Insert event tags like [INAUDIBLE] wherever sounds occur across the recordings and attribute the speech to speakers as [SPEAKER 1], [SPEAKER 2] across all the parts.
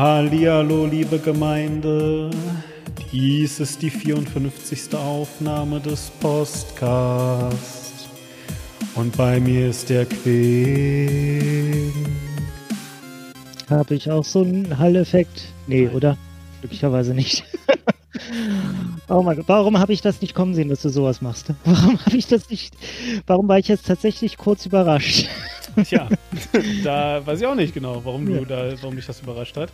[SPEAKER 1] Hallihallo, liebe Gemeinde. Dies ist die 54. Aufnahme des Postcasts. Und bei mir ist der Queen.
[SPEAKER 2] Habe ich auch so einen Hall-Effekt? Nee, oder? Glücklicherweise nicht. [LAUGHS] oh mein Gott, warum habe ich das nicht kommen sehen, dass du sowas machst? [LAUGHS] Warum habe ich das nicht? Warum war ich jetzt tatsächlich kurz überrascht? [LAUGHS]
[SPEAKER 1] Tja, [LAUGHS] da weiß ich auch nicht genau, warum du da, warum mich das überrascht hat.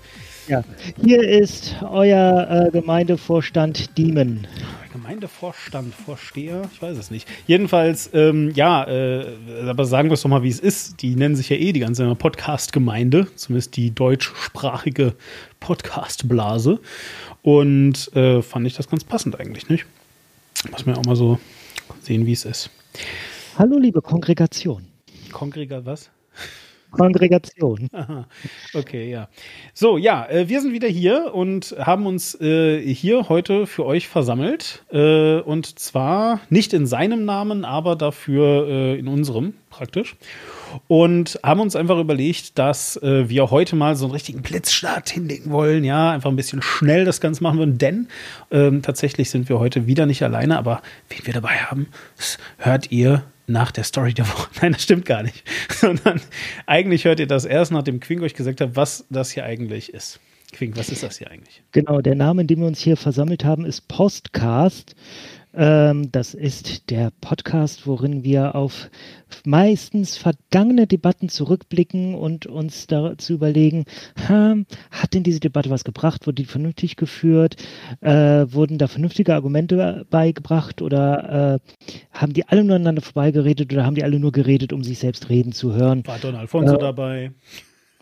[SPEAKER 2] Ja, hier ist euer äh, Gemeindevorstand Diemen.
[SPEAKER 1] Gemeindevorstand, Vorsteher, ich weiß es nicht. Jedenfalls, ähm, ja, äh, aber sagen wir es doch mal, wie es ist. Die nennen sich ja eh die ganze Podcast-Gemeinde, zumindest die deutschsprachige Podcast-Blase. Und äh, fand ich das ganz passend eigentlich, nicht? Muss man ja auch mal so sehen, wie es ist.
[SPEAKER 2] Hallo, liebe Kongregation.
[SPEAKER 1] Kongrega was?
[SPEAKER 2] Kongregation. [LAUGHS]
[SPEAKER 1] Aha. Okay, ja. So, ja, äh, wir sind wieder hier und haben uns äh, hier heute für euch versammelt. Äh, und zwar nicht in seinem Namen, aber dafür äh, in unserem praktisch. Und haben uns einfach überlegt, dass äh, wir heute mal so einen richtigen Blitzstart hinlegen wollen. Ja, einfach ein bisschen schnell das Ganze machen wollen. Denn ähm, tatsächlich sind wir heute wieder nicht alleine. Aber wen wir dabei haben, hört ihr nach der Story der Woche. [LAUGHS] Nein, das stimmt gar nicht. [LAUGHS] Sondern eigentlich hört ihr das erst, nachdem Quink euch gesagt hat, was das hier eigentlich ist. Quink, was ist das hier eigentlich?
[SPEAKER 2] Genau, der Name, in dem wir uns hier versammelt haben, ist Postcast. Ähm, das ist der Podcast, worin wir auf meistens vergangene Debatten zurückblicken und uns dazu überlegen, hat denn diese Debatte was gebracht? Wurde die vernünftig geführt? Äh, wurden da vernünftige Argumente beigebracht oder äh, haben die alle nur aneinander vorbeigeredet oder haben die alle nur geredet, um sich selbst reden zu hören?
[SPEAKER 1] War Don Alfonso äh, dabei?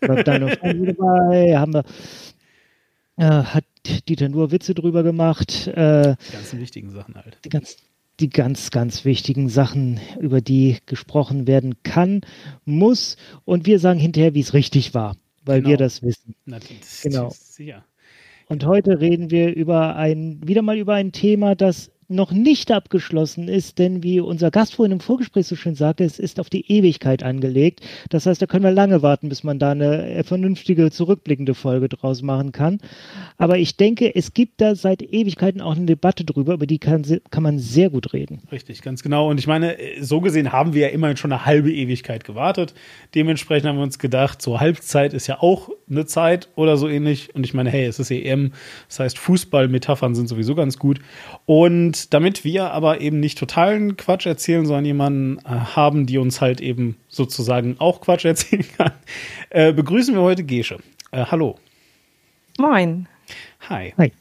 [SPEAKER 2] War Don Alfonso dabei? Haben wir äh, hat Dieter nur Witze drüber gemacht. Äh,
[SPEAKER 1] die ganzen wichtigen Sachen halt.
[SPEAKER 2] Die ganz, die ganz, ganz wichtigen Sachen, über die gesprochen werden kann, muss. Und wir sagen hinterher, wie es richtig war, weil genau. wir das wissen.
[SPEAKER 1] Natürlich.
[SPEAKER 2] Genau. Sicher. Und heute reden wir über ein, wieder mal über ein Thema, das noch nicht abgeschlossen ist, denn wie unser Gast vorhin im Vorgespräch so schön sagte, es ist auf die Ewigkeit angelegt. Das heißt, da können wir lange warten, bis man da eine vernünftige, zurückblickende Folge draus machen kann. Aber ich denke, es gibt da seit Ewigkeiten auch eine Debatte drüber, über die kann, kann man sehr gut reden.
[SPEAKER 1] Richtig, ganz genau. Und ich meine, so gesehen haben wir ja immerhin schon eine halbe Ewigkeit gewartet. Dementsprechend haben wir uns gedacht, so Halbzeit ist ja auch eine Zeit oder so ähnlich. Und ich meine, hey, es ist EM, das heißt, Fußball-Metaphern sind sowieso ganz gut. Und und damit wir aber eben nicht totalen Quatsch erzählen, sondern jemanden äh, haben, die uns halt eben sozusagen auch Quatsch [LAUGHS] erzählen kann, äh, begrüßen wir heute Gesche. Äh, hallo.
[SPEAKER 3] Moin.
[SPEAKER 1] Hi.
[SPEAKER 2] Hi.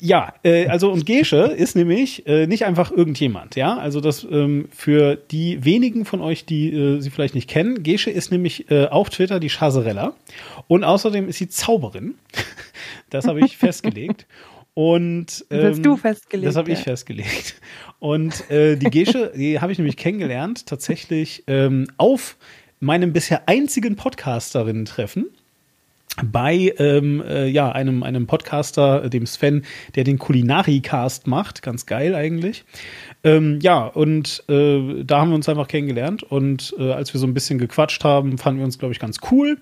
[SPEAKER 1] Ja, äh, also und Gesche ist nämlich äh, nicht einfach irgendjemand, ja. Also das ähm, für die wenigen von euch, die äh, sie vielleicht nicht kennen, Gesche ist nämlich äh, auf Twitter die Chaserella und außerdem ist sie Zauberin. [LAUGHS] das habe ich [LAUGHS] festgelegt. Und
[SPEAKER 3] ähm, das hast du festgelegt.
[SPEAKER 1] Das habe ich festgelegt. Und äh, die Gesche, [LAUGHS] die habe ich nämlich kennengelernt, tatsächlich ähm, auf meinem bisher einzigen Podcasterinnen-Treffen bei ähm, äh, ja, einem, einem Podcaster, dem Sven, der den Kulinari-Cast macht. Ganz geil eigentlich. Ähm, ja, und äh, da haben wir uns einfach kennengelernt. Und äh, als wir so ein bisschen gequatscht haben, fanden wir uns, glaube ich, ganz cool.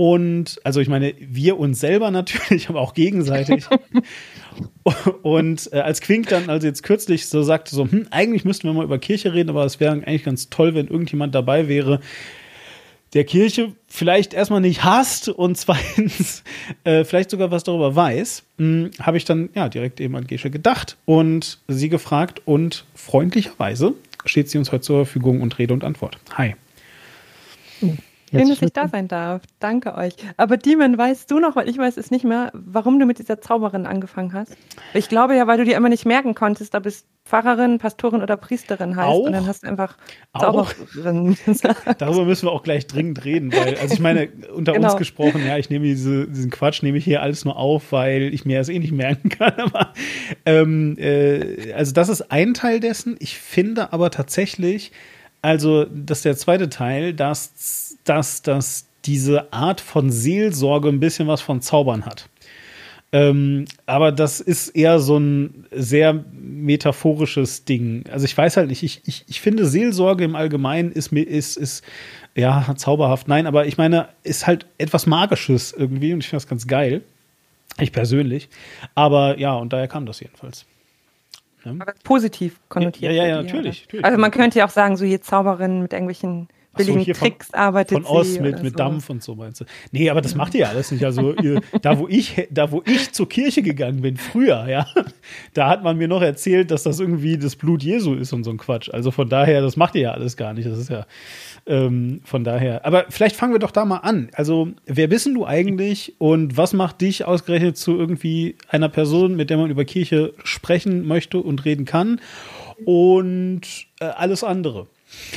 [SPEAKER 1] Und also ich meine, wir uns selber natürlich, [LAUGHS] aber auch gegenseitig. Und äh, als Quink dann also jetzt kürzlich so sagte, so, hm, eigentlich müssten wir mal über Kirche reden, aber es wäre eigentlich ganz toll, wenn irgendjemand dabei wäre, der Kirche vielleicht erstmal nicht hasst und [LAUGHS] zweitens äh, vielleicht sogar was darüber weiß, hm, habe ich dann ja direkt eben an Gesche gedacht und sie gefragt und freundlicherweise steht sie uns heute zur Verfügung und Rede und Antwort. Hi.
[SPEAKER 3] Schön, dass ich da sein darf. Danke euch. Aber Demon, weißt du noch, weil ich weiß es nicht mehr, warum du mit dieser Zauberin angefangen hast? Ich glaube ja, weil du dir immer nicht merken konntest, ob es Pfarrerin, Pastorin oder Priesterin heißt.
[SPEAKER 1] Auch?
[SPEAKER 3] Und dann hast du einfach
[SPEAKER 1] Zauberin [LAUGHS] gesagt. Darüber müssen wir auch gleich dringend reden, weil, also ich meine, unter genau. uns gesprochen, ja, ich nehme diese, diesen Quatsch, nehme ich hier alles nur auf, weil ich mir das eh nicht merken [LAUGHS] kann. Aber ähm, äh, also das ist ein Teil dessen. Ich finde aber tatsächlich, also, das ist der zweite Teil, dass, dass, dass diese Art von Seelsorge ein bisschen was von Zaubern hat. Ähm, aber das ist eher so ein sehr metaphorisches Ding. Also ich weiß halt nicht, ich, ich, ich finde Seelsorge im Allgemeinen ist mir, ist, ist, ja, zauberhaft. Nein, aber ich meine, ist halt etwas Magisches irgendwie und ich finde das ganz geil. Ich persönlich. Aber ja, und daher kam das jedenfalls.
[SPEAKER 3] Ja. Aber positiv konnotiert.
[SPEAKER 1] Ja, ja, ja, natürlich, natürlich.
[SPEAKER 3] Also man könnte ja auch sagen, so hier Zauberin mit irgendwelchen billigen so, Tricks
[SPEAKER 1] von,
[SPEAKER 3] arbeitet
[SPEAKER 1] von Ost mit, mit Dampf und so meinst du. Nee, aber das macht ihr ja alles nicht. Also ihr, da wo ich da wo ich zur Kirche gegangen bin früher, ja, da hat man mir noch erzählt, dass das irgendwie das Blut Jesu ist und so ein Quatsch. Also von daher, das macht ihr ja alles gar nicht. Das ist ja ähm, von daher. Aber vielleicht fangen wir doch da mal an. Also wer bist denn du eigentlich und was macht dich ausgerechnet zu irgendwie einer Person, mit der man über Kirche sprechen möchte und reden kann und äh, alles andere?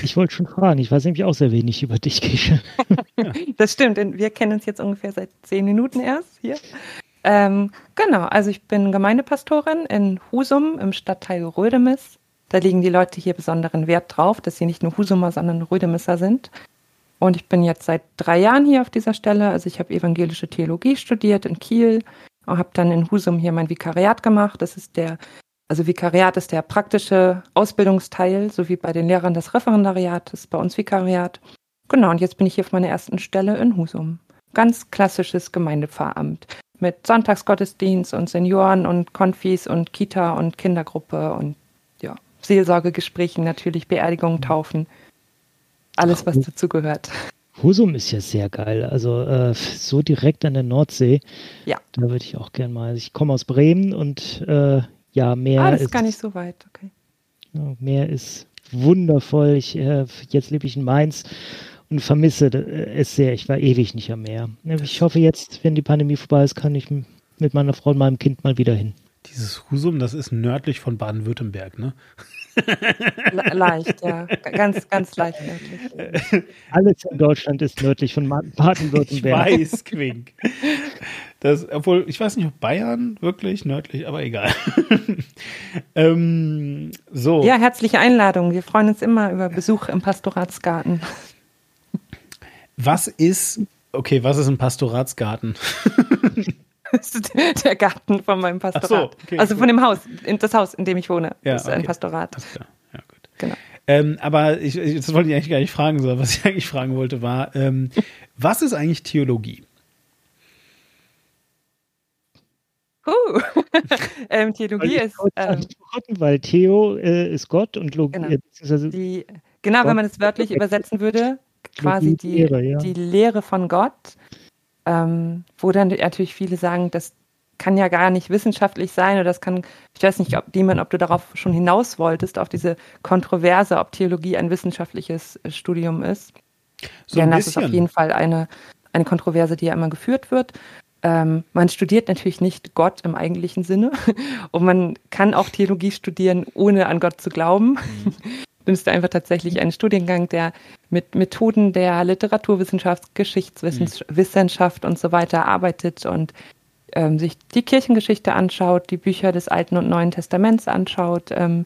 [SPEAKER 2] Ich wollte schon fragen, ich weiß nämlich auch sehr wenig über dich, Kische. [LAUGHS]
[SPEAKER 3] das stimmt, wir kennen uns jetzt ungefähr seit zehn Minuten erst hier. Ähm, genau, also ich bin Gemeindepastorin in Husum im Stadtteil Rödemis. Da legen die Leute hier besonderen Wert drauf, dass sie nicht nur Husumer, sondern Rödemisser sind. Und ich bin jetzt seit drei Jahren hier auf dieser Stelle. Also ich habe evangelische Theologie studiert in Kiel und habe dann in Husum hier mein Vikariat gemacht. Das ist der also Vikariat ist der praktische Ausbildungsteil, so wie bei den Lehrern das Referendariat, das ist bei uns Vikariat. Genau, und jetzt bin ich hier auf meiner ersten Stelle in Husum. Ganz klassisches Gemeindepfarramt mit Sonntagsgottesdienst und Senioren und Konfis und Kita und Kindergruppe und ja, Seelsorgegesprächen natürlich, Beerdigungen, Taufen. Alles, was dazu gehört.
[SPEAKER 2] Husum ist ja sehr geil. Also äh, so direkt an der Nordsee.
[SPEAKER 3] Ja.
[SPEAKER 2] Da würde ich auch gerne mal. Ich komme aus Bremen und äh, ja, mehr
[SPEAKER 3] ah, das ist, gar nicht so weit, okay.
[SPEAKER 2] Ja, mehr ist wundervoll. Ich, äh, jetzt lebe ich in Mainz und vermisse äh, es sehr. Ich war ewig nicht am Meer. Ich hoffe jetzt, wenn die Pandemie vorbei ist, kann ich mit meiner Frau und meinem Kind mal wieder hin.
[SPEAKER 1] Dieses Husum, das ist nördlich von Baden-Württemberg, ne?
[SPEAKER 3] leicht, ja. Ganz, ganz leicht nördlich. [LAUGHS]
[SPEAKER 2] Alles in Deutschland ist nördlich von Baden-Württemberg.
[SPEAKER 1] Ich weiß, Quink. [LAUGHS] Das, obwohl, ich weiß nicht, ob Bayern wirklich nördlich, aber egal. [LAUGHS] ähm, so.
[SPEAKER 3] Ja, herzliche Einladung. Wir freuen uns immer über Besuch im Pastoratsgarten.
[SPEAKER 1] Was ist, okay, was ist ein Pastoratsgarten?
[SPEAKER 3] der Garten von meinem Pastorat. So, okay, also von dem Haus, das Haus, in dem ich wohne, ja, ist okay. ein Pastorat. Ja,
[SPEAKER 1] gut. Genau. Ähm, aber ich, das wollte ich eigentlich gar nicht fragen, sondern was ich [LAUGHS] eigentlich fragen wollte war, ähm, was ist eigentlich Theologie?
[SPEAKER 3] Uh. [LAUGHS] ähm, Theologie ist. Ähm,
[SPEAKER 2] weil Theo äh, ist Gott und Logie.
[SPEAKER 3] Genau, äh, die, genau wenn man es wörtlich übersetzen würde, quasi die, Lehre, ja. die Lehre von Gott, ähm, wo dann natürlich viele sagen, das kann ja gar nicht wissenschaftlich sein oder das kann, ich weiß nicht, ob, Demon, ob du darauf schon hinaus wolltest, auf diese Kontroverse, ob Theologie ein wissenschaftliches äh, Studium ist. So Denn das ist auf jeden Fall eine, eine Kontroverse, die ja immer geführt wird. Ähm, man studiert natürlich nicht Gott im eigentlichen Sinne [LAUGHS] und man kann auch Theologie studieren, ohne an Gott zu glauben. Mhm. [LAUGHS] Das ist einfach tatsächlich ein Studiengang, der mit Methoden der Literaturwissenschaft, Geschichtswissenschaft mhm. und so weiter arbeitet und ähm, sich die Kirchengeschichte anschaut, die Bücher des Alten und Neuen Testaments anschaut, ähm,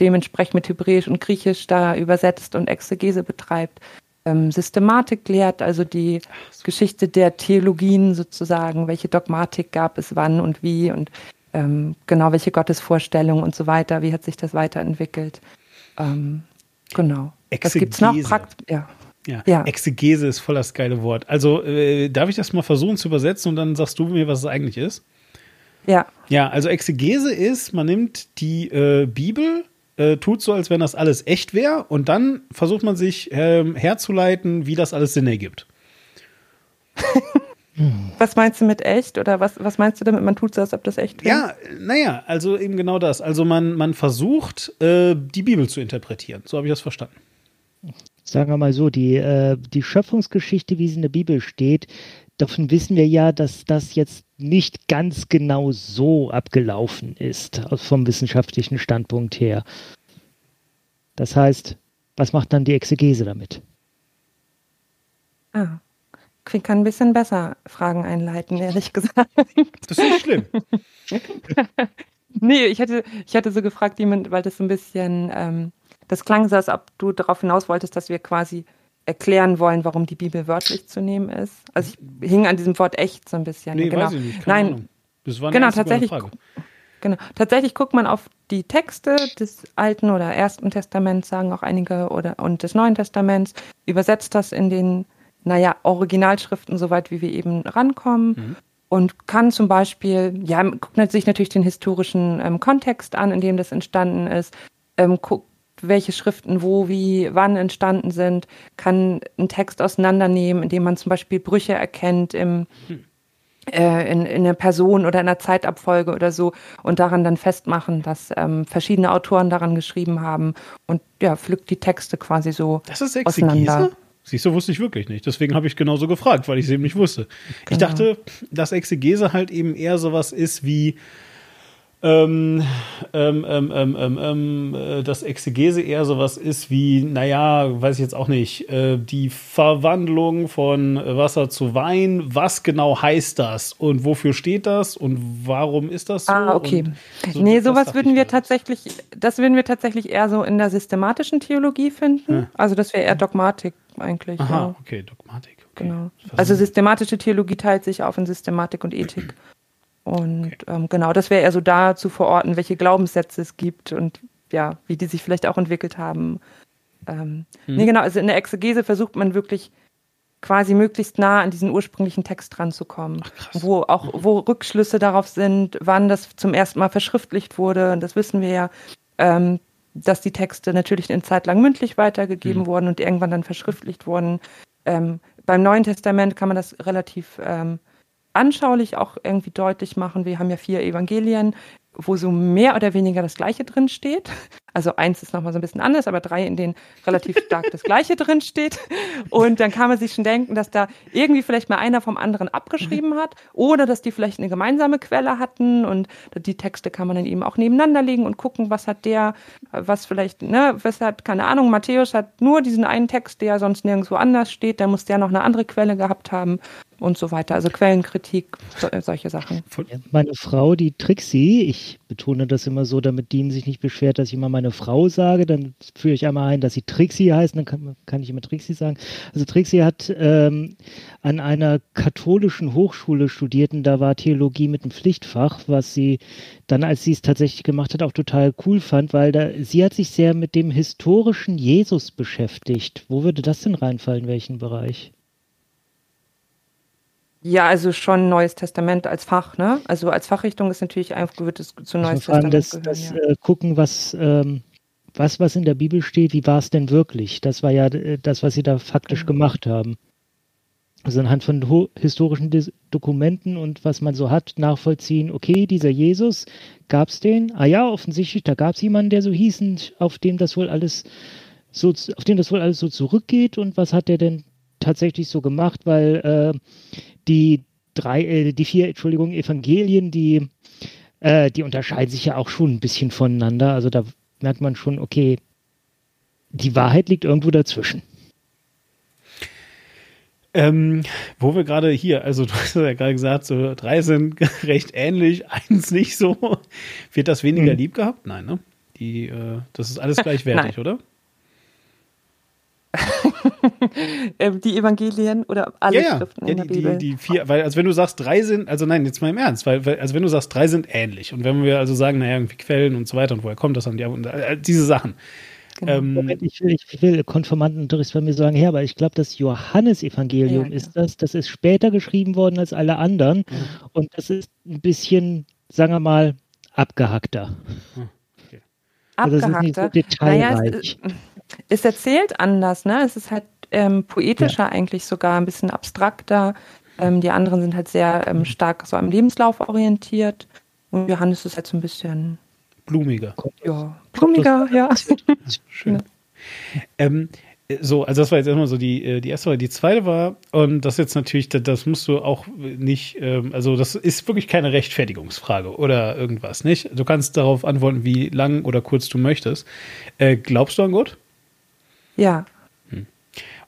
[SPEAKER 3] dementsprechend mit Hebräisch und Griechisch da übersetzt und Exegese betreibt ähm, Systematik lehrt, also die so. Geschichte der Theologien sozusagen, welche Dogmatik gab es wann und wie und ähm, genau welche Gottesvorstellungen und so weiter, wie hat sich das weiterentwickelt. Ähm, genau.
[SPEAKER 1] Exegese. Was gibt's noch? Prakt ja. Ja. ja. Exegese ist voll das geile Wort. Also äh, darf ich das mal versuchen zu übersetzen und dann sagst du mir, was es eigentlich ist?
[SPEAKER 3] Ja.
[SPEAKER 1] Ja, also Exegese ist, man nimmt die äh, Bibel äh, tut so, als wenn das alles echt wäre und dann versucht man sich ähm, herzuleiten, wie das alles Sinn ergibt. [LAUGHS]
[SPEAKER 3] Was meinst du mit echt? Oder was, was meinst du damit, man tut so, als ob das echt
[SPEAKER 1] wäre? Ja, naja, also eben genau das. Also man, man versucht, äh, die Bibel zu interpretieren. So habe ich das verstanden.
[SPEAKER 2] Sagen wir mal so, die, äh, die Schöpfungsgeschichte, wie sie in der Bibel steht, davon wissen wir ja, dass das jetzt nicht ganz genau so abgelaufen ist, vom wissenschaftlichen Standpunkt her. Das heißt, was macht dann die Exegese damit?
[SPEAKER 3] Ah, ich kann ein bisschen besser Fragen einleiten, ehrlich gesagt.
[SPEAKER 1] Das ist nicht schlimm. [LAUGHS]
[SPEAKER 3] nee, ich hätte, ich hätte so gefragt, jemand, weil das so ein bisschen, ähm, das klang so, als ob du darauf hinaus wolltest, dass wir quasi erklären wollen, warum die Bibel wörtlich zu nehmen ist. Also ich hing an diesem Wort echt so ein bisschen.
[SPEAKER 1] Nee,
[SPEAKER 3] genau.
[SPEAKER 1] weiß ich nicht.
[SPEAKER 3] Keine Nein, Ahnung.
[SPEAKER 1] Das war
[SPEAKER 3] eine genau, tatsächlich. Frage. Genau. Tatsächlich guckt man auf die Texte des Alten oder Ersten Testaments, sagen auch einige, oder und des Neuen Testaments, übersetzt das in den, naja, Originalschriften, soweit wie wir eben rankommen. Mhm. Und kann zum Beispiel, ja, guckt sich natürlich den historischen ähm, Kontext an, in dem das entstanden ist, ähm, guckt, welche Schriften wo, wie, wann entstanden sind, kann einen Text auseinandernehmen, indem man zum Beispiel Brüche erkennt im, mhm äh, in, in einer Person oder in einer Zeitabfolge oder so und daran dann festmachen, dass ähm, verschiedene Autoren daran geschrieben haben und ja, pflückt die Texte quasi so
[SPEAKER 1] das ist Exegese? auseinander. Siehst du, wusste ich wirklich nicht. Deswegen habe ich genauso gefragt, weil ich es eben nicht wusste. Genau. Ich dachte, dass Exegese halt eben eher sowas ist wie ähm, ähm, ähm, ähm, ähm, ähm äh, dass Exegese eher sowas ist wie, naja, weiß ich jetzt auch nicht, äh, die Verwandlung von Wasser zu Wein. Was genau heißt das und wofür steht das und warum ist das so?
[SPEAKER 3] Ah, okay. So, nee, sowas würden wir tatsächlich, das würden wir tatsächlich eher so in der systematischen Theologie finden. Ja. Also das wäre eher Dogmatik eigentlich.
[SPEAKER 1] Aha, ja. okay, Dogmatik. Okay.
[SPEAKER 3] Genau. Also systematische Theologie teilt sich auf in Systematik und Ethik. Und okay. ähm, genau, das wäre eher so da zu verorten, welche Glaubenssätze es gibt und ja, wie die sich vielleicht auch entwickelt haben. Ähm, hm. Nee, genau, also in der Exegese versucht man wirklich quasi möglichst nah an diesen ursprünglichen Text ranzukommen, Ach, wo auch wo Rückschlüsse darauf sind, wann das zum ersten Mal verschriftlicht wurde. Und das wissen wir ja, ähm, dass die Texte natürlich eine Zeit lang mündlich weitergegeben hm. wurden und irgendwann dann verschriftlicht wurden. Ähm, beim Neuen Testament kann man das relativ ähm, anschaulich auch irgendwie deutlich machen. Wir haben ja vier Evangelien, wo so mehr oder weniger das Gleiche drin steht. Also eins ist nochmal so ein bisschen anders, aber drei, in denen relativ stark das Gleiche drin steht. Und dann kann man sich schon denken, dass da irgendwie vielleicht mal einer vom anderen abgeschrieben hat oder dass die vielleicht eine gemeinsame Quelle hatten und die Texte kann man dann eben auch nebeneinander legen und gucken, was hat der, was vielleicht, ne, was hat, keine Ahnung, Matthäus hat nur diesen einen Text, der sonst nirgendwo anders steht, da muss der noch eine andere Quelle gehabt haben und so weiter. Also Quellenkritik, so, äh, solche Sachen.
[SPEAKER 2] Meine Frau, die Trixie, ich betone das immer so, damit Dean sich nicht beschwert, dass ich immer meine Frau sage, dann führe ich einmal ein, dass sie Trixie heißt, dann kann, kann ich immer Trixie sagen. Also Trixie hat ähm, an einer katholischen Hochschule studiert und da war Theologie mit einem Pflichtfach, was sie dann, als sie es tatsächlich gemacht hat, auch total cool fand, weil da, sie hat sich sehr mit dem historischen Jesus beschäftigt. Wo würde das denn reinfallen, welchen Bereich?
[SPEAKER 3] Ja, also schon Neues Testament als Fach, ne? Also als Fachrichtung ist natürlich einfach, wird es zu Neues Testament
[SPEAKER 2] das, gehören, das ja. äh, gucken, was, ähm, was, was in der Bibel steht, wie war es denn wirklich? Das war ja äh, das, was sie da faktisch genau. gemacht haben. Also anhand von historischen Dis Dokumenten und was man so hat, nachvollziehen, okay, dieser Jesus, gab es den? Ah ja, offensichtlich, da gab es jemanden, der so hieß auf dem das wohl alles so, auf dem das wohl alles so zurückgeht und was hat der denn tatsächlich so gemacht, weil äh, die drei, äh, die vier, Entschuldigung, Evangelien, die, äh, die unterscheiden sich ja auch schon ein bisschen voneinander. Also da merkt man schon, okay, die Wahrheit liegt irgendwo dazwischen.
[SPEAKER 1] Ähm, wo wir gerade hier, also du hast ja gerade gesagt, so drei sind [LAUGHS] recht ähnlich, eins nicht so. Wird das weniger hm. lieb gehabt? Nein, ne? Die, äh, das ist alles gleichwertig, [LAUGHS] oder? [LAUGHS]
[SPEAKER 3] Ähm, die Evangelien oder alle ja, Schriften ja, in der
[SPEAKER 1] die,
[SPEAKER 3] Bibel.
[SPEAKER 1] Die, die vier, weil, also wenn du sagst, drei sind, also nein, jetzt mal im Ernst, weil, weil, also wenn du sagst, drei sind ähnlich und wenn wir also sagen, naja, irgendwie Quellen und so weiter und woher kommt das dann, ja, und, äh, diese Sachen.
[SPEAKER 2] Genau. Ähm, ich, will, ich will Konformantenunterricht bei mir sagen, ja, aber ich glaube, das Johannesevangelium ja, ist das, das ist später geschrieben worden als alle anderen mhm. und das ist ein bisschen, sagen wir mal, abgehackter.
[SPEAKER 3] Hm, okay. Also das ist nicht so detailreich. Naja, es erzählt anders, ne? Es ist halt ähm, poetischer ja. eigentlich sogar, ein bisschen abstrakter. Ähm, die anderen sind halt sehr ähm, stark so am Lebenslauf orientiert. Und Johannes ist halt so ein bisschen
[SPEAKER 1] blumiger.
[SPEAKER 3] Ja, blumiger, [LAUGHS] ja.
[SPEAKER 1] Schön. Ähm, so, also das war jetzt erstmal so die, äh, die erste Frage. Die zweite war, und das jetzt natürlich, das, das musst du auch nicht, ähm, also das ist wirklich keine Rechtfertigungsfrage oder irgendwas, nicht? Du kannst darauf antworten, wie lang oder kurz du möchtest. Äh, glaubst du an Gott?
[SPEAKER 3] Ja.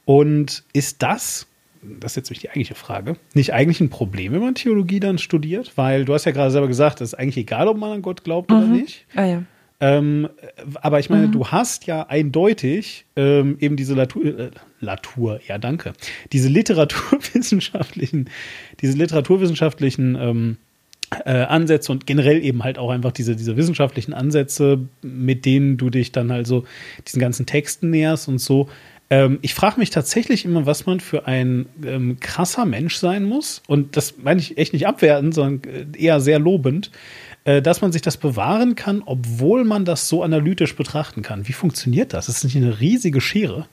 [SPEAKER 1] Und ist das, das ist jetzt nicht die eigentliche Frage, nicht eigentlich ein Problem, wenn man Theologie dann studiert? Weil du hast ja gerade selber gesagt, es ist eigentlich egal, ob man an Gott glaubt mhm. oder nicht.
[SPEAKER 3] Ah, ja.
[SPEAKER 1] Ähm, aber ich meine, mhm. du hast ja eindeutig ähm, eben diese Latour, äh, Latour, ja danke, diese literaturwissenschaftlichen, diese literaturwissenschaftlichen ähm, äh, Ansätze und generell eben halt auch einfach diese, diese wissenschaftlichen Ansätze, mit denen du dich dann also diesen ganzen Texten näherst und so. Ähm, ich frage mich tatsächlich immer, was man für ein ähm, krasser Mensch sein muss. Und das meine ich echt nicht abwertend, sondern äh, eher sehr lobend, äh, dass man sich das bewahren kann, obwohl man das so analytisch betrachten kann. Wie funktioniert das? Das ist nicht eine riesige Schere.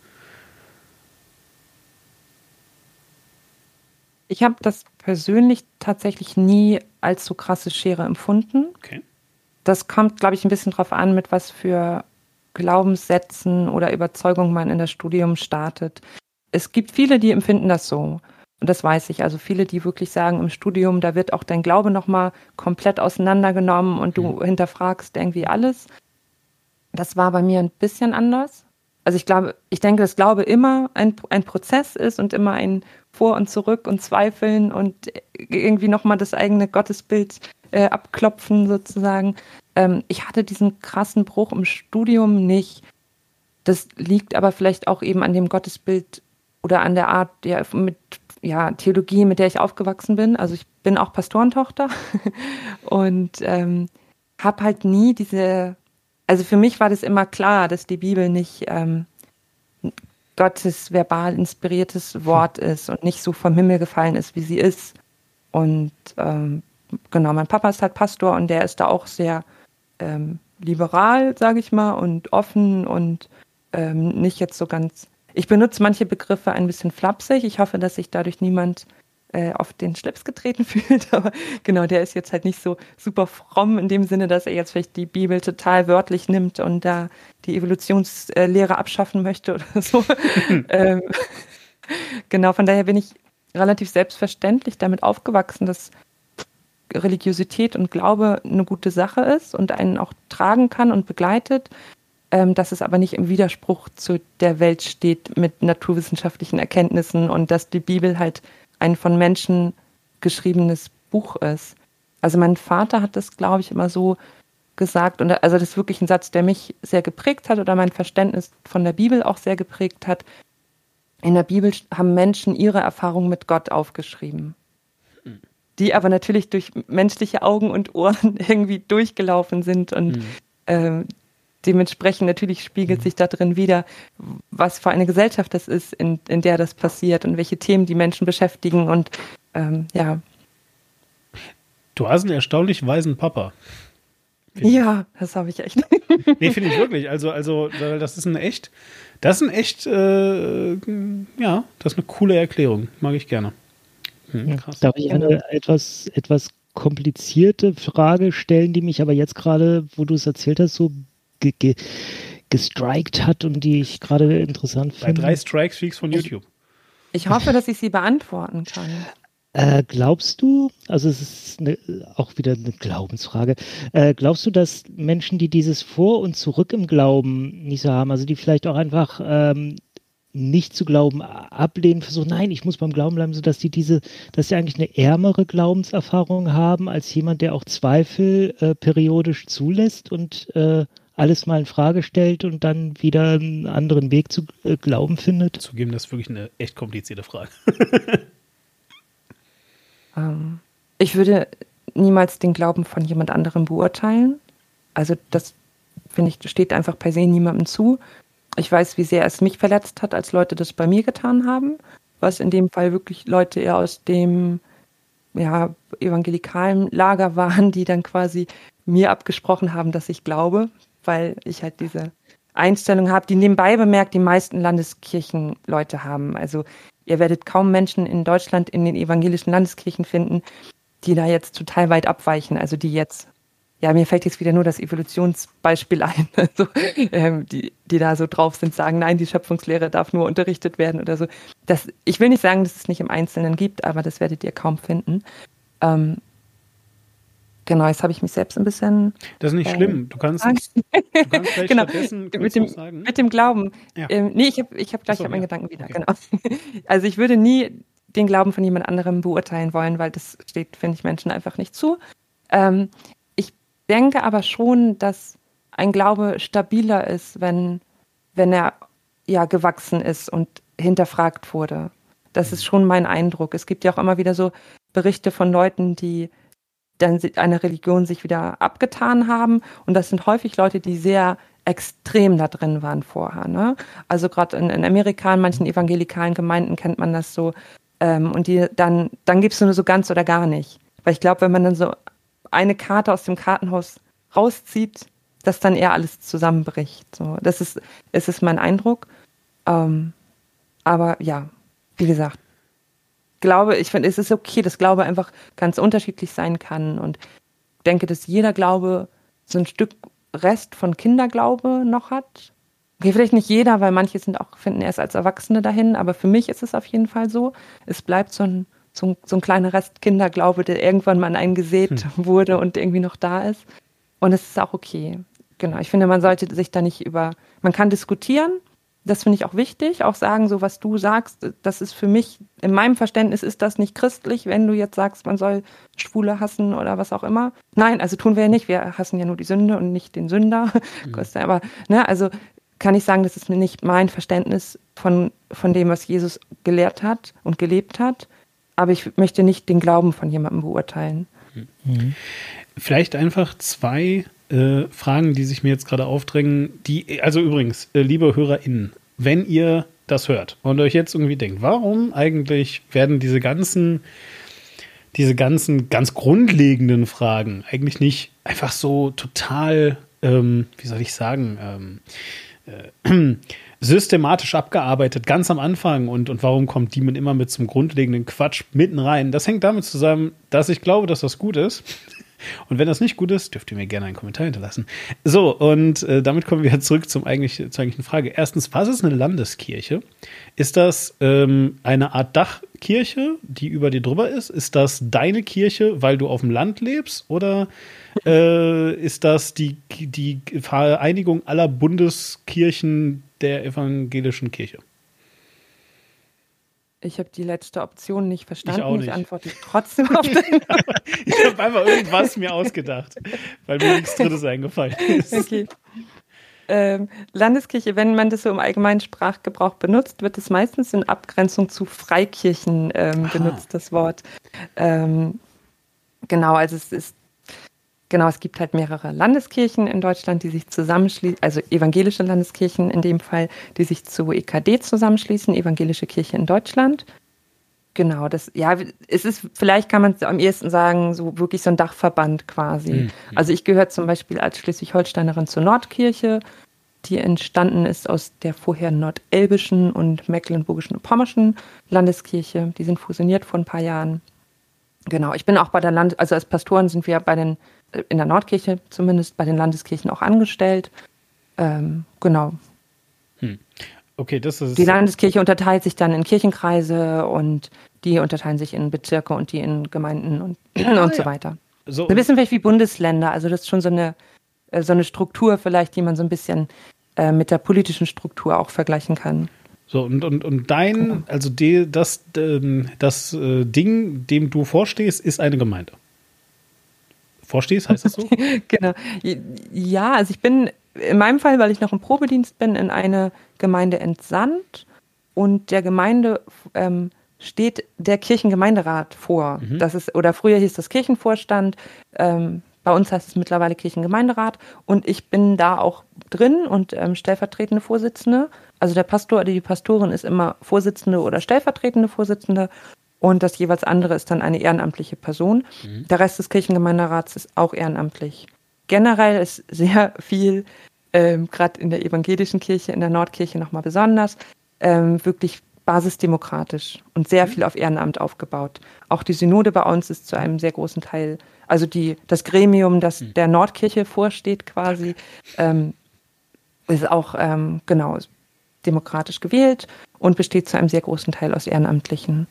[SPEAKER 3] Ich habe das persönlich tatsächlich nie als so krasse Schere empfunden. Okay. Das kommt, glaube ich, ein bisschen drauf an, mit was für Glaubenssätzen oder Überzeugungen man in das Studium startet. Es gibt viele, die empfinden das so. Und das weiß ich. Also viele, die wirklich sagen, im Studium, da wird auch dein Glaube nochmal komplett auseinandergenommen und du mhm. hinterfragst irgendwie alles. Das war bei mir ein bisschen anders. Also ich glaube, ich denke, dass Glaube immer ein, ein Prozess ist und immer ein Vor und Zurück und Zweifeln und irgendwie nochmal das eigene Gottesbild äh, abklopfen sozusagen. Ähm, ich hatte diesen krassen Bruch im Studium nicht. Das liegt aber vielleicht auch eben an dem Gottesbild oder an der Art ja, mit ja, Theologie, mit der ich aufgewachsen bin. Also ich bin auch Pastorentochter [LAUGHS] und ähm, habe halt nie diese, also für mich war das immer klar, dass die Bibel nicht ähm, Gottes verbal inspiriertes Wort ist und nicht so vom Himmel gefallen ist, wie sie ist. Und ähm, genau, mein Papa ist halt Pastor und der ist da auch sehr ähm, liberal, sage ich mal, und offen und ähm, nicht jetzt so ganz. Ich benutze manche Begriffe ein bisschen flapsig. Ich hoffe, dass sich dadurch niemand äh, auf den Schlips getreten [LAUGHS] fühlt. Aber genau, der ist jetzt halt nicht so super fromm in dem Sinne, dass er jetzt vielleicht die Bibel total wörtlich nimmt und da die Evolutionslehre abschaffen möchte oder [LAUGHS] so. [LAUGHS] ähm, genau, von daher bin ich relativ selbstverständlich damit aufgewachsen, dass Religiosität und Glaube eine gute Sache ist und einen auch tragen kann und begleitet, ähm, dass es aber nicht im Widerspruch zu der Welt steht mit naturwissenschaftlichen Erkenntnissen und dass die Bibel halt ein von Menschen geschriebenes Buch ist. Also mein Vater hat das, glaube ich, immer so gesagt und also das ist wirklich ein Satz, der mich sehr geprägt hat oder mein Verständnis von der Bibel auch sehr geprägt hat. In der Bibel haben Menschen ihre Erfahrungen mit Gott aufgeschrieben die aber natürlich durch menschliche Augen und Ohren [LAUGHS] irgendwie durchgelaufen sind und mhm. ähm, dementsprechend natürlich spiegelt mhm. sich da drin wieder, was für eine Gesellschaft das ist, in, in der das passiert und welche Themen die Menschen beschäftigen und ähm, ja.
[SPEAKER 1] Du hast einen erstaunlich weisen Papa.
[SPEAKER 3] Ja, das habe ich echt. [LAUGHS]
[SPEAKER 1] nee, finde ich wirklich. Also, also, das ist ein echt, das ist ein echt, äh, ja, das ist eine coole Erklärung. Mag ich gerne.
[SPEAKER 2] Hm, Darf ich eine etwas, etwas komplizierte Frage stellen, die mich aber jetzt gerade, wo du es erzählt hast, so ge ge gestrikt hat und die ich gerade interessant finde?
[SPEAKER 1] Bei drei Strikes fliegst von YouTube.
[SPEAKER 3] Ich, ich hoffe, dass ich sie beantworten kann.
[SPEAKER 2] Äh, glaubst du, also es ist eine, auch wieder eine Glaubensfrage, äh, glaubst du, dass Menschen, die dieses Vor und Zurück im Glauben nicht so haben, also die vielleicht auch einfach ähm, nicht zu glauben ablehnen, versuchen, nein, ich muss beim Glauben bleiben, sodass die diese, dass sie eigentlich eine ärmere Glaubenserfahrung haben als jemand, der auch Zweifel äh, periodisch zulässt und äh, alles mal in Frage stellt und dann wieder einen anderen Weg zu äh, glauben findet?
[SPEAKER 1] Zugeben, das ist wirklich eine echt komplizierte Frage. [LAUGHS]
[SPEAKER 3] ähm, ich würde niemals den Glauben von jemand anderem beurteilen. Also das finde ich, steht einfach per se niemandem zu. Ich weiß, wie sehr es mich verletzt hat, als Leute das bei mir getan haben, was in dem Fall wirklich Leute eher aus dem ja, evangelikalen Lager [LAUGHS] waren, die dann quasi mir abgesprochen haben, dass ich glaube, weil ich halt diese Einstellung habe, die nebenbei bemerkt die meisten Landeskirchenleute haben. Also ihr werdet kaum Menschen in Deutschland in den evangelischen Landeskirchen finden, die da jetzt total weit abweichen, also die jetzt ja, mir fällt jetzt wieder nur das Evolutionsbeispiel ein, [LAUGHS] also, ähm, die, die da so drauf sind, sagen, nein, die Schöpfungslehre darf nur unterrichtet werden oder so. Das, ich will nicht sagen, dass es nicht im Einzelnen gibt, aber das werdet ihr kaum finden. Ähm, genau, jetzt habe ich mich selbst ein bisschen.
[SPEAKER 1] Das ist nicht äh, schlimm. Du kannst, du kannst vielleicht [LAUGHS] genau. stattdessen
[SPEAKER 3] mit dem, sagen. Mit dem Glauben. Ja. Ähm, nee, ich habe ich hab gleich so, hab meinen ja. Gedanken wieder. Okay. Genau. [LAUGHS] Also ich würde nie den Glauben von jemand anderem beurteilen wollen, weil das steht, finde ich, Menschen einfach nicht zu. Ähm, denke aber schon, dass ein Glaube stabiler ist, wenn, wenn er ja gewachsen ist und hinterfragt wurde. Das ist schon mein Eindruck. Es gibt ja auch immer wieder so Berichte von Leuten, die dann eine Religion sich wieder abgetan haben. Und das sind häufig Leute, die sehr extrem da drin waren vorher. Ne? Also gerade in, in Amerika, in manchen evangelikalen Gemeinden kennt man das so. Ähm, und die dann, dann gibst du nur so ganz oder gar nicht. Weil ich glaube, wenn man dann so eine Karte aus dem Kartenhaus rauszieht, dass dann eher alles zusammenbricht. So, das ist, das ist mein Eindruck. Ähm, aber ja, wie gesagt, glaube, ich finde, es ist okay, dass Glaube einfach ganz unterschiedlich sein kann und denke, dass jeder Glaube so ein Stück Rest von Kinderglaube noch hat. Okay, vielleicht nicht jeder, weil manche sind auch, finden erst als Erwachsene dahin, aber für mich ist es auf jeden Fall so. Es bleibt so ein, so ein, so ein kleiner Rest Kinderglaube, der irgendwann mal eingesät hm. wurde und irgendwie noch da ist. Und es ist auch okay. Genau, ich finde, man sollte sich da nicht über, man kann diskutieren, das finde ich auch wichtig, auch sagen, so was du sagst, das ist für mich, in meinem Verständnis ist das nicht christlich, wenn du jetzt sagst, man soll Schwule hassen oder was auch immer. Nein, also tun wir ja nicht, wir hassen ja nur die Sünde und nicht den Sünder. [LAUGHS] Mhm. Aber, ne, also kann ich sagen, das ist nicht mein Verständnis von, von dem, was Jesus gelehrt hat und gelebt hat. Aber ich möchte nicht den Glauben von jemandem beurteilen.
[SPEAKER 1] Mhm. Vielleicht einfach zwei äh, Fragen, die sich mir jetzt gerade aufdrängen. Die, also übrigens, äh, liebe HörerInnen, wenn ihr das hört und euch jetzt irgendwie denkt, warum eigentlich werden diese ganzen, diese ganzen ganz grundlegenden Fragen eigentlich nicht einfach so total, ähm, wie soll ich sagen, ähm, äh, [CLEARS THROAT] systematisch abgearbeitet, ganz am Anfang und, und warum kommt Demon immer mit zum grundlegenden Quatsch mitten rein? Das hängt damit zusammen, dass ich glaube, dass das gut ist. [LAUGHS] Und wenn das nicht gut ist, dürft ihr mir gerne einen Kommentar hinterlassen. So, und äh, damit kommen wir [LAUGHS] zurück zum eigentlich, zur eigentlichen Frage. Erstens, was ist eine Landeskirche? Ist das ähm, eine Art Dachkirche, die über dir drüber ist? Ist das deine Kirche, weil du auf dem Land lebst? Oder äh, ist das die, die Vereinigung aller Bundeskirchen der evangelischen Kirche?
[SPEAKER 3] Ich habe die letzte Option nicht verstanden.
[SPEAKER 1] Ich, auch nicht.
[SPEAKER 3] ich antworte trotzdem auf [LAUGHS] deine
[SPEAKER 1] Ich habe einfach irgendwas mir ausgedacht, weil mir nichts Drittes eingefallen ist. Okay.
[SPEAKER 3] Ähm, Landeskirche, wenn man das so im allgemeinen Sprachgebrauch benutzt, wird es meistens in Abgrenzung zu Freikirchen ähm, benutzt, das Wort. Ähm, genau, also es ist Genau, es gibt halt mehrere Landeskirchen in Deutschland, die sich zusammenschließen, also evangelische Landeskirchen in dem Fall, die sich zu EKD zusammenschließen, Evangelische Kirche in Deutschland. Genau, das, ja, es ist, vielleicht kann man es am ehesten sagen, so wirklich so ein Dachverband quasi. Mhm. Also ich gehöre zum Beispiel als Schleswig-Holsteinerin zur Nordkirche, die entstanden ist aus der vorher nordelbischen und mecklenburgischen und pommerschen Landeskirche. Die sind fusioniert vor ein paar Jahren. Genau, ich bin auch bei der Land, also als Pastoren sind wir bei den in der Nordkirche zumindest bei den Landeskirchen auch angestellt. Ähm, genau.
[SPEAKER 1] Hm. Okay, das ist.
[SPEAKER 3] Die Landeskirche unterteilt sich dann in Kirchenkreise und die unterteilen sich in Bezirke und die in Gemeinden und, [CLEARS THROAT] ah, und so weiter. So, ein bisschen vielleicht wie Bundesländer. Also das ist schon so eine, äh, so eine Struktur vielleicht, die man so ein bisschen äh, mit der politischen Struktur auch vergleichen kann.
[SPEAKER 1] So, und, und, und dein, genau. also die, das, ähm, das äh, Ding, dem du vorstehst, ist eine Gemeinde vorstehst, heißt das so? [LAUGHS]
[SPEAKER 3] genau. Ja, also ich bin in meinem Fall, weil ich noch im Probedienst bin, in eine Gemeinde entsandt und der Gemeinde ähm, steht der Kirchengemeinderat vor. Mhm. Das ist, oder früher hieß das Kirchenvorstand. Ähm, bei uns heißt es mittlerweile Kirchengemeinderat und ich bin da auch drin und ähm, stellvertretende Vorsitzende. Also der Pastor oder die Pastorin ist immer Vorsitzende oder stellvertretende Vorsitzende und das jeweils andere ist dann eine ehrenamtliche Person. Mhm. Der Rest des Kirchengemeinderats ist auch ehrenamtlich. Generell ist sehr viel, ähm, gerade in der evangelischen Kirche, in der Nordkirche nochmal besonders, ähm, wirklich basisdemokratisch und sehr mhm. viel auf Ehrenamt aufgebaut. Auch die Synode bei uns ist zu einem sehr großen Teil, also die, das Gremium, das mhm. der Nordkirche vorsteht quasi, ähm, ist auch ähm, genau demokratisch gewählt und besteht zu einem sehr großen Teil aus Ehrenamtlichen.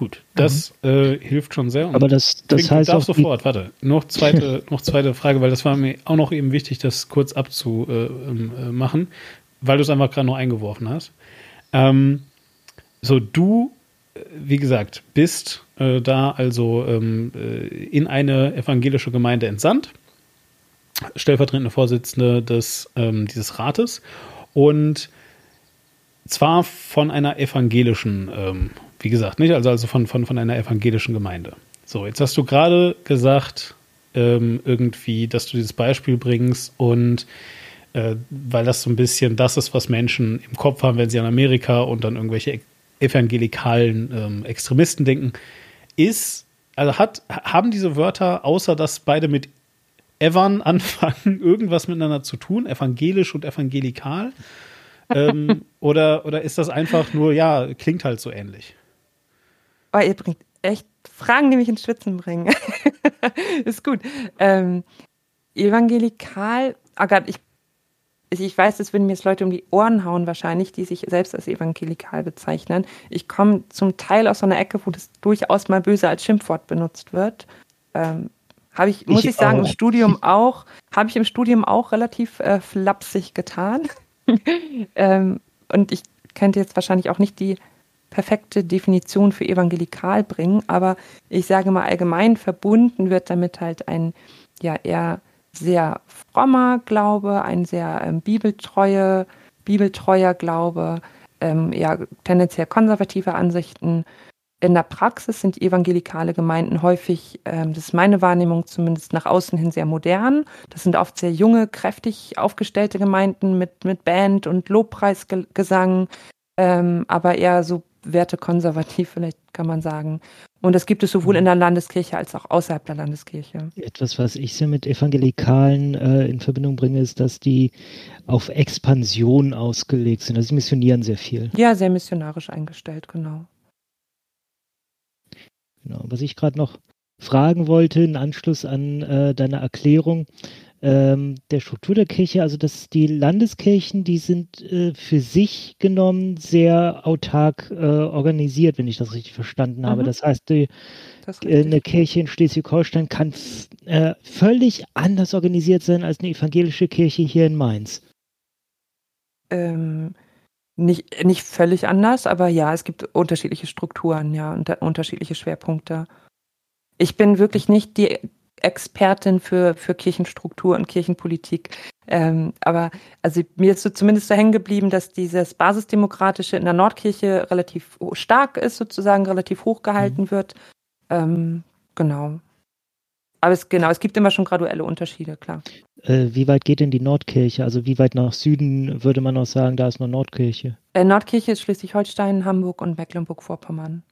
[SPEAKER 1] Gut, das mhm. äh, hilft schon sehr.
[SPEAKER 2] Aber das, das
[SPEAKER 1] klingt, heißt auch sofort. Warte, noch zweite, [LAUGHS] noch zweite Frage, weil das war mir auch noch eben wichtig, das kurz abzumachen, weil du es einfach gerade noch eingeworfen hast. Ähm, so, du, wie gesagt, bist äh, da also ähm, äh, in eine evangelische Gemeinde entsandt, stellvertretende Vorsitzende des ähm, dieses Rates und zwar von einer evangelischen ähm, wie gesagt, nicht? Also, also von, von, von einer evangelischen Gemeinde. So, jetzt hast du gerade gesagt, ähm, irgendwie, dass du dieses Beispiel bringst und äh, weil das so ein bisschen das ist, was Menschen im Kopf haben, wenn sie an Amerika und dann irgendwelche evangelikalen ähm, Extremisten denken, ist, also hat, haben diese Wörter, außer dass beide mit Evan [LAUGHS] anfangen, irgendwas miteinander zu tun, evangelisch und evangelikal? ähm, [LAUGHS] oder, oder ist das einfach nur, ja, klingt halt so ähnlich?
[SPEAKER 3] Oh, ihr bringt echt Fragen, die mich ins Schwitzen bringen. [LAUGHS] ist gut. Ähm, evangelikal, oh Gott, ich, ich weiß, das würden mir jetzt Leute um die Ohren hauen wahrscheinlich, die sich selbst als evangelikal bezeichnen. Ich komme zum Teil aus so einer Ecke, wo das durchaus mal böse als Schimpfwort benutzt wird. Ähm, habe ich, muss ich, ich sagen, auch. im Studium auch, habe ich im Studium auch relativ äh, flapsig getan. [LAUGHS] ähm, und ich könnte jetzt wahrscheinlich auch nicht die perfekte Definition für evangelikal bringen, aber ich sage mal allgemein verbunden wird damit halt ein ja eher sehr frommer Glaube, ein sehr ähm, bibeltreue, bibeltreuer Glaube, ähm, eher tendenziell konservative Ansichten. In der Praxis sind evangelikale Gemeinden häufig, ähm, das ist meine Wahrnehmung zumindest nach außen hin sehr modern. Das sind oft sehr junge, kräftig aufgestellte Gemeinden mit, mit Band und Lobpreisgesang, ähm, aber eher so wertekonservativ, vielleicht kann man sagen. Und das gibt es sowohl in der Landeskirche als auch außerhalb der Landeskirche.
[SPEAKER 2] Etwas, was ich so mit Evangelikalen äh, in Verbindung bringe, ist, dass die auf Expansion ausgelegt sind. Also sie missionieren sehr viel.
[SPEAKER 3] Ja, sehr missionarisch eingestellt, genau.
[SPEAKER 2] Genau. Was ich gerade noch fragen wollte, in Anschluss an äh, deine Erklärung, ähm, der Struktur der Kirche, also dass die Landeskirchen, die sind äh, für sich genommen sehr autark äh, organisiert, wenn ich das richtig verstanden habe. Mhm. Das heißt, die, das äh, eine Kirche in Schleswig-Holstein kann äh, völlig anders organisiert sein als eine evangelische Kirche hier in Mainz.
[SPEAKER 3] Ähm, nicht, nicht völlig anders, aber ja, es gibt unterschiedliche Strukturen, ja, und unterschiedliche Schwerpunkte. Ich bin wirklich nicht die Expertin für, für Kirchenstruktur und Kirchenpolitik. Ähm, aber also mir ist so zumindest so hängen geblieben, dass dieses Basisdemokratische in der Nordkirche relativ stark ist, sozusagen relativ hoch gehalten mhm. wird. Ähm, genau. Aber es, genau, es gibt immer schon graduelle Unterschiede, klar.
[SPEAKER 2] Äh, wie weit geht denn die Nordkirche? Also wie weit nach Süden würde man auch sagen, da ist nur Nordkirche?
[SPEAKER 3] Äh, Nordkirche ist Schleswig-Holstein, Hamburg und Mecklenburg-Vorpommern.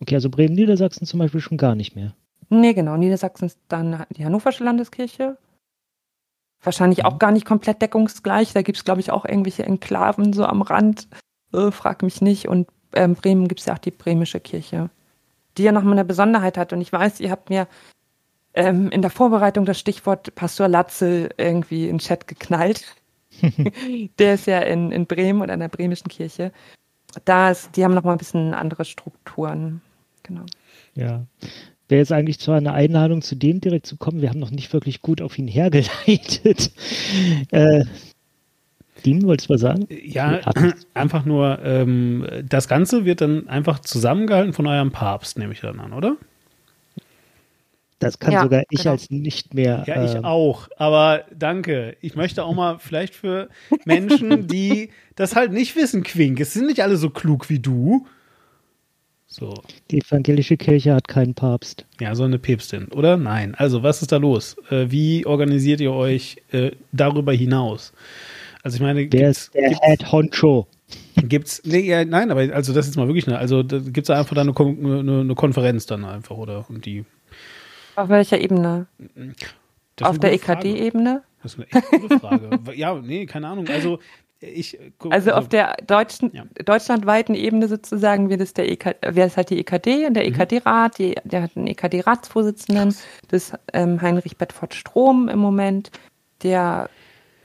[SPEAKER 2] Okay, also Bremen-Niedersachsen zum Beispiel schon gar nicht mehr.
[SPEAKER 3] Nee, genau. Niedersachsen ist dann die Hannoversche Landeskirche. Wahrscheinlich auch mhm. gar nicht komplett deckungsgleich. Da gibt es, glaube ich, auch irgendwelche Enklaven so am Rand. Äh, frag mich nicht. Und ähm, Bremen gibt es ja auch die Bremische Kirche, die ja nochmal eine Besonderheit hat. Und ich weiß, ihr habt mir ähm, in der Vorbereitung das Stichwort Pastor Latzel irgendwie in den Chat geknallt. [LAUGHS] der ist ja in, in Bremen oder in der bremischen Kirche. Da ist, die haben nochmal ein bisschen andere Strukturen. Genau.
[SPEAKER 2] Ja, Wäre jetzt eigentlich zwar eine Einladung, zu dem direkt zu kommen. Wir haben noch nicht wirklich gut auf ihn hergeleitet. [LAUGHS] äh, Diem, wolltest du was sagen?
[SPEAKER 1] Ja, [CLEARS THROAT] einfach nur, ähm, das Ganze wird dann einfach zusammengehalten von eurem Papst, nehme ich dann an, oder?
[SPEAKER 2] Das kann ja, sogar ich genau. als nicht mehr.
[SPEAKER 1] Ja, ich äh, auch. Aber danke. Ich möchte auch mal vielleicht für Menschen, [LAUGHS] die das halt nicht wissen, Quink. Es sind nicht alle so klug wie du. So.
[SPEAKER 2] Die evangelische Kirche hat keinen Papst.
[SPEAKER 1] Ja, so eine Päpstin, oder? Nein. Also, was ist da los? Äh, wie organisiert ihr euch äh, darüber hinaus? Also, ich meine,
[SPEAKER 2] wer ist der Head Honcho?
[SPEAKER 1] Gibt's, nee, ja, nein, aber also das ist mal wirklich eine, also da gibt es einfach da eine, eine, eine, Konferenz dann einfach, oder? Und die.
[SPEAKER 3] Auf welcher Ebene? Auf der EKD-Ebene?
[SPEAKER 1] Das ist eine echt gute Frage. [LAUGHS] ja, nee, keine Ahnung. Also ich,
[SPEAKER 3] also auf der deutschen, ja. deutschlandweiten Ebene sozusagen wird es der EK, wäre es halt die EKD und der mhm. EKD-Rat, der hat einen EKD-Ratsvorsitzenden, das ist ähm, Heinrich Bedford Strom im Moment, der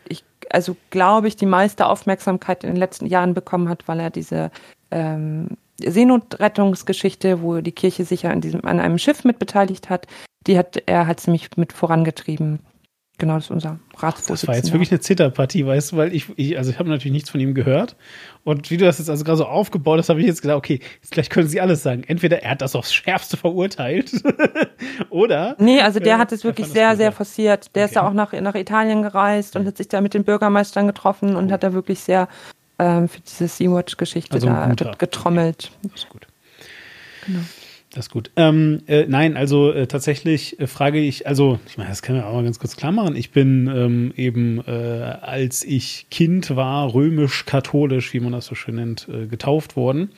[SPEAKER 3] ich, also glaube ich, die meiste Aufmerksamkeit in den letzten Jahren bekommen hat, weil er diese ähm, Seenotrettungsgeschichte, wo die Kirche sich ja an, diesem, an einem Schiff mit beteiligt hat, die hat er halt ziemlich mit vorangetrieben. Genau, das ist unser Ratsvorsitzender.
[SPEAKER 1] Das war jetzt wirklich eine Zitterpartie, weißt du, weil ich, ich also ich habe natürlich nichts von ihm gehört. Und wie du das jetzt also gerade so aufgebaut hast, habe ich jetzt gedacht, okay, jetzt gleich können sie alles sagen. Entweder er hat das aufs Schärfste verurteilt [LAUGHS] oder.
[SPEAKER 3] Nee, also der äh, hat es wirklich sehr, sehr forciert. Der okay. ist ja auch nach, nach Italien gereist und hat sich da mit den Bürgermeistern getroffen und oh. hat da wirklich sehr ähm, für diese Sea-Watch-Geschichte also da getrommelt. Ja, das ist gut.
[SPEAKER 1] Genau. Das ist gut. Ähm, äh, nein, also äh, tatsächlich äh, frage ich, also ich meine, das können wir auch mal ganz kurz klar machen. Ich bin ähm, eben, äh, als ich Kind war, römisch-katholisch, wie man das so schön nennt, äh, getauft worden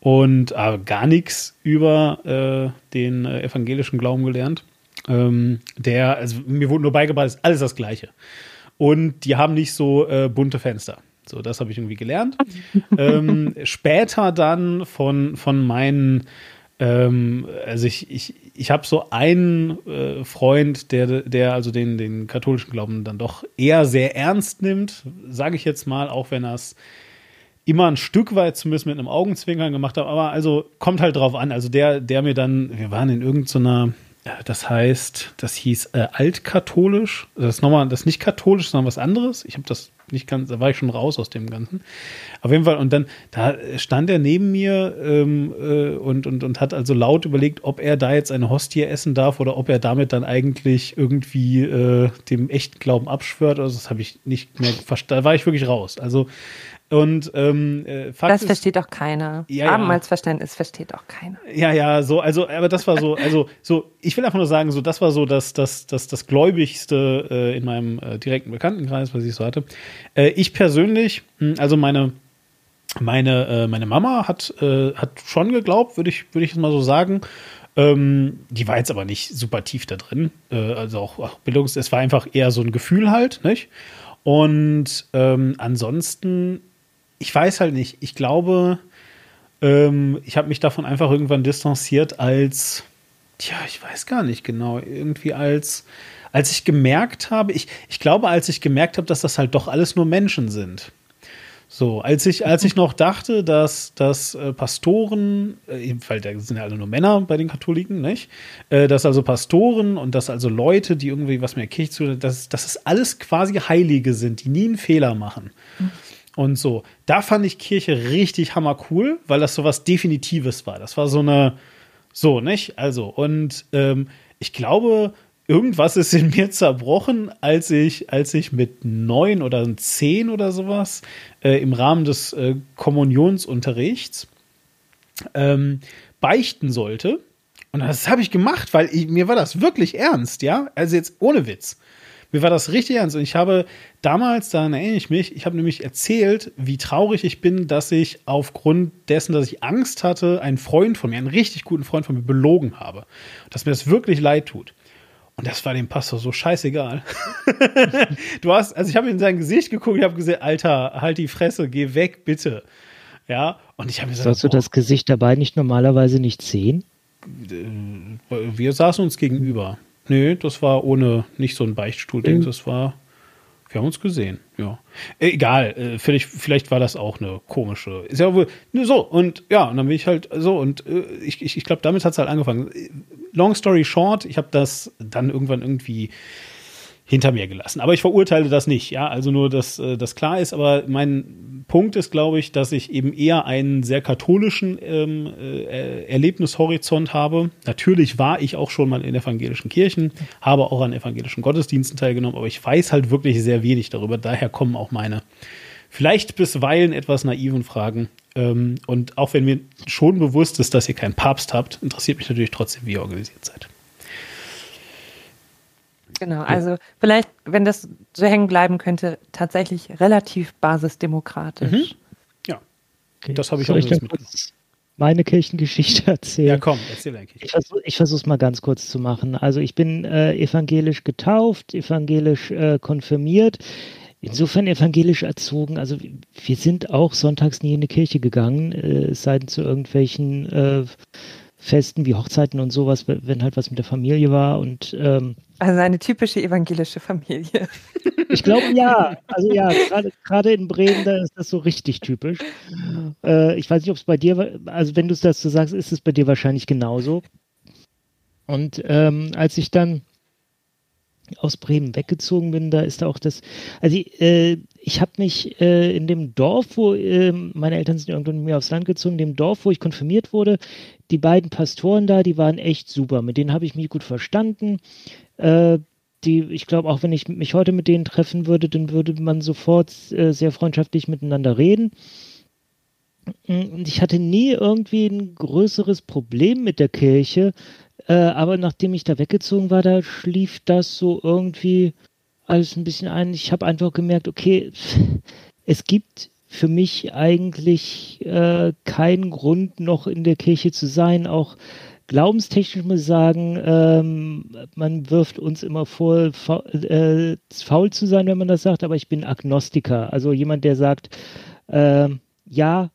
[SPEAKER 1] und äh, gar nichts über den evangelischen Glauben gelernt. Ähm, der, also mir wurde nur beigebracht, ist alles das Gleiche. Und die haben nicht so bunte Fenster. So, das habe ich irgendwie gelernt. [LAUGHS] ähm, später dann von, von meinen ähm, also ich, ich, ich habe so einen äh, Freund, der, der also den, den katholischen Glauben dann doch eher sehr ernst nimmt, sage ich jetzt mal, auch wenn er es immer ein Stück weit zumindest mit einem Augenzwinkern gemacht hat, aber also kommt halt drauf an. Also der, der mir dann, wir waren in irgendeiner, so das heißt, das hieß äh, altkatholisch, das ist nochmal, das ist nicht katholisch, sondern was anderes. Ich habe das nicht ganz, da war ich schon raus aus dem Ganzen. Auf jeden Fall, und dann, da stand er neben mir ähm, äh, und, und, und hat also laut überlegt, ob er da jetzt eine Hostie essen darf oder ob er damit dann eigentlich irgendwie äh, dem echten Glauben abschwört. Also das habe ich nicht mehr verstanden. Da war ich wirklich raus. Also und ähm,
[SPEAKER 3] äh, Fakt das ist, versteht auch keiner. Ja, Abendmahlsverständnis ja. versteht auch keiner.
[SPEAKER 1] Ja, ja, so, also, aber das war so, also so, ich will einfach nur sagen, so, das war so das, das, das, das Gläubigste äh, in meinem äh, direkten Bekanntenkreis, was ich so hatte. Äh, ich persönlich, hm, also meine, meine, äh, meine Mama hat, äh, hat schon geglaubt, würde ich, würde ich mal so sagen. Ähm, die war jetzt aber nicht super tief da drin. Äh, also auch, auch Bildungs, es war einfach eher so ein Gefühl halt, nicht? Und ähm, ansonsten ich weiß halt nicht. Ich glaube, ähm, ich habe mich davon einfach irgendwann distanziert als, tja, ich weiß gar nicht genau, irgendwie als, als ich gemerkt habe, ich, ich glaube, als ich gemerkt habe, dass das halt doch alles nur Menschen sind. So, als ich, als ich noch dachte, dass, dass äh, Pastoren, äh, weil da sind ja alle nur Männer bei den Katholiken, nicht? Äh, dass also Pastoren und dass also Leute, die irgendwie was der Kirche zu dass, dass es alles quasi Heilige sind, die nie einen Fehler machen. Mhm und so. Da fand ich Kirche richtig hammercool, weil das so was Definitives war. Das war so eine, so, nicht? Also, und ähm, ich glaube, irgendwas ist in mir zerbrochen, als ich, als ich mit neun oder zehn oder sowas äh, im Rahmen des äh, Kommunionsunterrichts ähm, beichten sollte. Und das habe ich gemacht, weil ich, mir war das wirklich ernst, ja? Also jetzt ohne Witz. Mir war das richtig ernst. Und ich habe damals, daran erinnere ich mich, ich habe nämlich erzählt, wie traurig ich bin, dass ich aufgrund dessen, dass ich Angst hatte, einen Freund von mir, einen richtig guten Freund von mir, belogen habe. Dass mir das wirklich leid tut. Und das war dem Pastor so scheißegal. [LAUGHS] du hast, also ich habe in sein Gesicht geguckt, ich habe gesagt, Alter, halt die Fresse, geh weg, bitte. Ja, und ich habe gesagt,
[SPEAKER 2] sollst du das Gesicht dabei nicht normalerweise nicht sehen?
[SPEAKER 1] Wir saßen uns gegenüber. Nee, das war ohne, nicht so ein Beichtstuhl-Ding, mhm. das war, wir haben uns gesehen, ja. Egal, äh, vielleicht, vielleicht war das auch eine komische, ist ja wohl, ne, so, und ja, und dann bin ich halt so, und äh, ich, ich, ich glaube, damit hat es halt angefangen. Long story short, ich habe das dann irgendwann irgendwie hinter mir gelassen. Aber ich verurteile das nicht, ja, also nur, dass äh, das klar ist, aber mein Punkt ist, glaube ich, dass ich eben eher einen sehr katholischen ähm, äh, Erlebnishorizont habe. Natürlich war ich auch schon mal in evangelischen Kirchen, habe auch an evangelischen Gottesdiensten teilgenommen, aber ich weiß halt wirklich sehr wenig darüber. Daher kommen auch meine vielleicht bisweilen etwas naiven Fragen. Ähm, und auch wenn mir schon bewusst ist, dass ihr keinen Papst habt, interessiert mich natürlich trotzdem, wie ihr organisiert seid.
[SPEAKER 3] Genau, also vielleicht, wenn das so hängen bleiben könnte, tatsächlich relativ basisdemokratisch. Mhm.
[SPEAKER 1] Ja, okay. das habe ich Soll auch ich
[SPEAKER 2] mitgenommen. Meine Kirchengeschichte [LAUGHS] erzählen. Ja,
[SPEAKER 1] komm, erzähl eigentlich.
[SPEAKER 2] Ich versuche es mal ganz kurz zu machen. Also ich bin äh, evangelisch getauft, evangelisch äh, konfirmiert, insofern evangelisch erzogen. Also wir sind auch sonntags nie in die Kirche gegangen, äh, es sei denn zu irgendwelchen äh, Festen wie Hochzeiten und sowas, wenn halt was mit der Familie war und ähm,
[SPEAKER 3] also eine typische evangelische Familie. [LAUGHS]
[SPEAKER 2] Ich glaube ja. Also ja, [LAUGHS] gerade in Bremen, da ist das so richtig typisch. Äh, ich weiß nicht, ob es bei dir, also wenn du es dazu sagst, ist es bei dir wahrscheinlich genauso. Und ähm, als ich dann aus Bremen weggezogen bin, da ist da auch das, also äh, ich habe mich äh, in dem Dorf, wo äh, meine Eltern sind irgendwann mit mir aufs Land gezogen, in dem Dorf, wo ich konfirmiert wurde, die beiden Pastoren da, die waren echt super. Mit denen habe ich mich gut verstanden. Äh, die, ich glaube, auch wenn ich mich heute mit denen treffen würde, dann würde man sofort äh, sehr freundschaftlich miteinander reden. Und ich hatte nie irgendwie ein größeres Problem mit der Kirche. Äh, aber nachdem ich da weggezogen war, da schlief das so irgendwie alles ein bisschen ein. Ich habe einfach gemerkt, okay, [LAUGHS] es gibt für mich eigentlich äh, keinen Grund, noch in der Kirche zu sein. Auch glaubenstechnisch muss ich sagen, ähm, man wirft uns immer vor, faul, äh, faul zu sein, wenn man das sagt, aber ich bin Agnostiker. Also jemand, der sagt, äh, ja,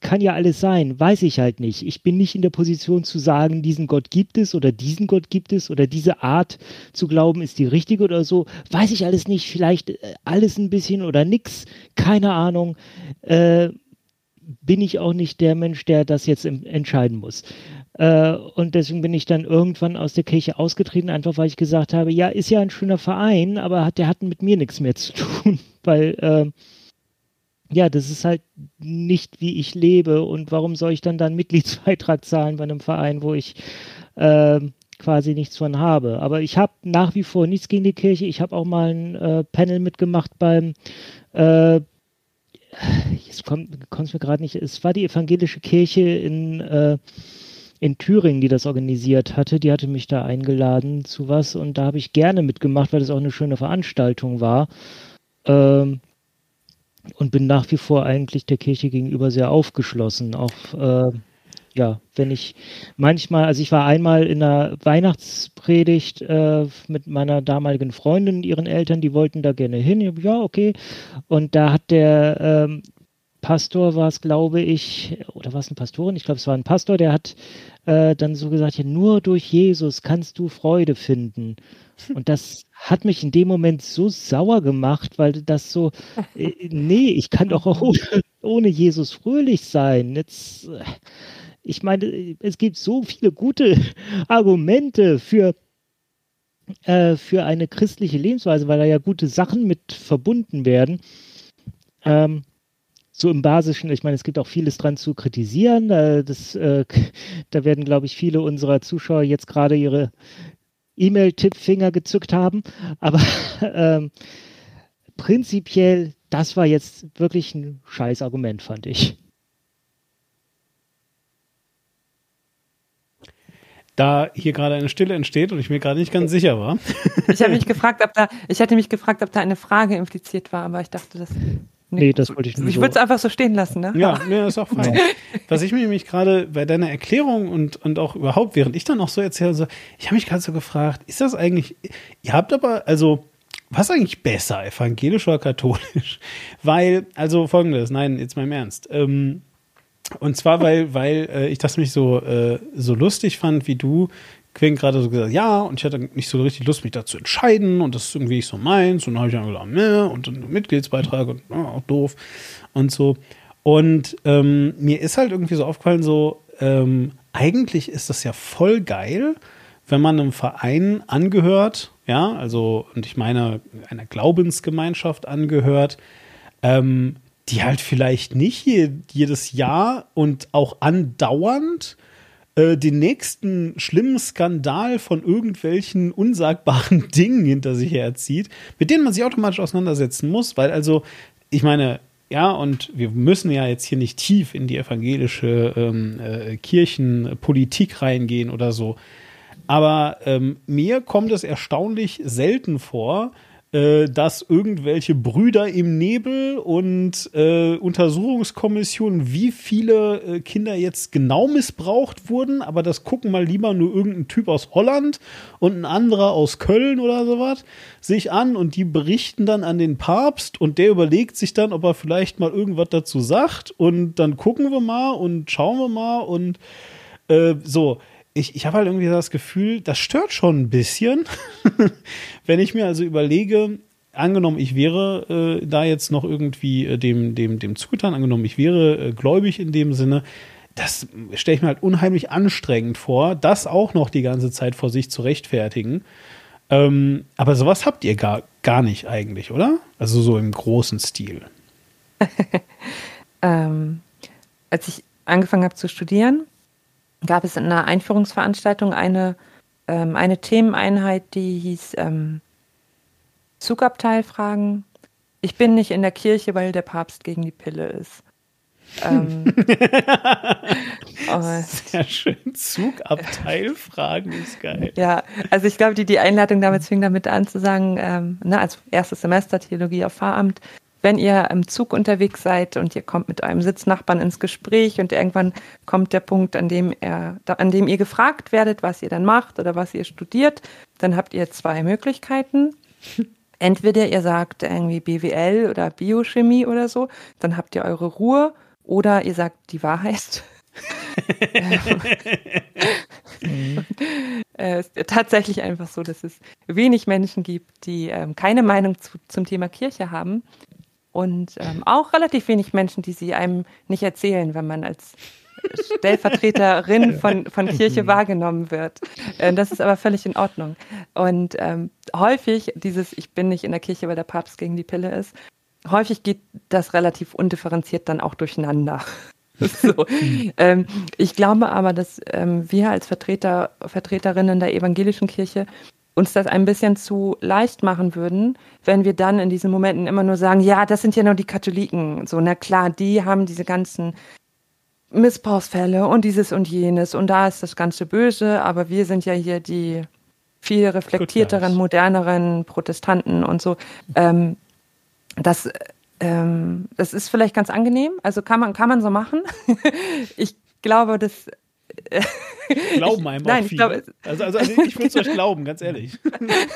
[SPEAKER 2] kann ja alles sein, weiß ich halt nicht. Ich bin nicht in der Position zu sagen, diesen Gott gibt es oder diesen Gott gibt es oder diese Art zu glauben ist die richtige oder so. Weiß ich alles nicht. Vielleicht äh, alles ein bisschen oder nix. Keine Ahnung. Äh, bin ich auch nicht der Mensch, der das jetzt entscheiden muss. Äh, und deswegen bin ich dann irgendwann aus der Kirche ausgetreten, einfach weil ich gesagt habe, ja, ist ja ein schöner Verein, aber hat, der hat mit mir nichts mehr zu tun, [LAUGHS] weil äh, ja, das ist halt nicht, wie ich lebe. Und warum soll ich dann dann Mitgliedsbeitrag zahlen bei einem Verein, wo ich äh, quasi nichts von habe? Aber ich habe nach wie vor nichts gegen die Kirche. Ich habe auch mal ein äh, Panel mitgemacht beim äh, jetzt kommt es mir gerade nicht, es war die evangelische Kirche in, äh, in Thüringen, die das organisiert hatte. Die hatte mich da eingeladen zu was und da habe ich gerne mitgemacht, weil das auch eine schöne Veranstaltung war. Ähm, und bin nach wie vor eigentlich der Kirche gegenüber sehr aufgeschlossen. Auch äh, ja, wenn ich manchmal, also ich war einmal in einer Weihnachtspredigt äh, mit meiner damaligen Freundin und ihren Eltern, die wollten da gerne hin. Ja, okay. Und da hat der ähm, Pastor, war es glaube ich, oder war es eine Pastorin? Ich glaube, es war ein Pastor, der hat äh, dann so gesagt, ja, nur durch Jesus kannst du Freude finden. Und das hat mich in dem Moment so sauer gemacht, weil das so, äh, [LAUGHS] nee, ich kann doch auch ohne, ohne Jesus fröhlich sein. Jetzt, äh, ich meine, es gibt so viele gute [LAUGHS] Argumente für äh, für eine christliche Lebensweise, weil da ja gute Sachen mit verbunden werden. Ähm, so im Basischen, ich meine, es gibt auch vieles dran zu kritisieren. Äh, das, äh, da werden, glaube ich, viele unserer Zuschauer jetzt gerade ihre E-Mail-Tippfinger gezückt haben. Aber [LAUGHS] ähm, prinzipiell, das war jetzt wirklich ein scheiß Argument, fand ich.
[SPEAKER 1] da hier gerade eine Stille entsteht und ich mir gerade nicht ganz sicher war.
[SPEAKER 3] Ich habe mich [LAUGHS] gefragt, ob da, ich hatte mich gefragt, ob da eine Frage impliziert war, aber ich dachte, das.
[SPEAKER 2] Nee, das wollte ich nicht.
[SPEAKER 3] Ich würde es einfach so stehen lassen, ne?
[SPEAKER 1] Ja, ja ist auch fein. [LAUGHS] Was ich mir nämlich gerade bei deiner Erklärung und, und auch überhaupt, während ich dann auch so erzähle, so, ich habe mich gerade so gefragt, ist das eigentlich, ihr habt aber, also, was eigentlich besser, evangelisch oder katholisch? [LAUGHS] Weil, also folgendes, nein, jetzt mal im Ernst. Ähm, und zwar, weil, weil äh, ich das mich so, äh, so lustig fand, wie du Quinn gerade so gesagt, ja, und ich hatte nicht so richtig Lust, mich da zu entscheiden und das ist irgendwie nicht so meins. Und dann habe ich dann gesagt, ne, und dann Mitgliedsbeitrag und oh, auch doof und so. Und ähm, mir ist halt irgendwie so aufgefallen, so, ähm, eigentlich ist das ja voll geil, wenn man einem Verein angehört, ja, also, und ich meine, einer Glaubensgemeinschaft angehört, ähm, die halt vielleicht nicht jedes Jahr und auch andauernd äh, den nächsten schlimmen Skandal von irgendwelchen unsagbaren [LAUGHS] Dingen hinter sich herzieht, mit denen man sich automatisch auseinandersetzen muss, weil also, ich meine, ja, und wir müssen ja jetzt hier nicht tief in die evangelische ähm, äh, Kirchenpolitik reingehen oder so. Aber ähm, mir kommt es erstaunlich selten vor, äh, dass irgendwelche Brüder im Nebel und äh, Untersuchungskommissionen, wie viele äh, Kinder jetzt genau missbraucht wurden, aber das gucken mal lieber nur irgendein Typ aus Holland und ein anderer aus Köln oder sowas sich an. Und die berichten dann an den Papst und der überlegt sich dann, ob er vielleicht mal irgendwas dazu sagt. Und dann gucken wir mal und schauen wir mal. Und äh, so ich, ich habe halt irgendwie das Gefühl, das stört schon ein bisschen, [LAUGHS] wenn ich mir also überlege, angenommen, ich wäre äh, da jetzt noch irgendwie äh, dem, dem, dem zugetan, angenommen, ich wäre äh, gläubig in dem Sinne, das stelle ich mir halt unheimlich anstrengend vor, das auch noch die ganze Zeit vor sich zu rechtfertigen. Ähm, aber sowas habt ihr gar, gar nicht eigentlich, oder? Also so im großen Stil. [LAUGHS]
[SPEAKER 3] ähm, als ich angefangen habe zu studieren, gab es in einer Einführungsveranstaltung eine, ähm, eine Themeneinheit, die hieß ähm, Zugabteilfragen. Ich bin nicht in der Kirche, weil der Papst gegen die Pille ist.
[SPEAKER 1] Ähm, [LAUGHS] Sehr schön. Zugabteilfragen ist geil.
[SPEAKER 3] Ja, also ich glaube, die, die Einladung damals fing damit an zu sagen, ähm, ne, als erstes Semester Theologie auf Pfarramt, wenn ihr im Zug unterwegs seid und ihr kommt mit eurem Sitznachbarn ins Gespräch und irgendwann kommt der Punkt, an dem er, an dem ihr gefragt werdet, was ihr dann macht oder was ihr studiert, dann habt ihr zwei Möglichkeiten. [LAUGHS] Entweder ihr sagt irgendwie BWL oder Biochemie oder so, dann habt ihr eure Ruhe oder ihr sagt die Wahrheit. [LAUGHS] es ist tatsächlich einfach so, dass es wenig Menschen gibt, die ähm, keine Meinung zu, zum Thema Kirche haben und ähm, auch relativ wenig Menschen, die sie einem nicht erzählen, wenn man als Stellvertreterin [LAUGHS] von, von Kirche mhm. wahrgenommen wird. Äh, das ist aber völlig in Ordnung. Und ähm, häufig dieses, ich bin nicht in der Kirche, weil der Papst gegen die Pille ist, häufig geht das relativ undifferenziert dann auch durcheinander. [LAUGHS] so. ähm, ich glaube aber, dass ähm, wir als Vertreter, Vertreterinnen der evangelischen Kirche uns das ein bisschen zu leicht machen würden, wenn wir dann in diesen Momenten immer nur sagen, ja, das sind ja nur die Katholiken. So, na klar, die haben diese ganzen Missbrauchsfälle und dieses und jenes und da ist das Ganze böse, aber wir sind ja hier die viel reflektierteren, moderneren Protestanten und so. Ähm, das, ähm, das ist vielleicht ganz angenehm. Also kann man, kann man so machen. [LAUGHS] ich glaube, das [LAUGHS]
[SPEAKER 1] Glauben einem Nein, viele. Glaub, also, also, also ich würde es euch glauben, ganz ehrlich.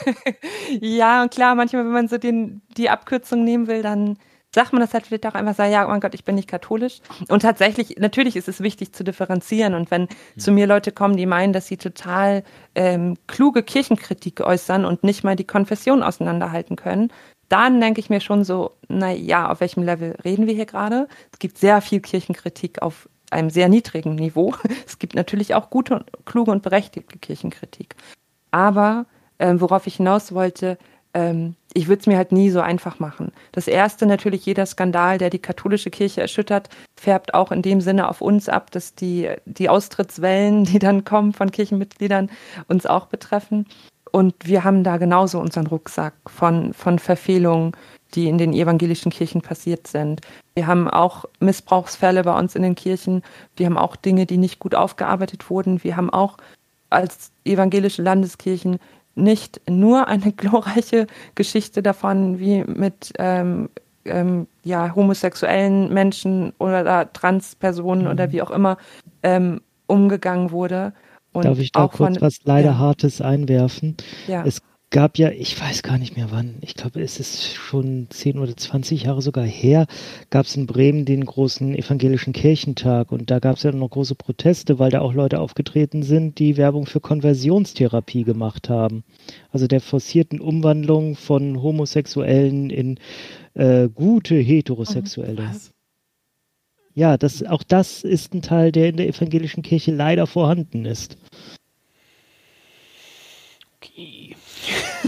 [SPEAKER 1] [LAUGHS]
[SPEAKER 3] ja, und klar, manchmal, wenn man so den, die Abkürzung nehmen will, dann sagt man das halt vielleicht auch einfach so, ja, oh mein Gott, ich bin nicht katholisch. Und tatsächlich, natürlich ist es wichtig zu differenzieren. Und wenn mhm. zu mir Leute kommen, die meinen, dass sie total ähm, kluge Kirchenkritik äußern und nicht mal die Konfession auseinanderhalten können, dann denke ich mir schon so, na ja, auf welchem Level reden wir hier gerade? Es gibt sehr viel Kirchenkritik auf einem sehr niedrigen Niveau. [LAUGHS] Es gibt natürlich auch gute, kluge und berechtigte Kirchenkritik. Aber äh, worauf ich hinaus wollte, ähm, ich würde es mir halt nie so einfach machen. Das erste natürlich, jeder Skandal, der die katholische Kirche erschüttert, färbt auch in dem Sinne auf uns ab, dass die, die Austrittswellen, [LAUGHS] die dann kommen von Kirchenmitgliedern, uns auch betreffen. Und wir haben da genauso unseren Rucksack von, von Verfehlungen, die in den evangelischen Kirchen passiert sind. Wir haben auch Missbrauchsfälle bei uns in den Kirchen. Wir haben auch Dinge, die nicht gut aufgearbeitet wurden. Wir haben auch als evangelische Landeskirchen nicht nur eine [LAUGHS] glorreiche Geschichte davon, wie mit ähm, ähm, ja, homosexuellen Menschen oder Transpersonen mhm. oder wie auch immer ähm, umgegangen wurde.
[SPEAKER 2] Und Darf ich da kurz von, was leider ja. Hartes einwerfen? Ja. Es gab ja, ich weiß gar nicht mehr wann, ich glaube, es ist schon 10 oder 20 Jahre sogar her, gab es in Bremen den großen evangelischen Kirchentag und da gab es ja noch große Proteste, weil da auch Leute aufgetreten sind, die Werbung für Konversionstherapie gemacht haben. Also der forcierten Umwandlung von Homosexuellen in äh, gute Heterosexuelle. Was? Ja, das, auch das ist ein Teil, der in der evangelischen Kirche leider vorhanden ist.
[SPEAKER 1] Okay.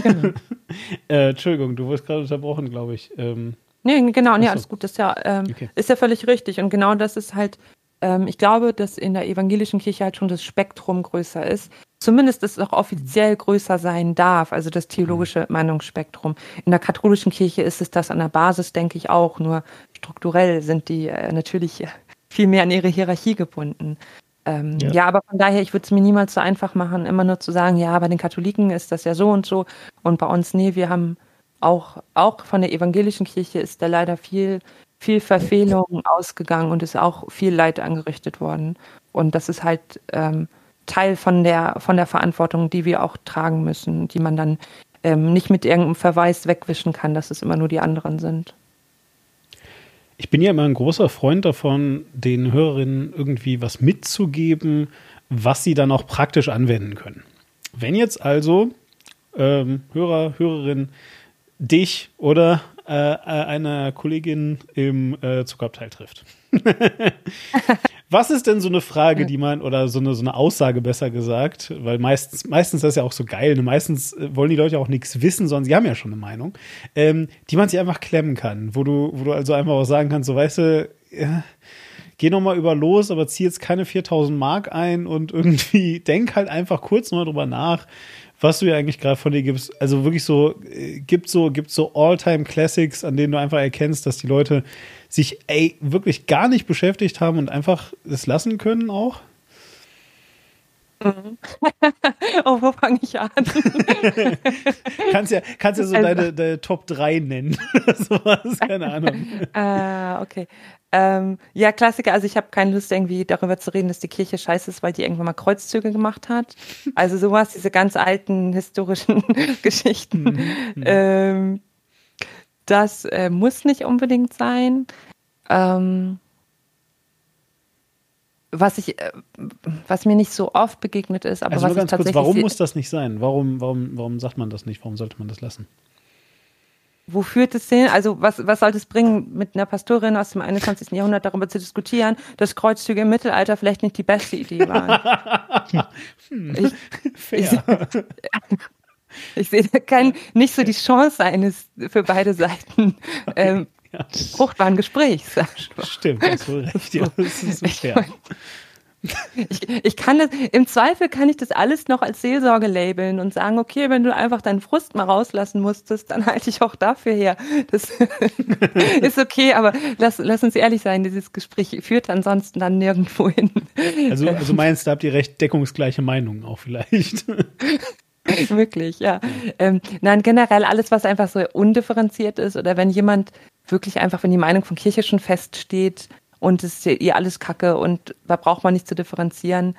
[SPEAKER 1] Genau. [LAUGHS] äh, Entschuldigung, du wurdest gerade unterbrochen, glaube ich. Ähm,
[SPEAKER 3] nee, genau, nee, alles gut. Das ist ja, ähm, okay. ist ja völlig richtig. Und genau das ist halt, ähm, ich glaube, dass in der evangelischen Kirche halt schon das Spektrum größer ist. Zumindest dass es auch offiziell größer sein darf, also das theologische mhm. Meinungsspektrum. In der katholischen Kirche ist es das an der Basis, denke ich, auch. Nur strukturell sind die äh, natürlich [LAUGHS] viel mehr an ihre Hierarchie gebunden. Ähm, ja. ja. aber von daher, ich würde es mir niemals so einfach machen, immer nur zu sagen, ja, bei den Katholiken ist das ja so und so und bei uns, nee, wir haben auch, auch von der evangelischen Kirche ist da leider viel, viel Verfehlung ausgegangen und ist auch viel Leid angerichtet worden. Und das ist halt ähm, Teil von der, von der Verantwortung, die wir auch tragen müssen, die man dann ähm, nicht mit irgendeinem Verweis wegwischen kann, dass es immer nur die anderen sind.
[SPEAKER 1] Ich bin ja immer ein großer Freund davon, den Hörerinnen irgendwie was mitzugeben, was sie dann auch praktisch anwenden können. Wenn jetzt also ähm, Hörer, Hörerin dich oder äh, äh einer Kollegin im äh, Zuckerabteil trifft. [LAUGHS] [LAUGHS] Was ist denn so eine Frage, die man, oder so eine, so eine Aussage besser gesagt, weil meistens, meistens ist das ja auch so geil, ne? meistens äh, wollen die Leute auch nichts wissen, sondern sie haben ja schon eine Meinung, ähm, die man sich einfach klemmen kann, wo du, wo du also einfach auch sagen kannst, so weißt du, ja, geh noch mal über los, aber zieh jetzt keine 4000 Mark ein und [LAUGHS] irgendwie denk halt einfach kurz mal drüber nach, was du ja eigentlich gerade von dir gibst. Also wirklich so, äh, gibt so, gibt so All-Time-Classics, an denen du einfach erkennst, dass die Leute sich ey, wirklich gar nicht beschäftigt haben und einfach es lassen können auch?
[SPEAKER 3] Mhm. [LAUGHS] oh, wo fange ich an? [LAUGHS]
[SPEAKER 1] kannst ja, kannst ja so also, deine, deine, Top 3 nennen. Sowas, keine Ahnung. [LAUGHS]
[SPEAKER 3] Ah, okay. Ähm, ja, Klassiker. Also ich habe keine Lust irgendwie darüber zu reden, dass die Kirche scheiße ist, weil die irgendwann mal Kreuzzüge gemacht hat. Also sowas, diese ganz alten historischen Geschichten. Mhm. Ähm, das äh, muss nicht unbedingt sein. Ähm, was ich, äh, was mir nicht so oft begegnet ist, aber
[SPEAKER 1] also
[SPEAKER 3] was
[SPEAKER 1] nur ganz kurz, warum muss das nicht sein? Warum, warum, warum sagt man das nicht? Warum sollte man das lassen?
[SPEAKER 3] Wo führt es hin? Also was, was sollte es bringen, mit einer Pastorin aus dem 21. Jahrhundert darüber zu diskutieren, dass Kreuzzüge im Mittelalter vielleicht nicht die beste Idee waren? [LAUGHS] hm. ich, Fair. Ich, ich sehe kein, nicht so die Chance eines für beide Seiten [LAUGHS] okay. ähm, ja. fruchtbaren Gesprächs.
[SPEAKER 1] Stimmt, hast du recht. Ja, das ist so fair.
[SPEAKER 3] Ich, ich, kann das, im Zweifel kann ich das alles noch als Seelsorge labeln und sagen, okay, wenn du einfach deinen Frust mal rauslassen musstest, dann halte ich auch dafür her. Das [LAUGHS] ist okay, aber lass, lass uns ehrlich sein, dieses Gespräch führt ansonsten dann nirgendwo hin.
[SPEAKER 1] Also, also meinst du, habt ihr recht deckungsgleiche Meinungen auch vielleicht? [LAUGHS] [LAUGHS]
[SPEAKER 3] Wirklich, ja. Ähm, nein, generell alles, was einfach so undifferenziert ist oder wenn jemand wirklich einfach, wenn die Meinung von Kirche schon feststeht und es ist ihr eh alles Kacke und da braucht man nicht zu differenzieren.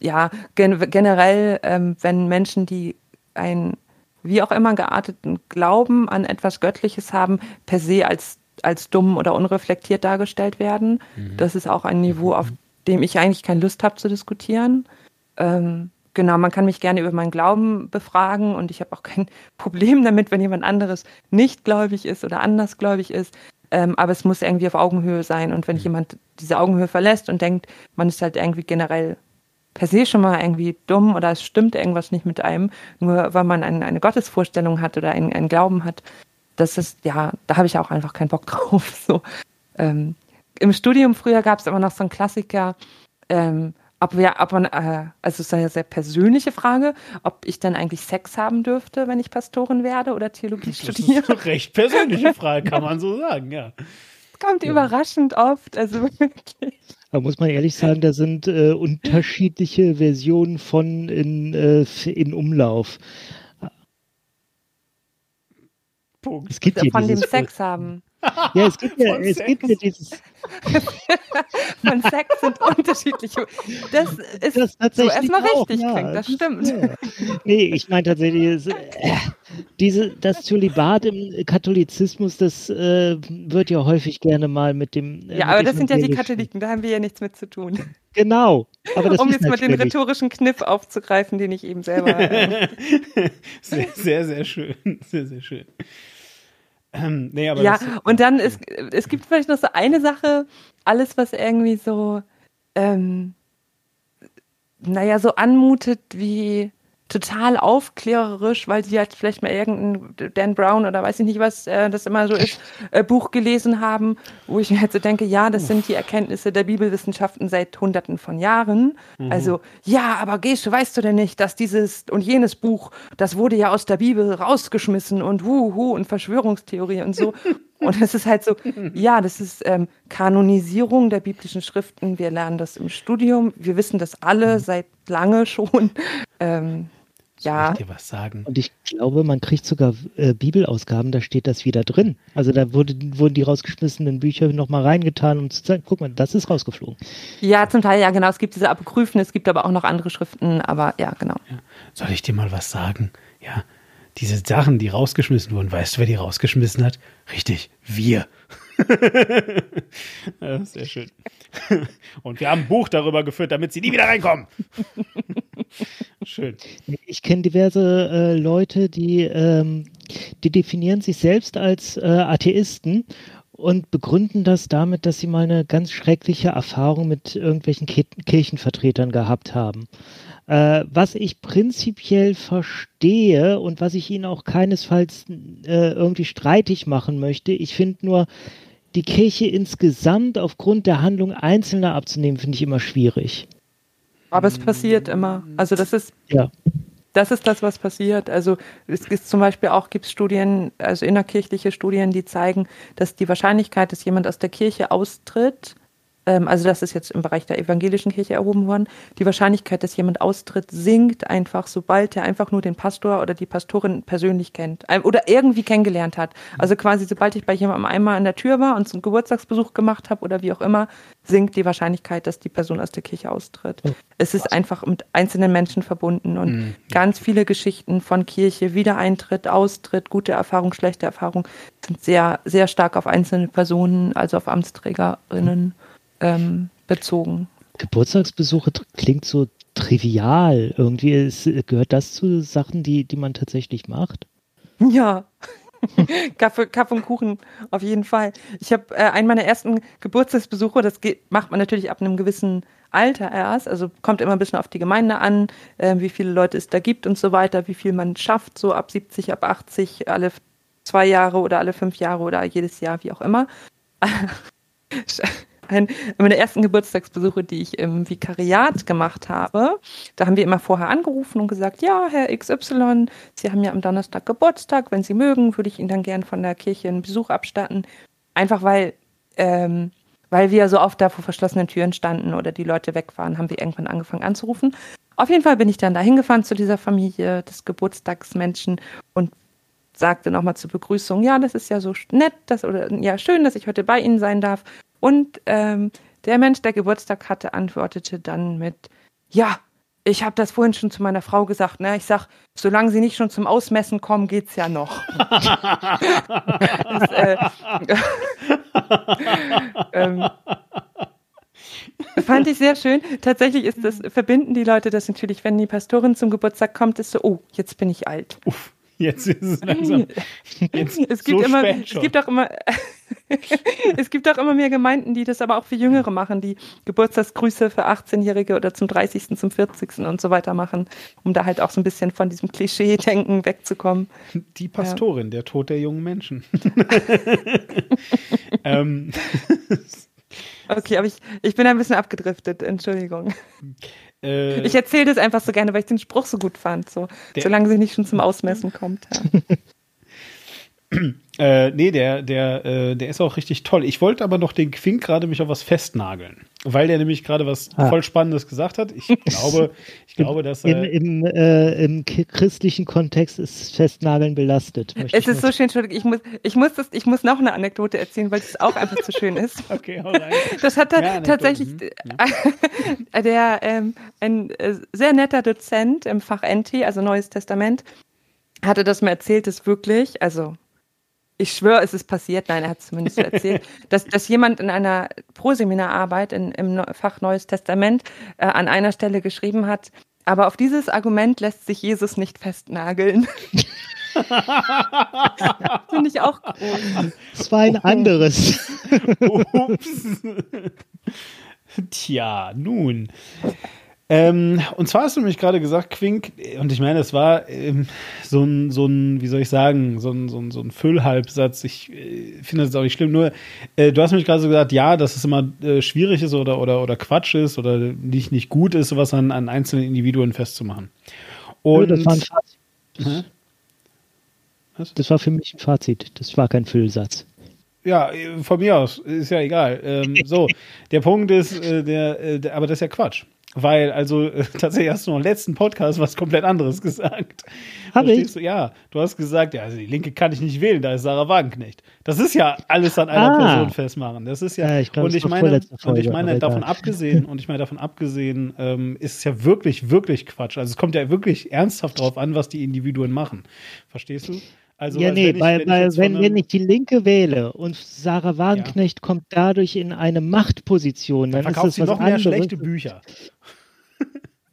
[SPEAKER 3] Ja, gen generell, ähm, wenn Menschen, die ein wie auch immer gearteten Glauben an etwas Göttliches haben, per se als, als dumm oder unreflektiert dargestellt werden. Mhm. Das ist auch ein Niveau, auf dem ich eigentlich keine Lust habe zu diskutieren. Ähm, Genau, man kann mich gerne über meinen Glauben befragen und ich habe auch kein [LAUGHS] Problem damit, wenn jemand anderes nicht gläubig ist oder andersgläubig ist. Ähm, aber es muss irgendwie auf Augenhöhe sein. Und wenn mhm. jemand diese Augenhöhe verlässt und denkt, man ist halt irgendwie generell per se schon mal irgendwie dumm oder es stimmt irgendwas nicht mit einem, nur weil man eine, eine Gottesvorstellung hat oder einen, einen Glauben hat, das ist, ja, da habe ich auch einfach keinen Bock [LAUGHS] drauf. So. Ähm, Im Studium früher gab es immer noch so einen Klassiker, ähm, ob wir, ob man, äh, also es ist eine sehr persönliche Frage, ob ich dann eigentlich Sex haben dürfte, wenn ich Pastorin werde oder Theologie das studiere. Das
[SPEAKER 1] ist eine recht persönliche [LAUGHS] Frage, kann man so sagen, ja.
[SPEAKER 3] Kommt ja. überraschend oft, also wirklich.
[SPEAKER 2] Da muss man ehrlich sagen, da sind äh, unterschiedliche Versionen von in, äh, in Umlauf.
[SPEAKER 3] Punkt. Es gibt von dem Sex haben.
[SPEAKER 2] Ja, es gibt ja, es gibt ja dieses. [LAUGHS]
[SPEAKER 3] Von Sex sind unterschiedliche. [LAUGHS] Das ist das tatsächlich so erstmal richtig ja, klingt, das stimmt. Ja.
[SPEAKER 2] Nee, ich meine tatsächlich, äh, diese, das Zölibat im Katholizismus, das äh, wird ja häufig gerne mal mit dem.
[SPEAKER 3] Äh, ja, aber das sind ja die Katholiken, da haben wir ja nichts mit zu tun. [LAUGHS]
[SPEAKER 2] Genau.
[SPEAKER 3] um jetzt mal den rhetorischen Kniff aufzugreifen, den ich eben selber. Äh,
[SPEAKER 1] sehr, sehr, sehr schön. Sehr, sehr schön. [CLEARS THROAT]
[SPEAKER 3] Nee, aber ja, und dann, ist, es gibt vielleicht noch so eine Sache, alles, was irgendwie so, ähm, naja, so anmutet wie total aufklärerisch, weil sie halt vielleicht mal irgendein Dan Brown oder weiß ich nicht was, äh, das immer so ist, äh, Buch gelesen haben, wo ich mir halt so denke, ja, das sind die Erkenntnisse der Bibelwissenschaften seit hunderten von Jahren. Mhm. Also, ja, aber Gesche, weißt du denn nicht, dass dieses und jenes Buch, das wurde ja aus der Bibel rausgeschmissen und wuhu und Verschwörungstheorie und so. [LAUGHS] Und es ist halt so, [LAUGHS] ja, das ist ähm, Kanonisierung der biblischen Schriften. Wir lernen das im Studium. Wir wissen das alle mhm. seit lange schon. [LAUGHS] Ähm, ja.
[SPEAKER 1] Soll ich dir was sagen?
[SPEAKER 2] Und ich glaube, man kriegt sogar äh, Bibelausgaben, da steht das wieder drin. Also da wurde, wurden die rausgeschmissenen Bücher nochmal reingetan, um zu sagen, guck mal, das ist rausgeflogen.
[SPEAKER 3] Ja, zum Teil, ja, genau. Es gibt diese Apokryphen, es gibt aber auch noch andere Schriften, aber ja, genau. Ja.
[SPEAKER 1] Soll ich dir mal was sagen? Ja, diese Sachen, die rausgeschmissen wurden, weißt du, wer die rausgeschmissen hat? Richtig, wir. [LAUGHS] ja, sehr schön. Und wir haben ein Buch darüber geführt, damit sie nie wieder reinkommen. [LAUGHS] Schön.
[SPEAKER 2] Ich kenne diverse äh, Leute, die, ähm, die definieren sich selbst als äh, Atheisten und begründen das damit, dass sie mal eine ganz schreckliche Erfahrung mit irgendwelchen Kirchenvertretern gehabt haben. Äh, was ich prinzipiell verstehe und was ich Ihnen auch keinesfalls äh, irgendwie streitig machen möchte, ich finde nur, die Kirche insgesamt aufgrund der Handlung Einzelner abzunehmen, finde ich immer schwierig.
[SPEAKER 3] Aber es passiert immer. Also das ist.
[SPEAKER 2] Ja.
[SPEAKER 3] das ist das, was passiert. Also es gibt zum Beispiel auch gibt's Studien, also innerkirchliche Studien, die zeigen, dass die Wahrscheinlichkeit, dass jemand aus der Kirche austritt, also das ist jetzt im Bereich der evangelischen Kirche erhoben worden, die Wahrscheinlichkeit, dass jemand austritt, sinkt einfach, sobald er einfach nur den Pastor oder die Pastorin persönlich kennt oder irgendwie kennengelernt hat. Also quasi, sobald ich bei jemandem einmal an der Tür war und zum Geburtstagsbesuch gemacht habe oder wie auch immer, sinkt die Wahrscheinlichkeit, dass die Person aus der Kirche austritt. Oh, es ist einfach mit einzelnen Menschen verbunden und mhm. ganz viele Geschichten von Kirche, Wiedereintritt, Austritt, gute Erfahrung, schlechte Erfahrung sind sehr, sehr stark auf einzelne Personen, also auf Amtsträgerinnen. Mhm ähm, bezogen.
[SPEAKER 2] Geburtstagsbesuche klingt so trivial. Irgendwie ist, gehört das zu Sachen, die, die man tatsächlich macht?
[SPEAKER 3] Ja. [LAUGHS] Kaffee, Kaffee und Kuchen, auf jeden Fall. Ich habe äh, einen meiner ersten Geburtstagsbesuche, das geht, macht man natürlich ab einem gewissen Alter erst, also kommt immer ein bisschen auf die Gemeinde an, äh, wie viele Leute es da gibt und so weiter, wie viel man schafft, so ab 70, ab 80, alle zwei Jahre oder alle fünf Jahre oder jedes Jahr, wie auch immer. [LAUGHS] ein, meine ersten Geburtstagsbesuche, die ich im Vikariat gemacht habe, da haben wir immer vorher angerufen und gesagt, ja, Herr XY, Sie haben ja am Donnerstag Geburtstag, wenn Sie mögen, würde ich Ihnen dann gern von der Kirche einen Besuch abstatten. Einfach weil, ähm, weil wir so oft da vor verschlossenen Türen standen oder die Leute weg waren, haben wir irgendwann angefangen anzurufen. Auf jeden Fall bin ich dann da hingefahren zu dieser Familie des Geburtstagsmenschen und sagte nochmal zur Begrüßung, ja, das ist ja so nett, dass, oder ja, schön, dass ich heute bei Ihnen sein darf. Und ähm, der Mensch, der Geburtstag hatte, antwortete dann mit, ja, ich habe das vorhin schon zu meiner Frau gesagt, ne? Ich sag, solange sie nicht schon zum Ausmessen kommen, geht's ja noch. [LAUGHS] das, äh, [LAUGHS] ähm, fand ich sehr schön. Tatsächlich ist das, verbinden die Leute das natürlich, wenn die Pastorin zum Geburtstag kommt, ist so, oh, jetzt bin ich alt. Uff. [LAUGHS]
[SPEAKER 1] Jetzt ist es langsam. [LAUGHS]
[SPEAKER 3] Jetzt es gibt so immer, es gibt auch immer, [LAUGHS] es gibt auch immer mehr Gemeinden, die das aber auch für Jüngere machen, die Geburtstagsgrüße für 18-Jährige oder zum 30., zum 40. und so weiter machen, um da halt auch so ein bisschen von diesem Klischee-Denken wegzukommen.
[SPEAKER 1] Die Pastorin, ja. der Tod der jungen Menschen. ähm.
[SPEAKER 3] Okay, aber ich, ich bin ein bisschen abgedriftet, Entschuldigung. Äh, ich erzähle das einfach so gerne, weil ich den Spruch so gut fand, so, solange sie nicht schon zum Ausmessen kommt. Ja. [LAUGHS]
[SPEAKER 1] Äh, nee, der, der, äh, der ist auch richtig toll. Ich wollte aber noch den Quink gerade mich auf was festnageln, weil der nämlich gerade was ah. voll Spannendes gesagt hat. Ich glaube, ich glaube, dass
[SPEAKER 2] er Im, im, äh, im christlichen Kontext ist Festnageln belastet.
[SPEAKER 3] Es ist so schön, Entschuldigung, ich muss, ich muss das, ich muss noch eine Anekdote erzählen, weil es auch einfach zu schön ist. [LAUGHS] okay, hau rein. Das hat da tatsächlich ja. [LAUGHS] der ähm, ein äh, sehr netter Dozent im Fach NT, also Neues Testament, hatte das mir erzählt, ist wirklich, also ich schwöre, es ist passiert, nein, er hat es zumindest erzählt, [LAUGHS] dass, dass jemand in einer Proseminararbeit in, im Fach Neues Testament äh, an einer Stelle geschrieben hat, aber auf dieses Argument lässt sich Jesus nicht festnageln. [LAUGHS] Finde ich auch
[SPEAKER 2] groß. Das war ein anderes. Ups. [LAUGHS]
[SPEAKER 1] Tja, nun. Ähm, und zwar hast du nämlich gerade gesagt, Quink, und ich meine, es war ähm, so ein, so ein, wie soll ich sagen, so ein, so ein, so ein Füllhalbsatz. Ich äh, finde das auch nicht schlimm. Nur, äh, du hast nämlich gerade so gesagt, ja, dass es immer äh, schwierig ist oder, oder, oder Quatsch ist oder nicht, nicht gut ist, sowas an, an einzelnen Individuen festzumachen. Und, ja, das war ein Fazit.
[SPEAKER 2] Hä? Was? Das war für mich ein Fazit. Das war kein Füllsatz.
[SPEAKER 1] Ja, von mir aus, ist ja egal. Ähm, so, der Punkt ist, äh, der, äh, der, aber das ist ja Quatsch. Weil, also äh, [LAUGHS] tatsächlich hast du noch im letzten Podcast was komplett anderes gesagt. Habe ich? Du? Ja, du hast gesagt, ja, also die Linke kann ich nicht wählen, da ist Sarah Wagenknecht. Das ist ja alles an einer ah. Person festmachen. Das ist ja, ja ich glaub, und, ich meine, Folge, und ich meine, davon abgesehen, und ich meine, davon abgesehen, ähm, ist es ja wirklich, wirklich Quatsch. Also es kommt ja wirklich ernsthaft drauf an, was die Individuen machen. Verstehst du?
[SPEAKER 2] Also, ja, nee, wenn weil, ich, wenn, weil, ich wenn, wenn, ich die Linke wähle und Sarah Wagenknecht ja. kommt dadurch in eine Machtposition, dann, dann ist das sie noch mehr
[SPEAKER 1] schlechte Bücher. [LAUGHS]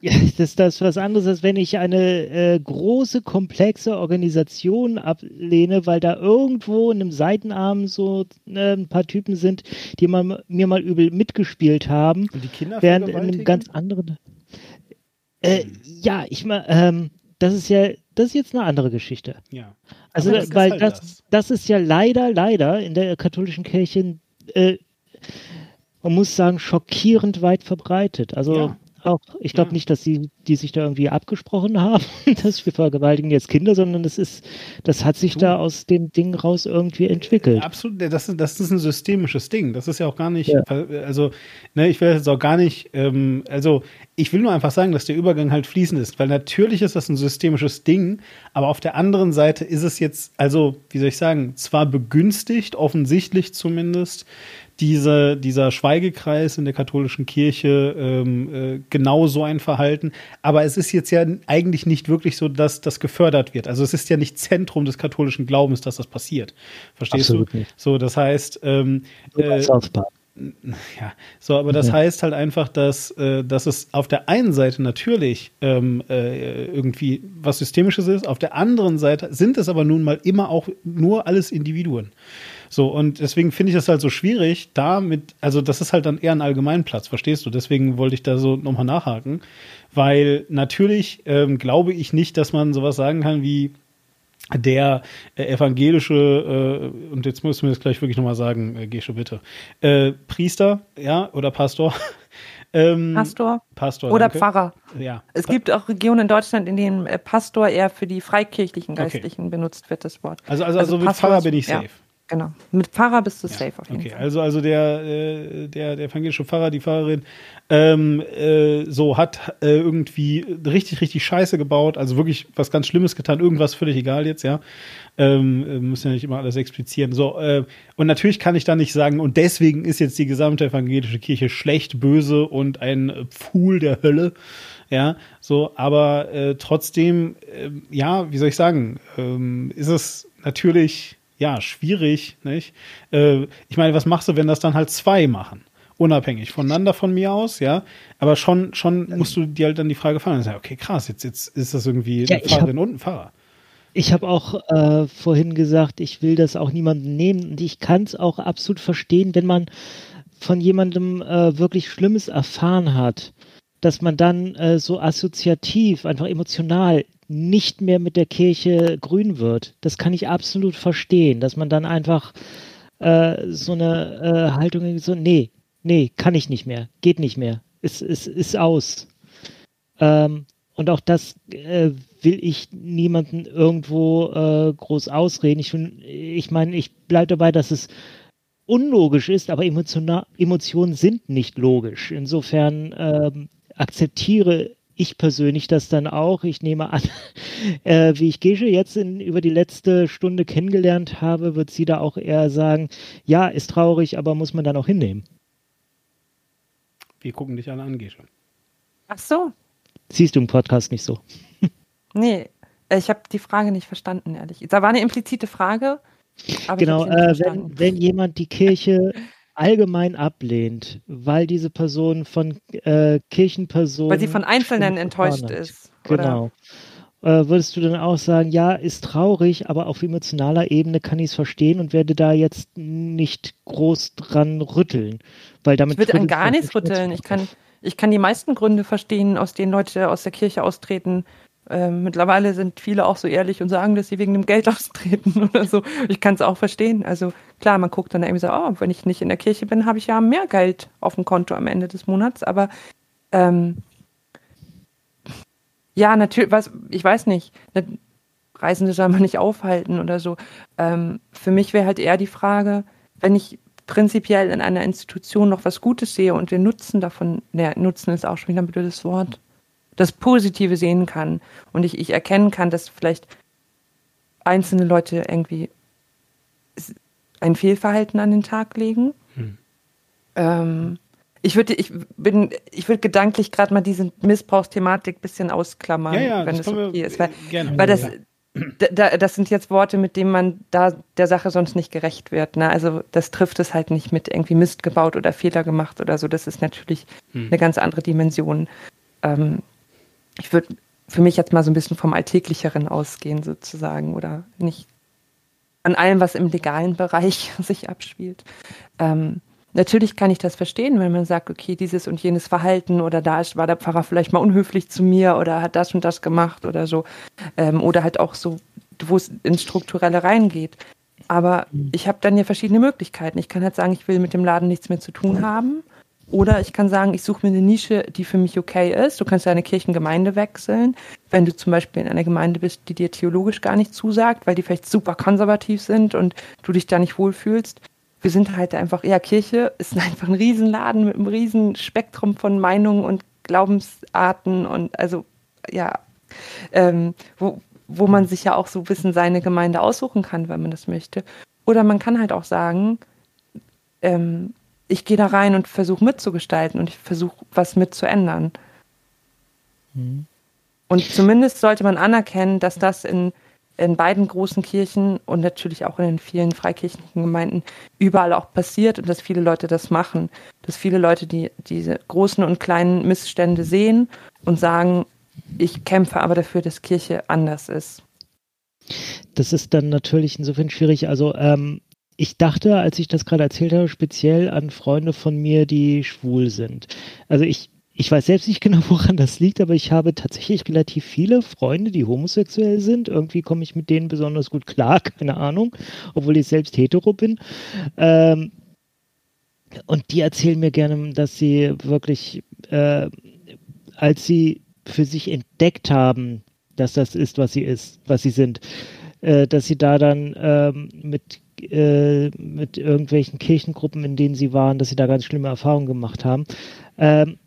[SPEAKER 2] Ja, das ist das was anderes, als wenn ich eine äh, große, komplexe Organisation ablehne, weil da irgendwo in einem Seitenarm so äh, ein paar Typen sind, die mal, mir mal übel mitgespielt haben. Und die Kinder während in einem ganz anderen. Äh, ja, ich mal, ähm, das ist ja, das ist jetzt eine andere Geschichte.
[SPEAKER 1] Ja.
[SPEAKER 2] Also, das weil das, das, das. ist ja leider, leider in der katholischen Kirche, äh, man muss sagen, schockierend weit verbreitet. Also, ja auch, ich glaube ja. nicht, dass sie, die sich da irgendwie abgesprochen haben, [LAUGHS] dass wir vergewaltigen jetzt Kinder, sondern das ist, das hat sich du. da aus dem Ding raus irgendwie entwickelt.
[SPEAKER 1] Absolut, das ist, das ist ein systemisches Ding. Das ist ja auch gar nicht, ja. also, ne, ich will jetzt auch gar nicht, ähm, also ich will nur einfach sagen, dass der Übergang halt fließend ist, weil natürlich ist das ein systemisches Ding, aber auf der anderen Seite ist es jetzt, also, wie soll ich sagen, zwar begünstigt, offensichtlich zumindest, diese, dieser Schweigekreis in der katholischen Kirche ähm, äh, genau so ein Verhalten. Aber es ist jetzt ja eigentlich nicht wirklich so, dass das gefördert wird. Also es ist ja nicht Zentrum des katholischen Glaubens, dass das passiert. Verstehst Absolut du? Nicht. So, das heißt, ähm, äh, ja, so, aber das ja. heißt halt einfach, dass, äh, dass es auf der einen Seite natürlich ähm, äh, irgendwie was Systemisches ist, auf der anderen Seite sind es aber nun mal immer auch nur alles Individuen. So, und deswegen finde ich das halt so schwierig, da mit, also das ist halt dann eher ein Allgemeinplatz, verstehst du? Deswegen wollte ich da so nochmal nachhaken, weil natürlich ähm, glaube ich nicht, dass man sowas sagen kann wie, der äh, evangelische, äh, und jetzt müssen wir das gleich wirklich nochmal sagen, äh, Gesche, bitte, äh, Priester, ja, oder Pastor. [LAUGHS]
[SPEAKER 3] ähm, Pastor.
[SPEAKER 1] Pastor.
[SPEAKER 3] Oder danke. Pfarrer.
[SPEAKER 1] Ja.
[SPEAKER 3] Es gibt auch Regionen in Deutschland, in denen äh, Pastor eher für die freikirchlichen Geistlichen okay. benutzt wird, das Wort.
[SPEAKER 1] Also, also, also, also mit Pfarrer bin ich safe.
[SPEAKER 3] Ja. Genau. Mit Pfarrer bist du ja, safe auf jeden
[SPEAKER 1] okay.
[SPEAKER 3] Fall.
[SPEAKER 1] Also, also der, äh, der, der evangelische Pfarrer, die Pfarrerin, ähm, äh, so hat äh, irgendwie richtig, richtig Scheiße gebaut, also wirklich was ganz Schlimmes getan, irgendwas völlig egal jetzt, ja. Ähm, äh, müssen ja nicht immer alles explizieren. So, äh, und natürlich kann ich da nicht sagen, und deswegen ist jetzt die gesamte evangelische Kirche schlecht, böse und ein Pfuhl der Hölle. Ja, so, aber äh, trotzdem, äh, ja, wie soll ich sagen, ähm, ist es natürlich ja, schwierig, nicht? Äh, ich meine, was machst du, wenn das dann halt zwei machen? Unabhängig voneinander von mir aus, ja. Aber schon, schon musst du dir halt dann die Frage sagen, okay, krass, jetzt, jetzt ist das irgendwie ja, eine Fahrerin und ein Fahrer.
[SPEAKER 2] Ich habe auch äh, vorhin gesagt, ich will das auch niemandem nehmen und ich kann es auch absolut verstehen, wenn man von jemandem äh, wirklich Schlimmes erfahren hat, dass man dann äh, so assoziativ, einfach emotional nicht mehr mit der Kirche grün wird. Das kann ich absolut verstehen, dass man dann einfach äh, so eine äh, Haltung so, nee, nee, kann ich nicht mehr, geht nicht mehr, ist, ist, ist aus. Ähm, und auch das äh, will ich niemanden irgendwo äh, groß ausreden. Ich, ich meine, ich bleibe dabei, dass es unlogisch ist, aber Emotionen sind nicht logisch. Insofern ähm, akzeptiere ich persönlich das dann auch. Ich nehme an, [LAUGHS] äh, wie ich Gesche jetzt in, über die letzte Stunde kennengelernt habe, wird sie da auch eher sagen, ja, ist traurig, aber muss man dann auch hinnehmen.
[SPEAKER 1] Wir gucken dich alle an, Gesche.
[SPEAKER 3] Ach so.
[SPEAKER 2] Siehst du im Podcast nicht so? [LAUGHS]
[SPEAKER 3] nee, ich habe die Frage nicht verstanden, ehrlich. Da war eine implizite Frage.
[SPEAKER 2] genau, äh, wenn, wenn jemand die Kirche [LAUGHS] allgemein ablehnt, weil diese Person von äh, Kirchenpersonen.
[SPEAKER 3] Weil sie von Einzelnen enttäuscht ist.
[SPEAKER 2] Genau. Äh, würdest du dann auch sagen, ja, ist traurig, aber auf emotionaler Ebene kann ich es verstehen und werde da jetzt nicht groß dran rütteln. Weil damit
[SPEAKER 3] ich würde an gar nichts rütteln. Ich kann, ich kann die meisten Gründe verstehen, aus denen Leute aus der Kirche austreten. Ähm, mittlerweile sind viele auch so ehrlich und sagen, dass sie wegen dem Geld [LAUGHS] austreten oder so. Ich kann es auch verstehen. Also klar, man guckt dann irgendwie so, oh, wenn ich nicht in der Kirche bin, habe ich ja mehr Geld auf dem Konto am Ende des Monats. Aber ähm, ja, natürlich, was, ich weiß nicht, ne, Reisende soll man nicht aufhalten oder so. Ähm, für mich wäre halt eher die Frage, wenn ich prinzipiell in einer Institution noch was Gutes sehe und den Nutzen davon, der Nutzen ist auch schon wieder ein blödes Wort, das Positive sehen kann und ich, ich erkennen kann, dass vielleicht einzelne Leute irgendwie ein Fehlverhalten an den Tag legen. Hm. Ähm, ich würde, ich bin, ich würde gedanklich gerade mal diese Missbrauchsthematik ein bisschen ausklammern,
[SPEAKER 1] ja, ja,
[SPEAKER 3] wenn
[SPEAKER 1] es okay
[SPEAKER 3] ist, weil, gerne, weil das, da, das sind jetzt Worte, mit denen man da der Sache sonst nicht gerecht wird. Ne? Also das trifft es halt nicht mit irgendwie Mist gebaut oder Fehler gemacht oder so. Das ist natürlich hm. eine ganz andere Dimension. Ähm, ich würde für mich jetzt mal so ein bisschen vom Alltäglicheren ausgehen, sozusagen, oder nicht an allem, was im legalen Bereich [LAUGHS] sich abspielt. Ähm, natürlich kann ich das verstehen, wenn man sagt, okay, dieses und jenes Verhalten oder da ist, war der Pfarrer vielleicht mal unhöflich zu mir oder hat das und das gemacht oder so. Ähm, oder halt auch so, wo es ins Strukturelle reingeht. Aber mhm. ich habe dann ja verschiedene Möglichkeiten. Ich kann halt sagen, ich will mit dem Laden nichts mehr zu tun haben. Oder ich kann sagen, ich suche mir eine Nische, die für mich okay ist. Du kannst deine Kirchengemeinde wechseln, wenn du zum Beispiel in einer Gemeinde bist, die dir theologisch gar nicht zusagt, weil die vielleicht super konservativ sind und du dich da nicht wohlfühlst. Wir sind halt einfach, ja, Kirche ist [LAUGHS] einfach ein Riesenladen mit einem riesen Spektrum von Meinungen und Glaubensarten und also, ja, ähm, wo, wo man sich ja auch so ein bisschen seine Gemeinde aussuchen kann, wenn man das möchte. Oder man kann halt auch sagen, ähm, ich gehe da rein und versuche mitzugestalten und ich versuche was mitzuändern. Mhm. Und zumindest sollte man anerkennen, dass das in, in beiden großen Kirchen und natürlich auch in den vielen freikirchlichen Gemeinden überall auch passiert und dass viele Leute das machen. Dass viele Leute die, diese großen und kleinen Missstände sehen und sagen, ich kämpfe aber dafür, dass Kirche anders ist.
[SPEAKER 2] Das ist dann natürlich insofern schwierig. Also ähm, ich dachte, als ich das gerade erzählt habe, speziell an Freunde von mir, die schwul sind. Also ich, ich weiß selbst nicht genau, [LAUGHS] woran das liegt, aber ich habe tatsächlich relativ viele Freunde, die homosexuell sind. Irgendwie komme ich mit denen besonders gut klar, [LAUGHS] keine Ahnung, obwohl ich selbst hetero bin. Ähm, und die erzählen mir gerne, dass sie wirklich, äh, als sie für sich entdeckt haben, dass das ist, was sie ist, was sie sind, äh, dass sie da dann ähm, mit äh, mit irgendwelchen Kirchengruppen, in denen sie waren, dass sie da ganz schlimme Erfahrungen gemacht haben. Ähm,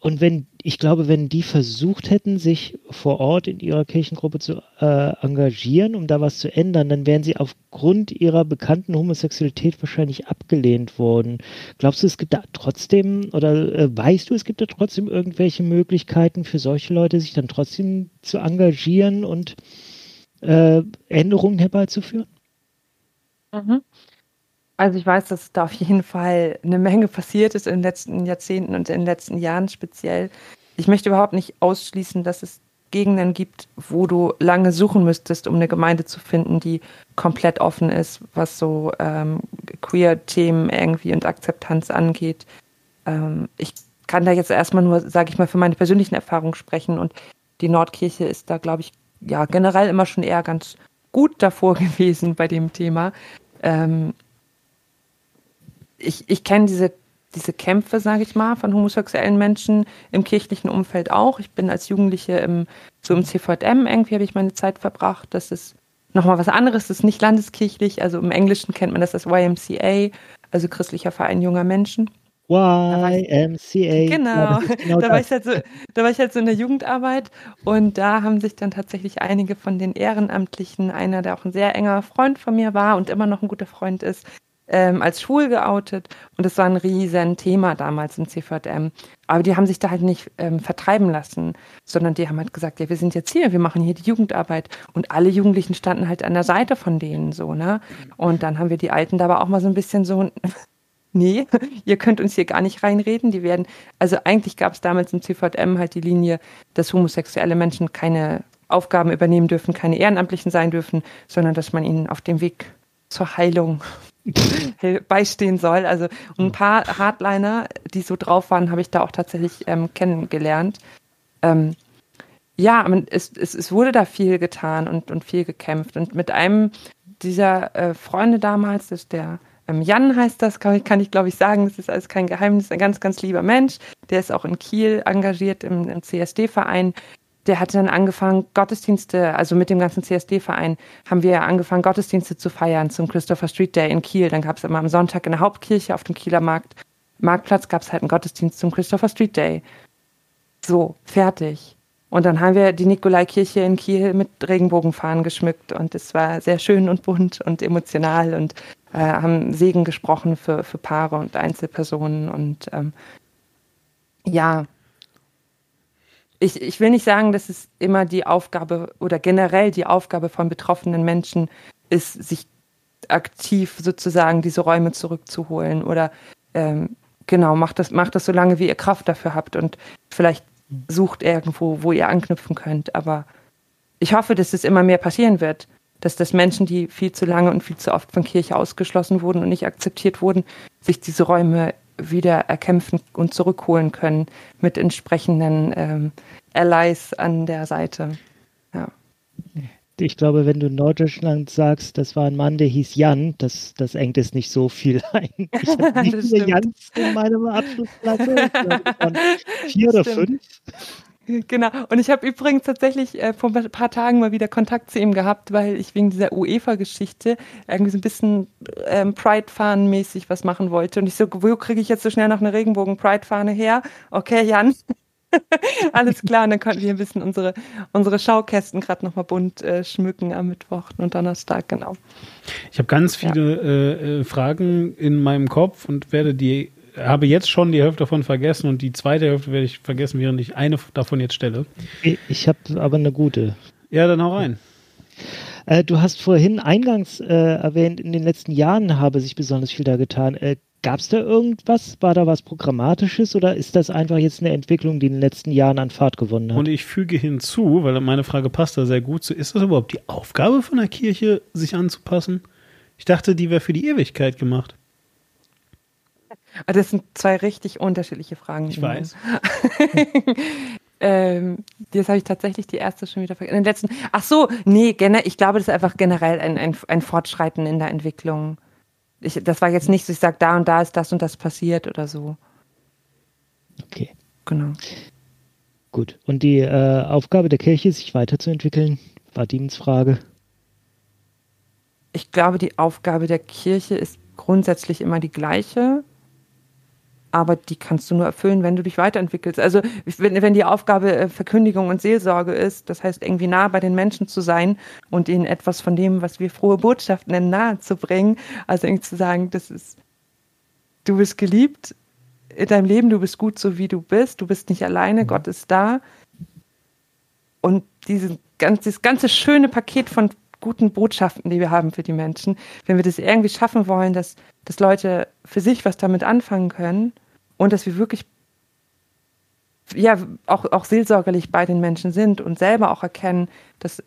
[SPEAKER 2] und wenn, ich glaube, wenn die versucht hätten, sich vor Ort in ihrer Kirchengruppe zu äh, engagieren, um da was zu ändern, dann wären sie aufgrund ihrer bekannten Homosexualität wahrscheinlich abgelehnt worden. Glaubst du, es gibt da trotzdem, oder äh, weißt du, es gibt da trotzdem irgendwelche Möglichkeiten für solche Leute, sich dann trotzdem zu engagieren und äh, Änderungen herbeizuführen?
[SPEAKER 3] Mhm. Also ich weiß, dass da auf jeden Fall eine Menge passiert ist in den letzten Jahrzehnten und in den letzten Jahren speziell. Ich möchte überhaupt nicht ausschließen, dass es Gegenden gibt, wo du lange suchen müsstest, um eine Gemeinde zu finden, die komplett offen ist, was so ähm, Queer-Themen irgendwie und Akzeptanz angeht. Ähm, ich kann da jetzt erstmal nur, sage ich mal, für meine persönlichen Erfahrungen sprechen und die Nordkirche ist da, glaube ich, ja generell immer schon eher ganz gut davor [LAUGHS] gewesen bei dem Thema. Ähm, ich ich kenne diese, diese Kämpfe, sage ich mal, von homosexuellen Menschen im kirchlichen Umfeld auch. Ich bin als Jugendliche im, so im CVM irgendwie habe ich meine Zeit verbracht. Das ist nochmal was anderes, das ist nicht landeskirchlich. Also im Englischen kennt man das als YMCA, also christlicher Verein junger Menschen.
[SPEAKER 2] YMCA.
[SPEAKER 3] Genau, ja, genau da, war ich halt so, da war ich halt so in der Jugendarbeit und da haben sich dann tatsächlich einige von den Ehrenamtlichen, einer, der auch ein sehr enger Freund von mir war und immer noch ein guter Freund ist, ähm, als schwul geoutet und das war ein riesen Thema damals im CVM. Aber die haben sich da halt nicht ähm, vertreiben lassen, sondern die haben halt gesagt, ja, wir sind jetzt hier, wir machen hier die Jugendarbeit und alle Jugendlichen standen halt an der Seite von denen so, ne? Und dann haben wir die Alten da aber auch mal so ein bisschen so nee, [LAUGHS] ihr könnt uns hier gar nicht reinreden. Die werden, also eigentlich gab es damals im CVM halt die Linie, dass homosexuelle Menschen keine Aufgaben übernehmen dürfen, keine Ehrenamtlichen sein dürfen, sondern dass man ihnen auf dem Weg zur Heilung [LAUGHS] beistehen soll. Also ein paar Hardliner, die so drauf waren, habe ich da auch tatsächlich ähm, kennengelernt. Ähm, ja, es, es, es, wurde da viel getan und, und viel gekämpft. Und mit einem dieser äh, Freunde damals, das ist der Jan heißt das, kann, kann ich glaube ich sagen, das ist alles kein Geheimnis, ein ganz, ganz lieber Mensch. Der ist auch in Kiel engagiert im, im CSD-Verein. Der hat dann angefangen, Gottesdienste, also mit dem ganzen CSD-Verein, haben wir angefangen, Gottesdienste zu feiern zum Christopher Street Day in Kiel. Dann gab es immer am Sonntag in der Hauptkirche auf dem Kieler Markt, Marktplatz gab es halt einen Gottesdienst zum Christopher Street Day. So, fertig. Und dann haben wir die Nikolaikirche in Kiel mit Regenbogenfahnen geschmückt und es war sehr schön und bunt und emotional und äh, haben Segen gesprochen für, für Paare und Einzelpersonen und ähm, ja, ich, ich will nicht sagen, dass es immer die Aufgabe oder generell die Aufgabe von betroffenen Menschen ist, sich aktiv sozusagen diese Räume zurückzuholen oder ähm, genau, macht das, macht das so lange, wie ihr Kraft dafür habt und vielleicht sucht irgendwo, wo ihr anknüpfen könnt. Aber ich hoffe, dass es immer mehr passieren wird, dass das Menschen, die viel zu lange und viel zu oft von Kirche ausgeschlossen wurden und nicht akzeptiert wurden, sich diese Räume wieder erkämpfen und zurückholen können mit entsprechenden ähm, Allies an der Seite. Ja.
[SPEAKER 2] Ich glaube, wenn du in Norddeutschland sagst, das war ein Mann, der hieß Jan, das, das engt es nicht so viel [LAUGHS] ein. Ich habe [LAUGHS] nicht viele Jans in meiner Abschlussklasse. [LAUGHS] vier oder fünf.
[SPEAKER 3] Genau. Und ich habe übrigens tatsächlich äh, vor ein paar Tagen mal wieder Kontakt zu ihm gehabt, weil ich wegen dieser UEFA-Geschichte irgendwie so ein bisschen ähm, Pride-Fahnen-mäßig was machen wollte. Und ich so, wo kriege ich jetzt so schnell noch eine Regenbogen-Pride-Fahne her? Okay, Jan. [LAUGHS] Alles klar, und dann konnten wir ein bisschen unsere, unsere Schaukästen gerade nochmal bunt äh, schmücken am Mittwoch und Donnerstag, genau.
[SPEAKER 1] Ich habe ganz viele ja. äh, äh Fragen in meinem Kopf und werde die habe jetzt schon die Hälfte davon vergessen und die zweite Hälfte werde ich vergessen, während ich eine davon jetzt stelle.
[SPEAKER 2] Ich habe aber eine gute.
[SPEAKER 1] Ja, dann hau rein.
[SPEAKER 2] Äh, du hast vorhin eingangs äh, erwähnt, in den letzten Jahren habe sich besonders viel da getan. Gab es da irgendwas? War da was Programmatisches oder ist das einfach jetzt eine Entwicklung, die in den letzten Jahren an Fahrt gewonnen hat?
[SPEAKER 1] Und ich füge hinzu, weil meine Frage passt da sehr gut zu, ist das überhaupt die Aufgabe von der Kirche, sich anzupassen? Ich dachte, die wäre für die Ewigkeit gemacht.
[SPEAKER 3] Ah, das sind zwei richtig unterschiedliche Fragen.
[SPEAKER 1] Ich weiß. [LAUGHS]
[SPEAKER 3] ähm, jetzt habe ich tatsächlich die erste schon wieder vergessen. Den letzten. Ach so, nee, ich glaube, das ist einfach generell ein, ein, ein Fortschreiten in der Entwicklung. Ich, das war jetzt nicht so, ich sage, da und da ist das und das passiert oder so.
[SPEAKER 2] Okay.
[SPEAKER 3] Genau.
[SPEAKER 2] Gut. Und die äh, Aufgabe der Kirche, sich weiterzuentwickeln, war Diemens Frage.
[SPEAKER 3] Ich glaube, die Aufgabe der Kirche ist grundsätzlich immer die gleiche aber die kannst du nur erfüllen, wenn du dich weiterentwickelst. Also wenn, wenn die Aufgabe äh, Verkündigung und Seelsorge ist, das heißt irgendwie nah bei den Menschen zu sein und ihnen etwas von dem, was wir frohe Botschaft nennen, nahe zu bringen, also irgendwie zu sagen, das ist, du bist geliebt in deinem Leben, du bist gut so wie du bist, du bist nicht alleine, mhm. Gott ist da. Und dieses, dieses ganze schöne Paket von guten Botschaften, die wir haben für die Menschen, wenn wir das irgendwie schaffen wollen, dass, dass Leute für sich was damit anfangen können und dass wir wirklich ja auch, auch seelsorgerlich bei den Menschen sind und selber auch erkennen, dass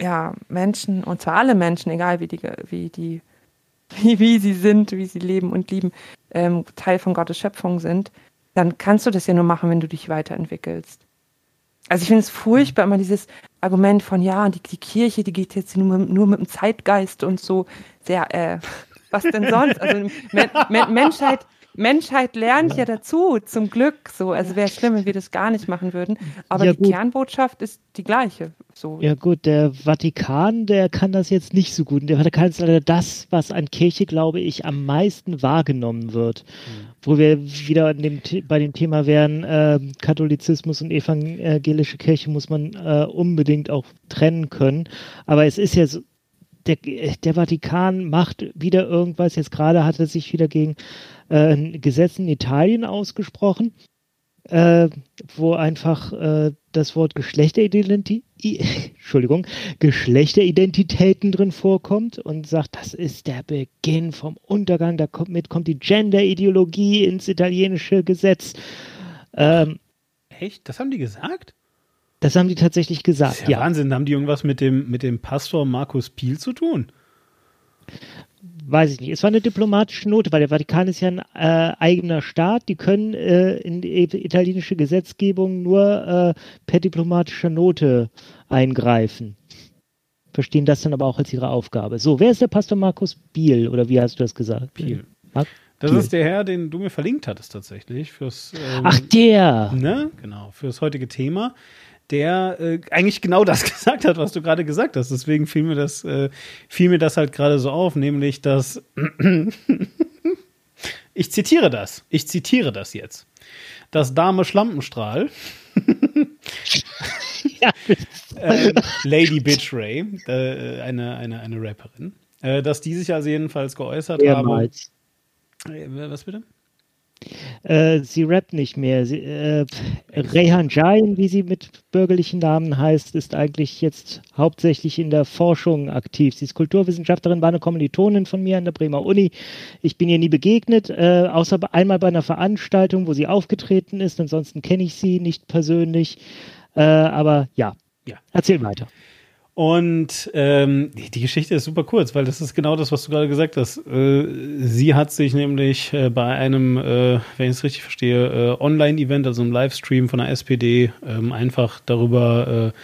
[SPEAKER 3] ja Menschen, und zwar alle Menschen, egal wie die, wie die, [LAUGHS] wie, wie sie sind, wie sie leben und lieben, ähm, Teil von Gottes Schöpfung sind, dann kannst du das ja nur machen, wenn du dich weiterentwickelst. Also ich finde es furchtbar, immer dieses Argument von, ja, die, die Kirche, die geht jetzt nur, nur mit dem Zeitgeist und so sehr, äh, was denn sonst? Also Men Men Menschheit, Menschheit lernt ja dazu, zum Glück. So, also wäre schlimm, wenn wir das gar nicht machen würden. Aber ja, die gut. Kernbotschaft ist die gleiche. So.
[SPEAKER 2] Ja gut, der Vatikan, der kann das jetzt nicht so gut. Der Vatikan ist leider das, was an Kirche, glaube ich, am meisten wahrgenommen wird. Mhm. Wo wir wieder dem, bei dem Thema wären, äh, Katholizismus und evangelische Kirche muss man äh, unbedingt auch trennen können. Aber es ist ja so, der, der Vatikan macht wieder irgendwas. Jetzt gerade hat er sich wieder gegen äh, ein Gesetz in Italien ausgesprochen, äh, wo einfach äh, das Wort Geschlechteridentität, [LAUGHS] Entschuldigung, Geschlechteridentitäten drin vorkommt und sagt, das ist der Beginn vom Untergang. Damit kommt die Gender-Ideologie ins italienische Gesetz.
[SPEAKER 1] Ähm, Echt? Das haben die gesagt?
[SPEAKER 2] Das haben die tatsächlich gesagt. Das
[SPEAKER 1] ist ja, ja. Wahnsinn. Haben die irgendwas mit dem, mit dem Pastor Markus Piel zu tun?
[SPEAKER 2] Weiß ich nicht. Es war eine diplomatische Note, weil der Vatikan ist ja ein äh, eigener Staat. Die können äh, in die italienische Gesetzgebung nur äh, per diplomatischer Note eingreifen. Verstehen das dann aber auch als ihre Aufgabe. So, wer ist der Pastor Markus Biel oder wie hast du das gesagt?
[SPEAKER 1] Biel. Mark das Biel. ist der Herr, den du mir verlinkt hattest tatsächlich fürs.
[SPEAKER 2] Ähm, Ach der.
[SPEAKER 1] Ne, genau fürs heutige Thema der äh, eigentlich genau das [LAUGHS] gesagt hat, was du gerade gesagt hast. Deswegen fiel mir das, äh, fiel mir das halt gerade so auf, nämlich dass [CLEARS THROAT] ich zitiere das, ich zitiere das jetzt. Das Dame Schlampenstrahl, [LAUGHS] ja. [LAUGHS] äh, Lady Bitch Ray, äh, eine, eine, eine Rapperin, äh, dass die sich also jedenfalls geäußert Mehrmals. haben. Äh, was bitte?
[SPEAKER 2] Äh, sie rappt nicht mehr. Sie, äh, Rehan Jain, wie sie mit bürgerlichen Namen heißt, ist eigentlich jetzt hauptsächlich in der Forschung aktiv. Sie ist Kulturwissenschaftlerin, war eine Kommilitonin von mir an der Bremer Uni. Ich bin ihr nie begegnet, äh, außer einmal bei einer Veranstaltung, wo sie aufgetreten ist. Ansonsten kenne ich sie nicht persönlich. Äh, aber ja, ja, erzähl weiter.
[SPEAKER 1] Und ähm, die Geschichte ist super kurz, weil das ist genau das, was du gerade gesagt hast. Äh, sie hat sich nämlich äh, bei einem, äh, wenn ich es richtig verstehe, äh, Online-Event, also einem Livestream von der SPD, ähm, einfach darüber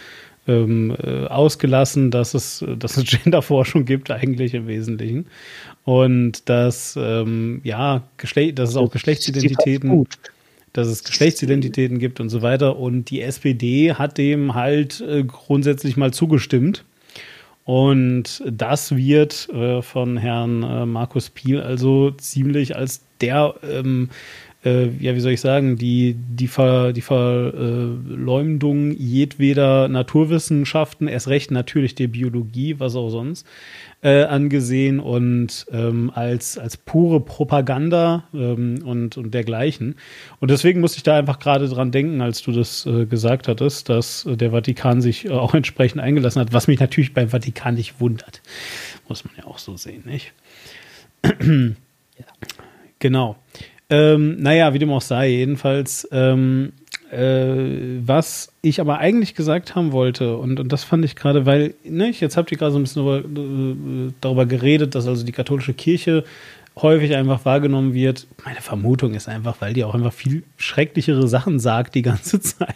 [SPEAKER 1] ähm, äh, ausgelassen, dass es, dass es [LAUGHS] Genderforschung gibt, eigentlich im Wesentlichen. Und dass, ähm, ja, Geschlecht, dass es auch Geschlechtsidentitäten, dass es Geschlechtsidentitäten gibt und so weiter. Und die SPD hat dem halt äh, grundsätzlich mal zugestimmt. Und das wird äh, von Herrn äh, Markus Piel also ziemlich als der ähm, äh, ja, wie soll ich sagen, die, die, Ver, die Verleumdung jedweder Naturwissenschaften, erst recht natürlich der Biologie, was auch sonst, äh, angesehen und ähm, als, als pure Propaganda ähm, und, und dergleichen. Und deswegen musste ich da einfach gerade dran denken, als du das äh, gesagt hattest, dass der Vatikan sich auch entsprechend eingelassen hat, was mich natürlich beim Vatikan nicht wundert. Muss man ja auch so sehen, nicht? [CLEARS THROAT] ja. Genau. Ähm, naja, wie dem auch sei, jedenfalls, ähm, äh, was ich aber eigentlich gesagt haben wollte, und, und das fand ich gerade, weil, ne, jetzt habt ihr gerade so ein bisschen darüber, äh, darüber geredet, dass also die katholische Kirche häufig einfach wahrgenommen wird. Meine Vermutung ist einfach, weil die auch einfach viel schrecklichere Sachen sagt die ganze [LAUGHS] Zeit.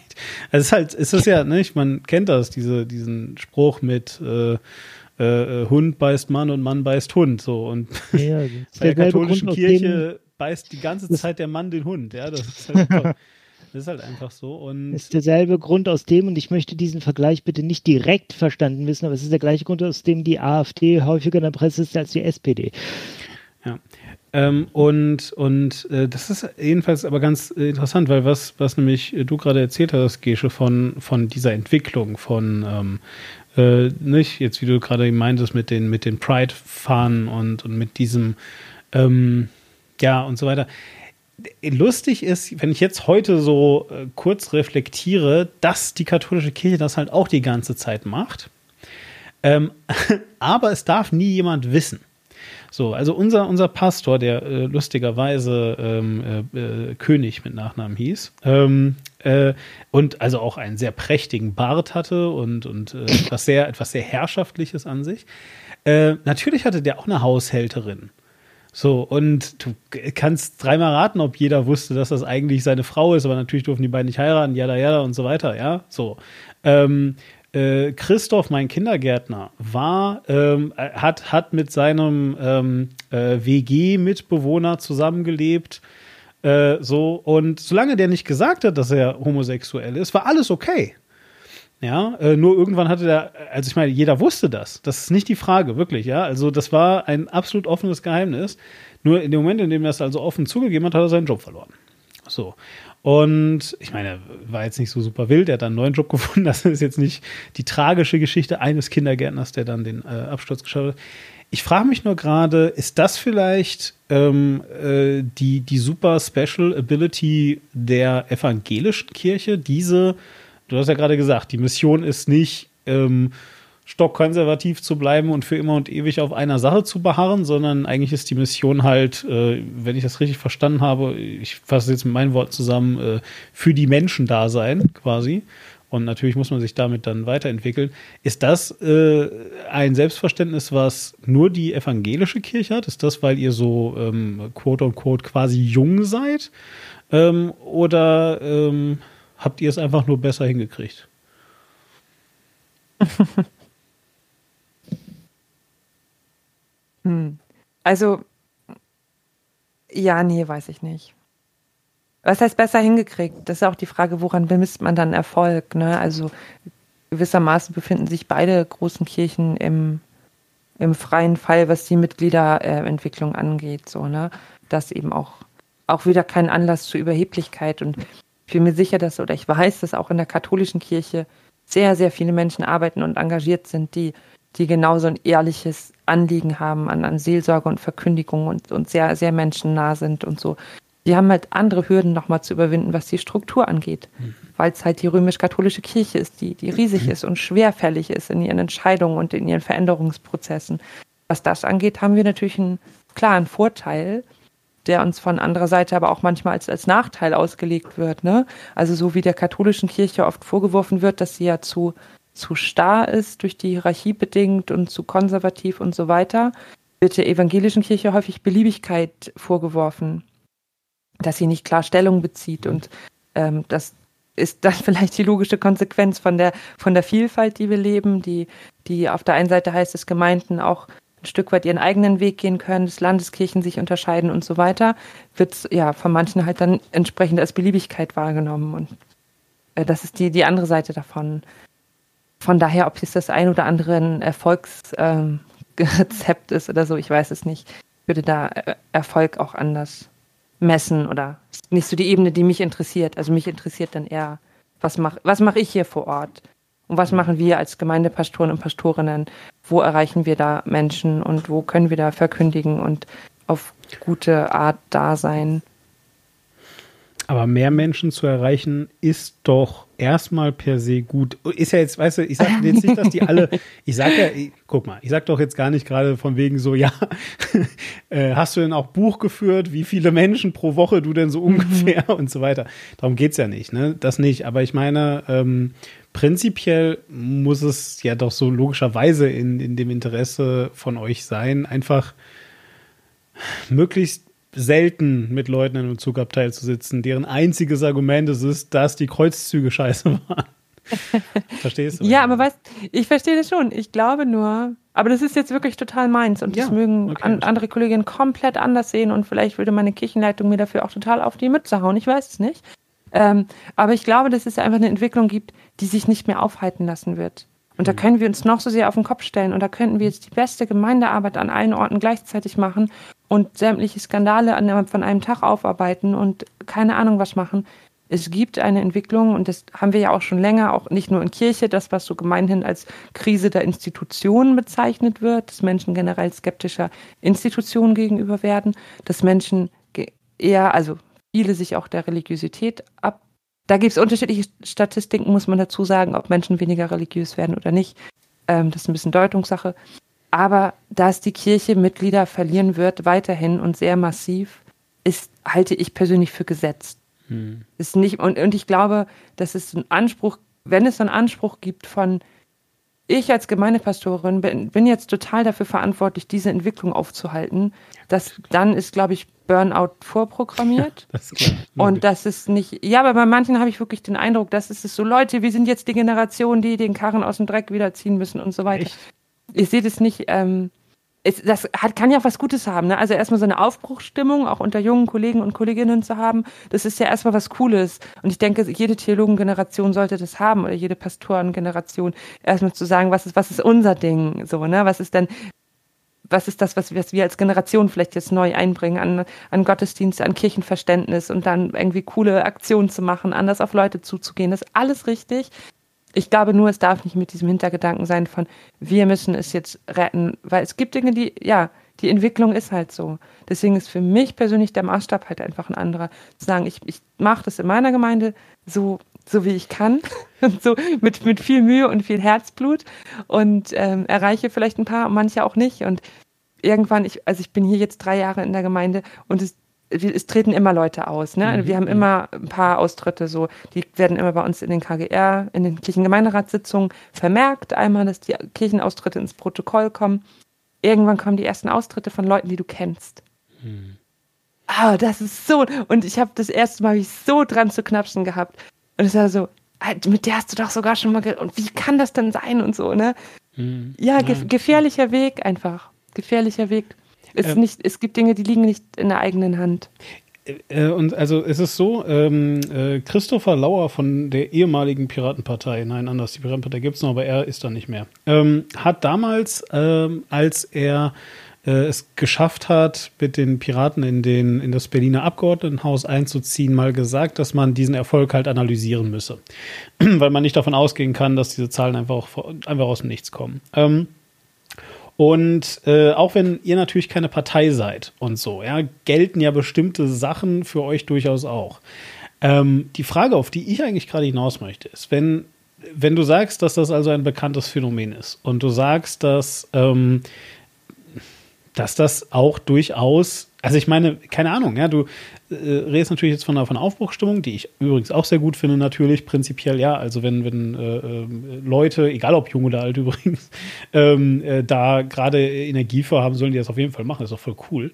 [SPEAKER 1] Also es ist halt, es ist ja, ne, man kennt das, diese, diesen Spruch mit äh, äh, Hund beißt Mann und Mann beißt Hund. So und ja, [LAUGHS] bei der katholischen Kirche beißt die ganze Zeit der Mann den Hund. Ja, das ist halt [LAUGHS] einfach, das ist halt einfach so. Und
[SPEAKER 2] das ist derselbe Grund aus dem, und ich möchte diesen Vergleich bitte nicht direkt verstanden wissen, aber es ist der gleiche Grund, aus dem die AfD häufiger in der Presse ist als die SPD.
[SPEAKER 1] Ja. Ähm, und und äh, das ist jedenfalls aber ganz äh, interessant, weil was, was nämlich äh, du gerade erzählt hast, Gesche, von, von dieser Entwicklung, von ähm, äh, nicht, jetzt wie du gerade meintest, mit den, mit den Pride-Fahnen und, und mit diesem ähm, ja, und so weiter. Lustig ist, wenn ich jetzt heute so äh, kurz reflektiere, dass die katholische Kirche das halt auch die ganze Zeit macht. Ähm, [LAUGHS] aber es darf nie jemand wissen. So, also unser, unser Pastor, der äh, lustigerweise ähm, äh, äh, König mit Nachnamen hieß, ähm, äh, und also auch einen sehr prächtigen Bart hatte und, und äh, etwas, sehr, etwas sehr Herrschaftliches an sich. Äh, natürlich hatte der auch eine Haushälterin. So, und du kannst dreimal raten, ob jeder wusste, dass das eigentlich seine Frau ist, aber natürlich durften die beiden nicht heiraten, jada, jada und so weiter, ja, so. Ähm, äh, Christoph, mein Kindergärtner, war, ähm, hat, hat mit seinem ähm, äh, WG-Mitbewohner zusammengelebt, äh, so, und solange der nicht gesagt hat, dass er homosexuell ist, war alles okay. Ja, äh, nur irgendwann hatte der, also ich meine, jeder wusste das. Das ist nicht die Frage, wirklich, ja. Also das war ein absolut offenes Geheimnis. Nur in dem Moment, in dem er es also offen zugegeben hat, hat er seinen Job verloren. So. Und ich meine, war jetzt nicht so super wild, er hat dann einen neuen Job [LAUGHS] gefunden. Das ist jetzt nicht die tragische Geschichte eines Kindergärtners, der dann den äh, Absturz geschafft hat. Ich frage mich nur gerade, ist das vielleicht ähm, äh, die, die super Special Ability der evangelischen Kirche, diese du hast ja gerade gesagt, die Mission ist nicht, ähm, stockkonservativ zu bleiben und für immer und ewig auf einer Sache zu beharren, sondern eigentlich ist die Mission halt, äh, wenn ich das richtig verstanden habe, ich fasse jetzt mit meinen Worten zusammen, äh, für die Menschen da sein, quasi. Und natürlich muss man sich damit dann weiterentwickeln. Ist das äh, ein Selbstverständnis, was nur die evangelische Kirche hat? Ist das, weil ihr so ähm, quote unquote quasi jung seid? Ähm, oder ähm, habt ihr es einfach nur besser hingekriegt? [LAUGHS]
[SPEAKER 3] hm. Also, ja, nee, weiß ich nicht. Was heißt besser hingekriegt? Das ist auch die Frage, woran bemisst man dann Erfolg? Ne? Also gewissermaßen befinden sich beide großen Kirchen im, im freien Fall, was die Mitgliederentwicklung angeht. So, ne? Das eben auch, auch wieder kein Anlass zur Überheblichkeit. Und ich bin mir sicher, dass, oder ich weiß, dass auch in der katholischen Kirche sehr, sehr viele Menschen arbeiten und engagiert sind, die, die genauso ein ehrliches Anliegen haben an, an Seelsorge und Verkündigung und, und sehr, sehr menschennah sind und so. Die haben halt andere Hürden nochmal zu überwinden, was die Struktur angeht. Mhm. Weil es halt die römisch-katholische Kirche ist, die, die riesig mhm. ist und schwerfällig ist in ihren Entscheidungen und in ihren Veränderungsprozessen. Was das angeht, haben wir natürlich einen klaren Vorteil, der uns von anderer Seite aber auch manchmal als, als Nachteil ausgelegt wird. Ne? Also so wie der katholischen Kirche oft vorgeworfen wird, dass sie ja zu, zu starr ist, durch die Hierarchie bedingt und zu konservativ und so weiter, wird der evangelischen Kirche häufig Beliebigkeit vorgeworfen, dass sie nicht klar Stellung bezieht und ähm, dass ist dann [LAUGHS] vielleicht die logische Konsequenz von der, von der Vielfalt, die wir leben, die, die auf der einen Seite heißt, dass Gemeinden auch ein Stück weit ihren eigenen Weg gehen können, dass Landeskirchen sich unterscheiden und so weiter, wird ja von manchen halt dann entsprechend als Beliebigkeit wahrgenommen. Und äh, das ist die, die andere Seite davon. Von daher, ob es das ein oder andere ein Erfolgsrezept ähm, [LAUGHS] ist oder so, ich weiß es nicht. Ich würde da äh, Erfolg auch anders messen oder nicht so die Ebene, die mich interessiert. Also mich interessiert dann eher, was mache was mach ich hier vor Ort? Und was machen wir als Gemeindepastoren und Pastorinnen? Wo erreichen wir da Menschen und wo können wir da verkündigen und auf gute Art da sein?
[SPEAKER 1] Aber mehr Menschen zu erreichen, ist doch erstmal per se gut. Ist ja jetzt, weißt du, ich sage jetzt nicht, dass die alle, [LAUGHS] ich sage ja, ich, guck mal, ich sage doch jetzt gar nicht gerade von wegen so, ja, [LAUGHS] äh, hast du denn auch Buch geführt, wie viele Menschen pro Woche du denn so mhm. ungefähr [LAUGHS] und so weiter. Darum geht's ja nicht, ne? Das nicht. Aber ich meine, ähm, prinzipiell muss es ja doch so logischerweise in, in dem Interesse von euch sein, einfach möglichst selten mit Leuten in einem Zugabteil zu sitzen, deren einziges Argument es ist, dass die Kreuzzüge [LAUGHS] scheiße waren. [LAUGHS] Verstehst du?
[SPEAKER 3] Ja, aber weißt, ich verstehe das schon. Ich glaube nur, aber das ist jetzt wirklich total meins und ja, das mögen okay. an, andere Kolleginnen komplett anders sehen und vielleicht würde meine Kirchenleitung mir dafür auch total auf die Mütze hauen. Ich weiß es nicht. Ähm, aber ich glaube, dass es einfach eine Entwicklung gibt, die sich nicht mehr aufhalten lassen wird. Und da mhm. können wir uns noch so sehr auf den Kopf stellen und da könnten wir jetzt die beste Gemeindearbeit an allen Orten gleichzeitig machen und sämtliche Skandale an, von einem Tag aufarbeiten und keine Ahnung was machen. Es gibt eine Entwicklung und das haben wir ja auch schon länger, auch nicht nur in Kirche, das, was so gemeinhin als Krise der Institutionen bezeichnet wird, dass Menschen generell skeptischer Institutionen gegenüber werden, dass Menschen eher, also viele sich auch der Religiosität ab. Da gibt es unterschiedliche Statistiken, muss man dazu sagen, ob Menschen weniger religiös werden oder nicht. Ähm, das ist ein bisschen Deutungssache. Aber dass die Kirche Mitglieder verlieren wird, weiterhin und sehr massiv, ist, halte ich persönlich für gesetzt. Hm. Ist nicht, und, und ich glaube, dass es einen Anspruch, wenn es einen Anspruch gibt von, ich als Gemeindepastorin bin, bin jetzt total dafür verantwortlich, diese Entwicklung aufzuhalten, dass dann ist, glaube ich, Burnout vorprogrammiert. [LAUGHS] Ja, das. Und das ist nicht, ja, aber bei manchen habe ich wirklich den Eindruck, dass es ist so, Leute, wir sind jetzt die Generation, die den Karren aus dem Dreck wieder ziehen müssen und so weiter. Echt? ich sehe das nicht, ähm, es, das hat, kann ja auch was Gutes haben. Ne? Also erstmal so eine Aufbruchsstimmung, auch unter jungen Kollegen und Kolleginnen zu haben, das ist ja erstmal was Cooles. Und ich denke, jede Theologengeneration sollte das haben oder jede Pastorengeneration, erstmal zu sagen, was ist, was ist unser Ding, so, ne? Was ist denn, was ist das, was, was wir als Generation vielleicht jetzt neu einbringen an, an Gottesdienste, an Kirchenverständnis und dann irgendwie coole Aktionen zu machen, anders auf Leute zuzugehen. Das ist alles richtig. Ich glaube nur, es darf nicht mit diesem Hintergedanken sein von, wir müssen es jetzt retten, weil es gibt Dinge, die, ja, die Entwicklung ist halt so. Deswegen ist für mich persönlich der Maßstab halt einfach ein anderer. Zu sagen, ich, ich mache das in meiner Gemeinde so, so wie ich kann [LAUGHS] und so mit, mit viel Mühe und viel Herzblut und ähm, erreiche vielleicht ein paar, manche auch nicht. Und irgendwann, ich, also ich bin hier jetzt drei Jahre in der Gemeinde und es es treten immer Leute aus. Ne? Mhm. Wir haben immer ein paar Austritte, so die werden immer bei uns in den KGR, in den Kirchengemeinderatssitzungen vermerkt. Einmal, dass die Kirchenaustritte ins Protokoll kommen. Irgendwann kommen die ersten Austritte von Leuten, die du kennst. Mhm. Ah, das ist so. Und ich habe das erste Mal ich so dran zu knapsen gehabt. Und es war so, mit der hast du doch sogar schon mal. Und wie kann das denn sein und so, ne? Mhm. Ja, ge gefährlicher Weg einfach. Gefährlicher Weg. Es, ähm, nicht, es gibt Dinge, die liegen nicht in der eigenen Hand.
[SPEAKER 1] Äh, und also es ist so, ähm, äh, Christopher Lauer von der ehemaligen Piratenpartei, nein, anders, die Piratenpartei gibt es noch, aber er ist da nicht mehr, ähm, hat damals, ähm, als er äh, es geschafft hat, mit den Piraten in, den, in das Berliner Abgeordnetenhaus einzuziehen, mal gesagt, dass man diesen Erfolg halt analysieren müsse. [CLEARS THROAT] Weil man nicht davon ausgehen kann, dass diese Zahlen einfach, einfach aus dem Nichts kommen. Ähm, und äh, auch wenn ihr natürlich keine Partei seid und so, ja, gelten ja bestimmte Sachen für euch durchaus auch. Ähm, die Frage, auf die ich eigentlich gerade hinaus möchte, ist, wenn, wenn du sagst, dass das also ein bekanntes Phänomen ist und du sagst, dass, ähm, dass das auch durchaus also ich meine, keine Ahnung, ja, du äh, redest natürlich jetzt von einer, von Aufbruchstimmung, die ich übrigens auch sehr gut finde, natürlich, prinzipiell, ja. Also wenn, wenn äh, äh Leute, egal ob jung oder alt übrigens, [LAUGHS] ähm, äh, da gerade Energie für haben, sollen die das auf jeden Fall machen, das ist doch voll cool.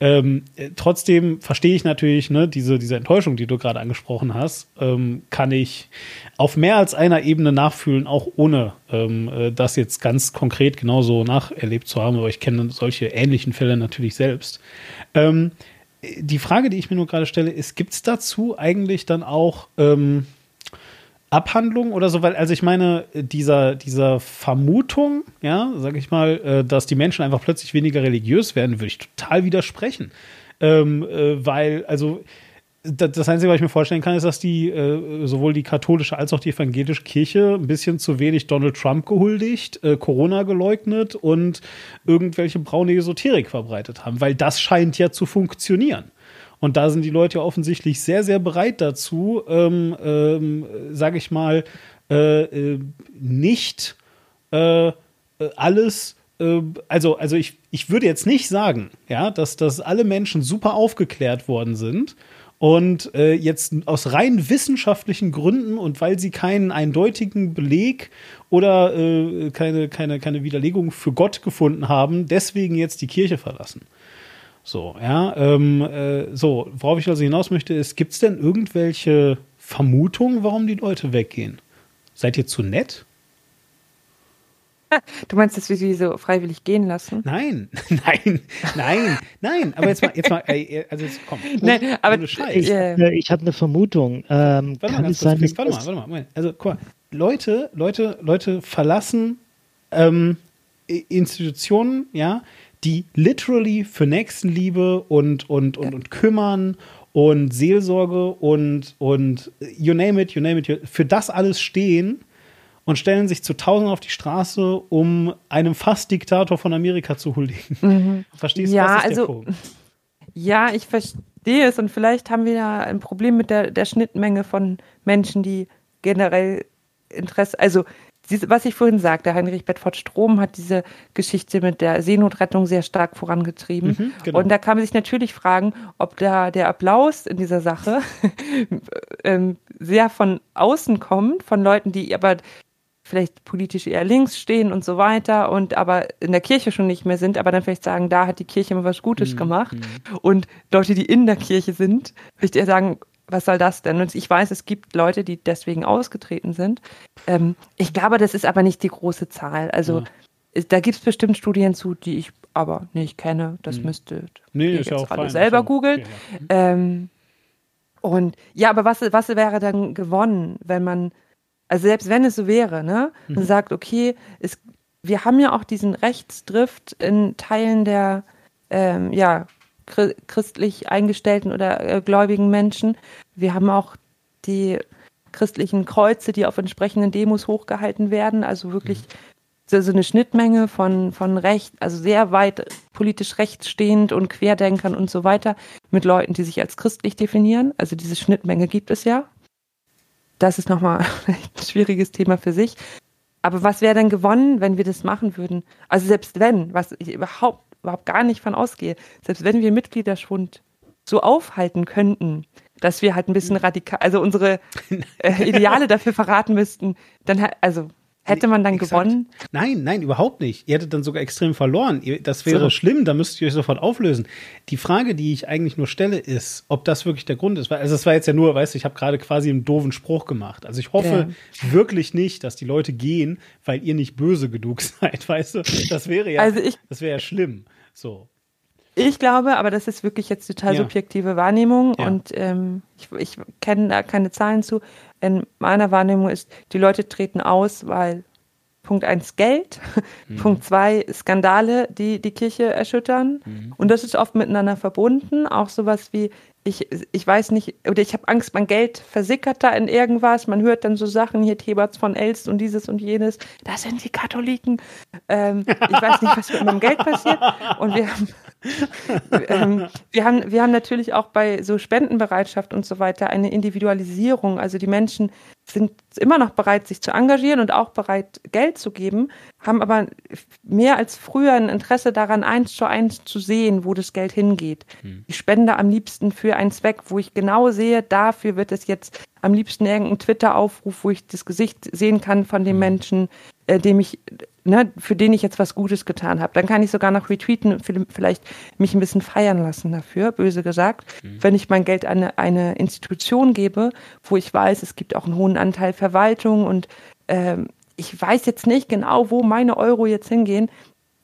[SPEAKER 1] Ähm, äh, trotzdem verstehe ich natürlich, ne, diese, diese Enttäuschung, die du gerade angesprochen hast, ähm, kann ich auf mehr als einer Ebene nachfühlen, auch ohne ähm, äh, das jetzt ganz konkret genauso nacherlebt zu haben, aber ich kenne solche ähnlichen Fälle natürlich selbst. Ähm, die Frage, die ich mir nur gerade stelle, ist, gibt es dazu eigentlich dann auch ähm, Abhandlungen oder so? Weil, also ich meine, dieser, dieser Vermutung, ja, sag ich mal, äh, dass die Menschen einfach plötzlich weniger religiös werden, würde ich total widersprechen. Ähm, äh, weil, also das Einzige, was ich mir vorstellen kann, ist, dass die äh, sowohl die katholische als auch die evangelische Kirche ein bisschen zu wenig Donald Trump gehuldigt, äh, Corona geleugnet und irgendwelche braune Esoterik verbreitet haben, weil das scheint ja zu funktionieren. Und da sind die Leute ja offensichtlich sehr, sehr bereit dazu, ähm, ähm, sage ich mal, äh, äh nicht alles also, also ich, ich würde jetzt nicht sagen, ja, dass, dass alle Menschen super aufgeklärt worden sind und äh, jetzt aus rein wissenschaftlichen Gründen und weil sie keinen eindeutigen Beleg oder äh, keine, keine, keine Widerlegung für Gott gefunden haben, deswegen jetzt die Kirche verlassen. So, ja, ähm, äh, so, worauf ich also hinaus möchte, ist, gibt es denn irgendwelche Vermutungen, warum die Leute weggehen? Seid ihr zu nett?
[SPEAKER 3] Du meinst, dass wir sie so freiwillig gehen lassen?
[SPEAKER 1] Nein, [LAUGHS] nein, nein, nein. Aber jetzt mal, jetzt mal, also jetzt komm.
[SPEAKER 2] Nein, aber ich, äh, ich habe eine Vermutung. Ähm, warte, mal, sein,
[SPEAKER 1] kurz, warte mal, warte mal, Also guck mal, Leute, Leute, Leute verlassen ähm, Institutionen, ja, die literally für Nächstenliebe und und und, und kümmern und Seelsorge und und you name it, you name it, für das alles stehen und stellen sich zu Tausenden auf die Straße, um einem Fast-Diktator von Amerika zu huldigen. Mhm. [LAUGHS] Verstehst du,
[SPEAKER 3] ja, was ist also, der Punkt? Ja, ich verstehe es und vielleicht haben wir da ein Problem mit der, der Schnittmenge von Menschen, die generell Interesse, also was ich vorhin sagte, Heinrich Bedford Strom hat diese Geschichte mit der Seenotrettung sehr stark vorangetrieben. Mhm, genau. Und da kann man sich natürlich fragen, ob da der Applaus in dieser Sache [LAUGHS] ähm, sehr von außen kommt, von Leuten, die aber vielleicht politisch eher links stehen und so weiter und aber in der Kirche schon nicht mehr sind, aber dann vielleicht sagen, da hat die Kirche mal was Gutes mhm. gemacht. Mhm. Und Leute, die in der Kirche sind, vielleicht eher sagen, was soll das denn? Und ich weiß, es gibt Leute, die deswegen ausgetreten sind. Ähm, ich glaube, das ist aber nicht die große Zahl. Also ja. da gibt es bestimmt Studien zu, die ich aber nicht kenne. Das mhm. müsste
[SPEAKER 1] nee, ja auch alle fein,
[SPEAKER 3] selber googeln. Okay, ja. ähm, und ja, aber was, was wäre dann gewonnen, wenn man also selbst wenn es so wäre, ne, mhm. und sagt, okay, es, wir haben ja auch diesen Rechtsdrift in Teilen der ähm, ja, christlich eingestellten oder äh, gläubigen Menschen. Wir haben auch die christlichen Kreuze, die auf entsprechenden Demos hochgehalten werden, also wirklich mhm. so, so eine Schnittmenge von, von Recht, also sehr weit politisch rechtsstehend und Querdenkern und so weiter, mit Leuten, die sich als christlich definieren. Also diese Schnittmenge gibt es ja das ist nochmal [LAUGHS] ein schwieriges Thema für sich. Aber was wäre denn gewonnen, wenn wir das machen würden? Also selbst wenn, was ich überhaupt, überhaupt gar nicht von ausgehe, selbst wenn wir Mitgliederschwund so aufhalten könnten, dass wir halt ein bisschen radikal, also unsere äh, Ideale dafür verraten müssten, dann also Hätte man dann Exakt. gewonnen?
[SPEAKER 1] Nein, nein, überhaupt nicht. Ihr hättet dann sogar extrem verloren. Das wäre so. schlimm, da müsstet ihr euch sofort auflösen. Die Frage, die ich eigentlich nur stelle, ist, ob das wirklich der Grund ist. Also es war jetzt ja nur, weißt du, ich habe gerade quasi einen doofen Spruch gemacht. Also ich hoffe ja. wirklich nicht, dass die Leute gehen, weil ihr nicht böse genug [LAUGHS] seid, weißt du? Das wäre ja, also ich, das wäre ja schlimm. So.
[SPEAKER 3] Ich glaube, aber das ist wirklich jetzt total ja. subjektive Wahrnehmung ja. und ähm, ich, ich kenne da keine Zahlen zu. In meiner Wahrnehmung ist, die Leute treten aus, weil Punkt eins Geld, mhm. [LAUGHS] Punkt zwei Skandale, die die Kirche erschüttern. Mhm. Und das ist oft miteinander verbunden. Auch sowas wie, ich, ich weiß nicht, oder ich habe Angst, mein Geld versickert da in irgendwas. Man hört dann so Sachen, hier Theberts von Elst und dieses und jenes. Da sind die Katholiken. Ähm, ich weiß nicht, was mit meinem Geld passiert. Und wir haben, [LAUGHS] ähm, wir, haben, wir haben natürlich auch bei so Spendenbereitschaft und so weiter eine Individualisierung. Also die Menschen sind immer noch bereit, sich zu engagieren und auch bereit, Geld zu geben, haben aber mehr als früher ein Interesse daran, eins zu eins zu sehen, wo das Geld hingeht. Hm. Ich spende am liebsten für einen Zweck, wo ich genau sehe, dafür wird es jetzt am liebsten irgendein Twitter-Aufruf, wo ich das Gesicht sehen kann von dem hm. Menschen, äh, dem ich ne, für den ich jetzt was Gutes getan habe. Dann kann ich sogar noch retweeten, vielleicht mich ein bisschen feiern lassen dafür, böse gesagt. Mhm. Wenn ich mein Geld an eine, eine, Institution gebe, wo ich weiß, es gibt auch einen hohen Anteil Verwaltung und ähm, ich weiß jetzt nicht genau, wo meine Euro jetzt hingehen.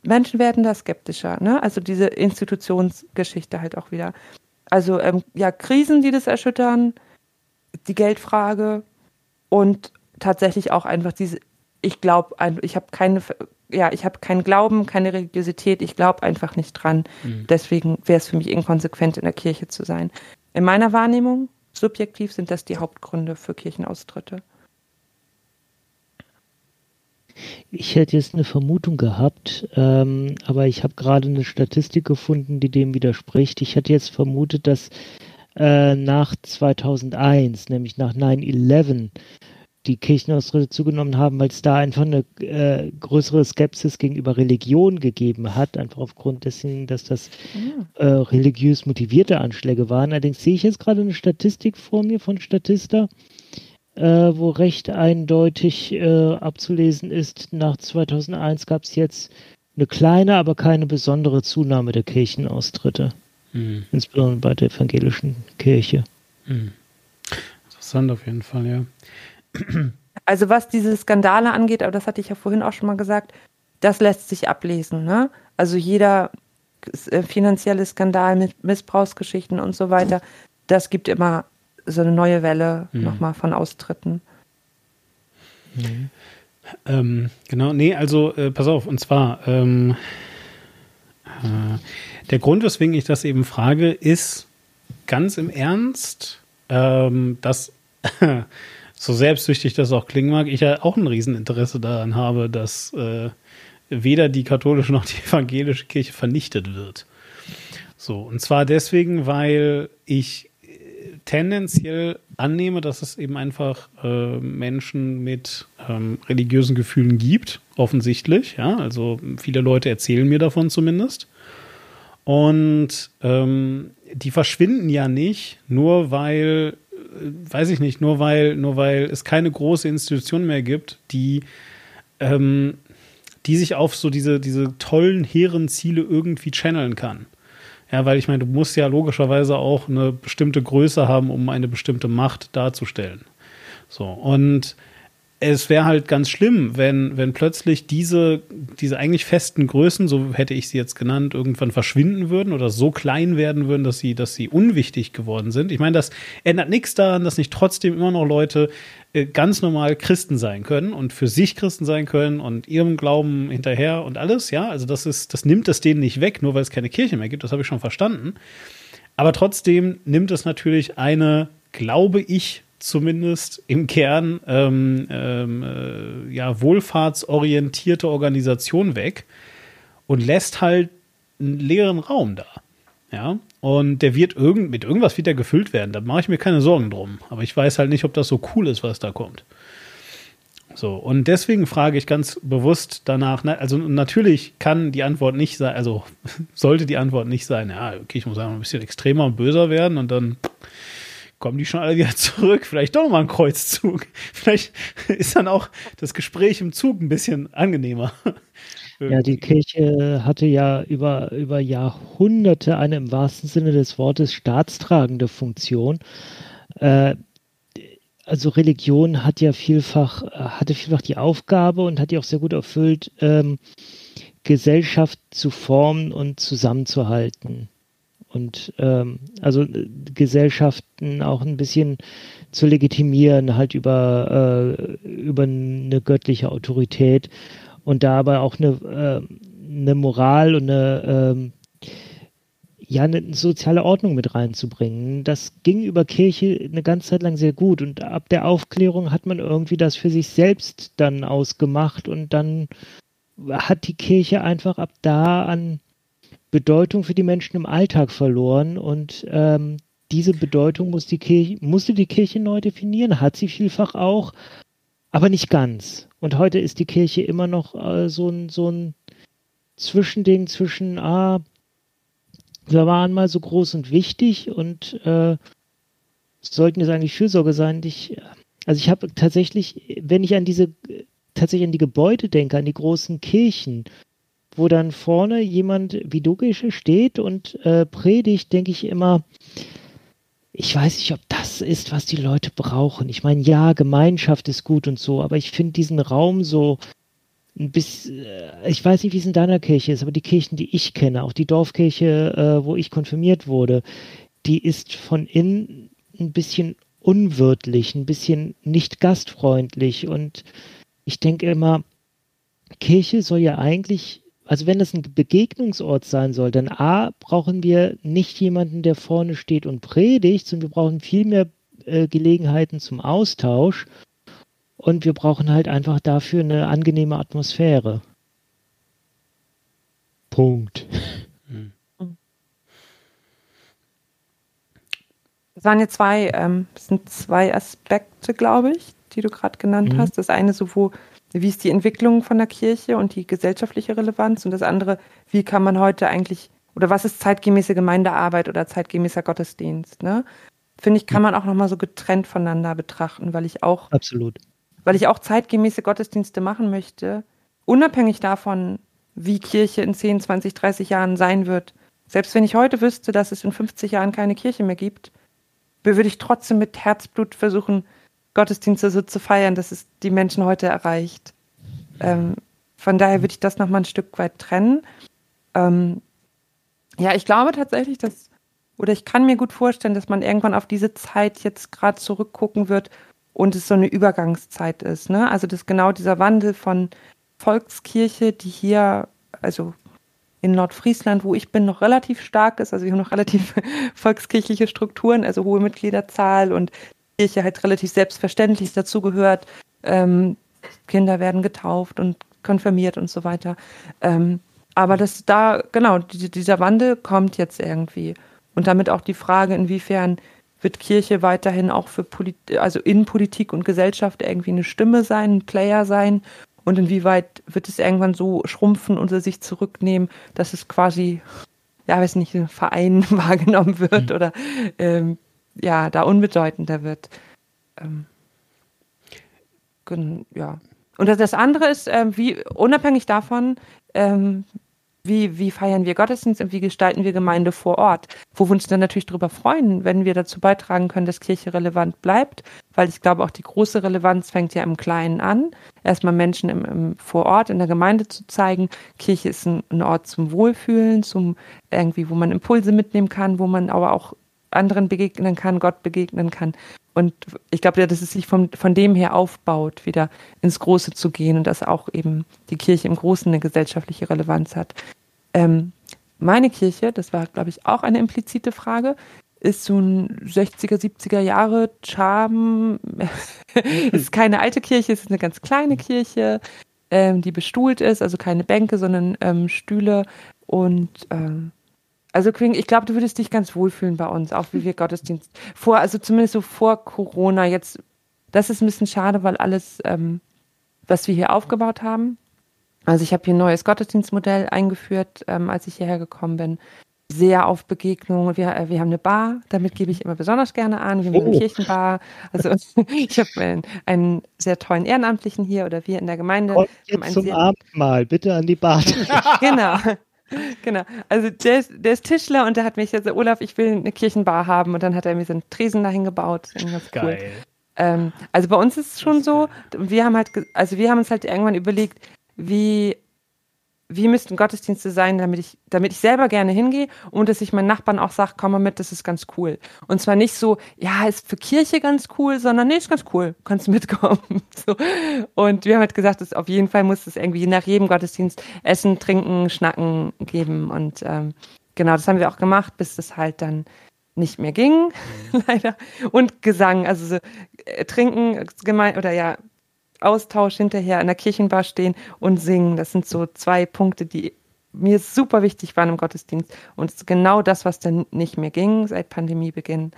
[SPEAKER 3] Menschen werden da skeptischer, ne? Also diese Institutionsgeschichte halt auch wieder. Also ähm, ja, Krisen, die das erschüttern, die Geldfrage und tatsächlich auch einfach diese ich glaube, ich habe keine, ja, ich habe keinen Glauben, keine Religiosität, ich glaube einfach nicht dran. Mhm. Deswegen wäre es für mich inkonsequent, in der Kirche zu sein. In meiner Wahrnehmung, subjektiv, sind das die Hauptgründe für Kirchenaustritte.
[SPEAKER 2] Ich hätte jetzt eine Vermutung gehabt, ähm, aber ich habe gerade eine Statistik gefunden, die dem widerspricht. Ich hätte jetzt vermutet, dass äh, nach 2001, nämlich nach 9-11, die Kirchenaustritte zugenommen haben, weil es da einfach eine äh, größere Skepsis gegenüber Religion gegeben hat, einfach aufgrund dessen, dass das ja. äh, religiös motivierte Anschläge waren. Allerdings sehe ich jetzt gerade eine Statistik vor mir von Statista, äh, wo recht eindeutig äh, abzulesen ist, nach 2001 gab es jetzt eine kleine, aber keine besondere Zunahme der Kirchenaustritte, mhm. insbesondere bei der evangelischen Kirche. Mhm.
[SPEAKER 1] Interessant auf jeden Fall, ja. [CLEARS THROAT]
[SPEAKER 3] Also was diese Skandale angeht, aber das hatte ich ja vorhin auch schon mal gesagt, das lässt sich ablesen. Ne? Also jeder äh, finanzielle Skandal mit Missbrauchsgeschichten und so weiter, das gibt immer so eine neue Welle mhm. nochmal von Austritten.
[SPEAKER 1] Mhm. Ähm, genau, nee, also äh, pass auf, und zwar ähm, äh, der Grund, weswegen ich das eben frage, ist ganz im Ernst, ähm, dass [LAUGHS] so selbstsüchtig das auch klingen mag, ich ja auch ein Rieseninteresse daran habe, dass äh, weder die katholische noch die evangelische Kirche vernichtet wird. So, und zwar deswegen, weil ich äh, tendenziell annehme, dass es eben einfach äh, Menschen mit ähm, religiösen Gefühlen gibt, offensichtlich. Ja, also viele Leute erzählen mir davon zumindest. Und ähm, die verschwinden ja nicht, nur weil weiß ich nicht, nur weil, nur weil es keine große Institution mehr gibt, die, ähm, die sich auf so diese, diese tollen, hehren Ziele irgendwie channeln kann. Ja, weil ich meine, du musst ja logischerweise auch eine bestimmte Größe haben, um eine bestimmte Macht darzustellen. So, und es wäre halt ganz schlimm, wenn, wenn plötzlich diese, diese eigentlich festen Größen, so hätte ich sie jetzt genannt, irgendwann verschwinden würden oder so klein werden würden, dass sie, dass sie unwichtig geworden sind. Ich meine, das ändert nichts daran, dass nicht trotzdem immer noch Leute äh, ganz normal Christen sein können und für sich Christen sein können und ihrem Glauben hinterher und alles, ja. Also das ist, das nimmt es denen nicht weg, nur weil es keine Kirche mehr gibt, das habe ich schon verstanden. Aber trotzdem nimmt es natürlich eine, glaube ich, zumindest im Kern ähm, ähm, äh, ja, wohlfahrtsorientierte Organisation weg und lässt halt einen leeren Raum da. Ja, und der wird irgend, mit irgendwas wieder gefüllt werden. Da mache ich mir keine Sorgen drum. Aber ich weiß halt nicht, ob das so cool ist, was da kommt. So, und deswegen frage ich ganz bewusst danach, also natürlich kann die Antwort nicht sein, also [LAUGHS] sollte die Antwort nicht sein, ja, okay, ich muss einfach ein bisschen extremer und böser werden und dann kommen die schon alle wieder [LAUGHS] zurück. Vielleicht doch mal ein Kreuzzug. [LAUGHS] Vielleicht ist dann auch das Gespräch im Zug ein bisschen angenehmer. [LAUGHS]
[SPEAKER 2] Ja, die Kirche hatte ja über, über Jahrhunderte eine im wahrsten Sinne des Wortes staatstragende Funktion. Äh, also Religion hat ja vielfach, hatte vielfach die Aufgabe und hat die auch sehr gut erfüllt, ähm, Gesellschaft zu formen und zusammenzuhalten und ähm, also äh, Gesellschaften auch ein bisschen zu legitimieren, halt über, äh, über eine göttliche Autorität und da aber auch eine, äh, eine Moral und eine, äh, ja, eine soziale Ordnung mit reinzubringen. Das ging über Kirche eine ganze Zeit lang sehr gut und ab der Aufklärung hat man irgendwie das für sich selbst dann ausgemacht und dann hat die Kirche einfach ab da an Bedeutung für die Menschen im Alltag verloren und ähm, diese Bedeutung muss die Kirche, musste die Kirche neu definieren, hat sie vielfach auch, aber nicht ganz. Und heute ist die Kirche immer noch äh, so ein, so ein Zwischending zwischen, ah, wir waren mal so groß und wichtig und äh, sollten jetzt eigentlich Fürsorge sein. Ich, also ich habe tatsächlich, wenn ich an diese, tatsächlich an die Gebäude denke, an die großen Kirchen, wo dann vorne jemand wie du steht und äh, predigt, denke ich immer, ich weiß nicht, ob das ist, was die Leute brauchen. Ich meine, ja, Gemeinschaft ist gut und so, aber ich finde diesen Raum so ein bisschen, äh, ich weiß nicht, wie es in deiner Kirche ist, aber die Kirchen, die ich kenne, auch die Dorfkirche, äh, wo ich konfirmiert wurde, die ist von innen ein bisschen unwirtlich, ein bisschen nicht gastfreundlich und ich denke immer, Kirche soll ja eigentlich also wenn das ein Begegnungsort sein soll, dann A, brauchen wir nicht jemanden, der vorne steht und predigt, sondern wir brauchen viel mehr äh, Gelegenheiten zum Austausch und wir brauchen halt einfach dafür eine angenehme Atmosphäre. Punkt. [LAUGHS]
[SPEAKER 3] Das waren jetzt zwei, ähm, sind zwei Aspekte, glaube ich, die du gerade genannt mhm. hast. Das eine so, wo wie ist die Entwicklung von der Kirche und die gesellschaftliche Relevanz und das andere, wie kann man heute eigentlich oder was ist zeitgemäße Gemeindearbeit oder zeitgemäßer Gottesdienst, ne? Finde ich, kann man auch nochmal so getrennt voneinander betrachten, weil ich auch
[SPEAKER 2] Absolut.
[SPEAKER 3] Weil ich auch zeitgemäße Gottesdienste machen möchte, unabhängig davon, wie Kirche in 10, 20, 30 Jahren sein wird. Selbst wenn ich heute wüsste, dass es in 50 Jahren keine Kirche mehr gibt, würde ich trotzdem mit Herzblut versuchen, Gottesdienste so zu feiern, dass es die Menschen heute erreicht. Ähm, von daher würde ich das nochmal ein Stück weit trennen. Ähm, ja, ich glaube tatsächlich, dass, oder ich kann mir gut vorstellen, dass man irgendwann auf diese Zeit jetzt gerade zurückgucken wird und es so eine Übergangszeit ist. Ne? Also, dass genau dieser Wandel von Volkskirche, die hier, also in Nordfriesland, wo ich bin, noch relativ stark ist. Also wir haben noch relativ [LAUGHS] volkskirchliche Strukturen, also hohe Mitgliederzahl und Kirche halt relativ selbstverständlich dazugehört. Ähm, Kinder werden getauft und konfirmiert und so weiter. Ähm, aber das da, genau, die, dieser Wandel kommt jetzt irgendwie. Und damit auch die Frage, inwiefern wird Kirche weiterhin auch für Polit also in Politik und Gesellschaft irgendwie eine Stimme sein, ein Player sein und inwieweit wird es irgendwann so schrumpfen und sich zurücknehmen, dass es quasi, ja, weiß nicht, ein Verein [LAUGHS] wahrgenommen wird mhm. oder ähm, ja, da unbedeutender wird. Ähm, ja. Und das andere ist, ähm, wie unabhängig davon, ähm, wie, wie feiern wir Gottesdienst und wie gestalten wir Gemeinde vor Ort, wo wir uns dann natürlich darüber freuen, wenn wir dazu beitragen können, dass Kirche relevant bleibt, weil ich glaube, auch die große Relevanz fängt ja im Kleinen an, erstmal Menschen im, im vor Ort in der Gemeinde zu zeigen. Kirche ist ein, ein Ort zum Wohlfühlen, zum irgendwie, wo man Impulse mitnehmen kann, wo man aber auch anderen begegnen kann, Gott begegnen kann. Und ich glaube, dass es sich von, von dem her aufbaut, wieder ins Große zu gehen und dass auch eben die Kirche im Großen eine gesellschaftliche Relevanz hat. Ähm, meine Kirche, das war, glaube ich, auch eine implizite Frage, ist so ein 60er, 70er Jahre Charme. [LAUGHS] ist keine alte Kirche, es ist eine ganz kleine Kirche, ähm, die bestuhlt ist, also keine Bänke, sondern ähm, Stühle und ähm, also ich glaube, du würdest dich ganz wohlfühlen bei uns, auch wie wir Gottesdienst vor, also zumindest so vor Corona. Jetzt, das ist ein bisschen schade, weil alles, ähm, was wir hier aufgebaut haben. Also ich habe hier ein neues Gottesdienstmodell eingeführt, ähm, als ich hierher gekommen bin. Sehr auf Begegnungen. Wir, äh, wir haben eine Bar, damit gebe ich immer besonders gerne an. Wir haben oh. eine Kirchenbar. Also [LAUGHS] ich habe einen, einen, sehr tollen Ehrenamtlichen hier oder wir in der Gemeinde. Und
[SPEAKER 2] jetzt zum Abendmahl, bitte an die Bar. [LAUGHS]
[SPEAKER 3] genau. Genau. Also der ist, der ist Tischler und der hat mich jetzt, Olaf, ich will eine Kirchenbar haben und dann hat er mir so einen Tresen dahin gebaut. Ganz Geil. Cool. Ähm, also bei uns ist es schon so, wir haben halt, also wir haben uns halt irgendwann überlegt, wie wie müssten Gottesdienste sein, damit ich, damit ich selber gerne hingehe und dass ich meinen Nachbarn auch sage, komm mal mit, das ist ganz cool. Und zwar nicht so, ja, ist für Kirche ganz cool, sondern nee, ist ganz cool, kannst mitkommen. [LAUGHS] So. Und wir haben halt gesagt, dass auf jeden Fall muss es irgendwie nach jedem Gottesdienst Essen, Trinken, Schnacken geben. Und ähm, genau, das haben wir auch gemacht, bis das halt dann nicht mehr ging, [LAUGHS] leider. Und Gesang, also so, äh, Trinken, gemein, oder ja, Austausch hinterher in der Kirchenbar stehen und singen. Das sind so zwei Punkte, die mir super wichtig waren im Gottesdienst. Und es ist genau das, was dann nicht mehr ging seit Pandemiebeginn.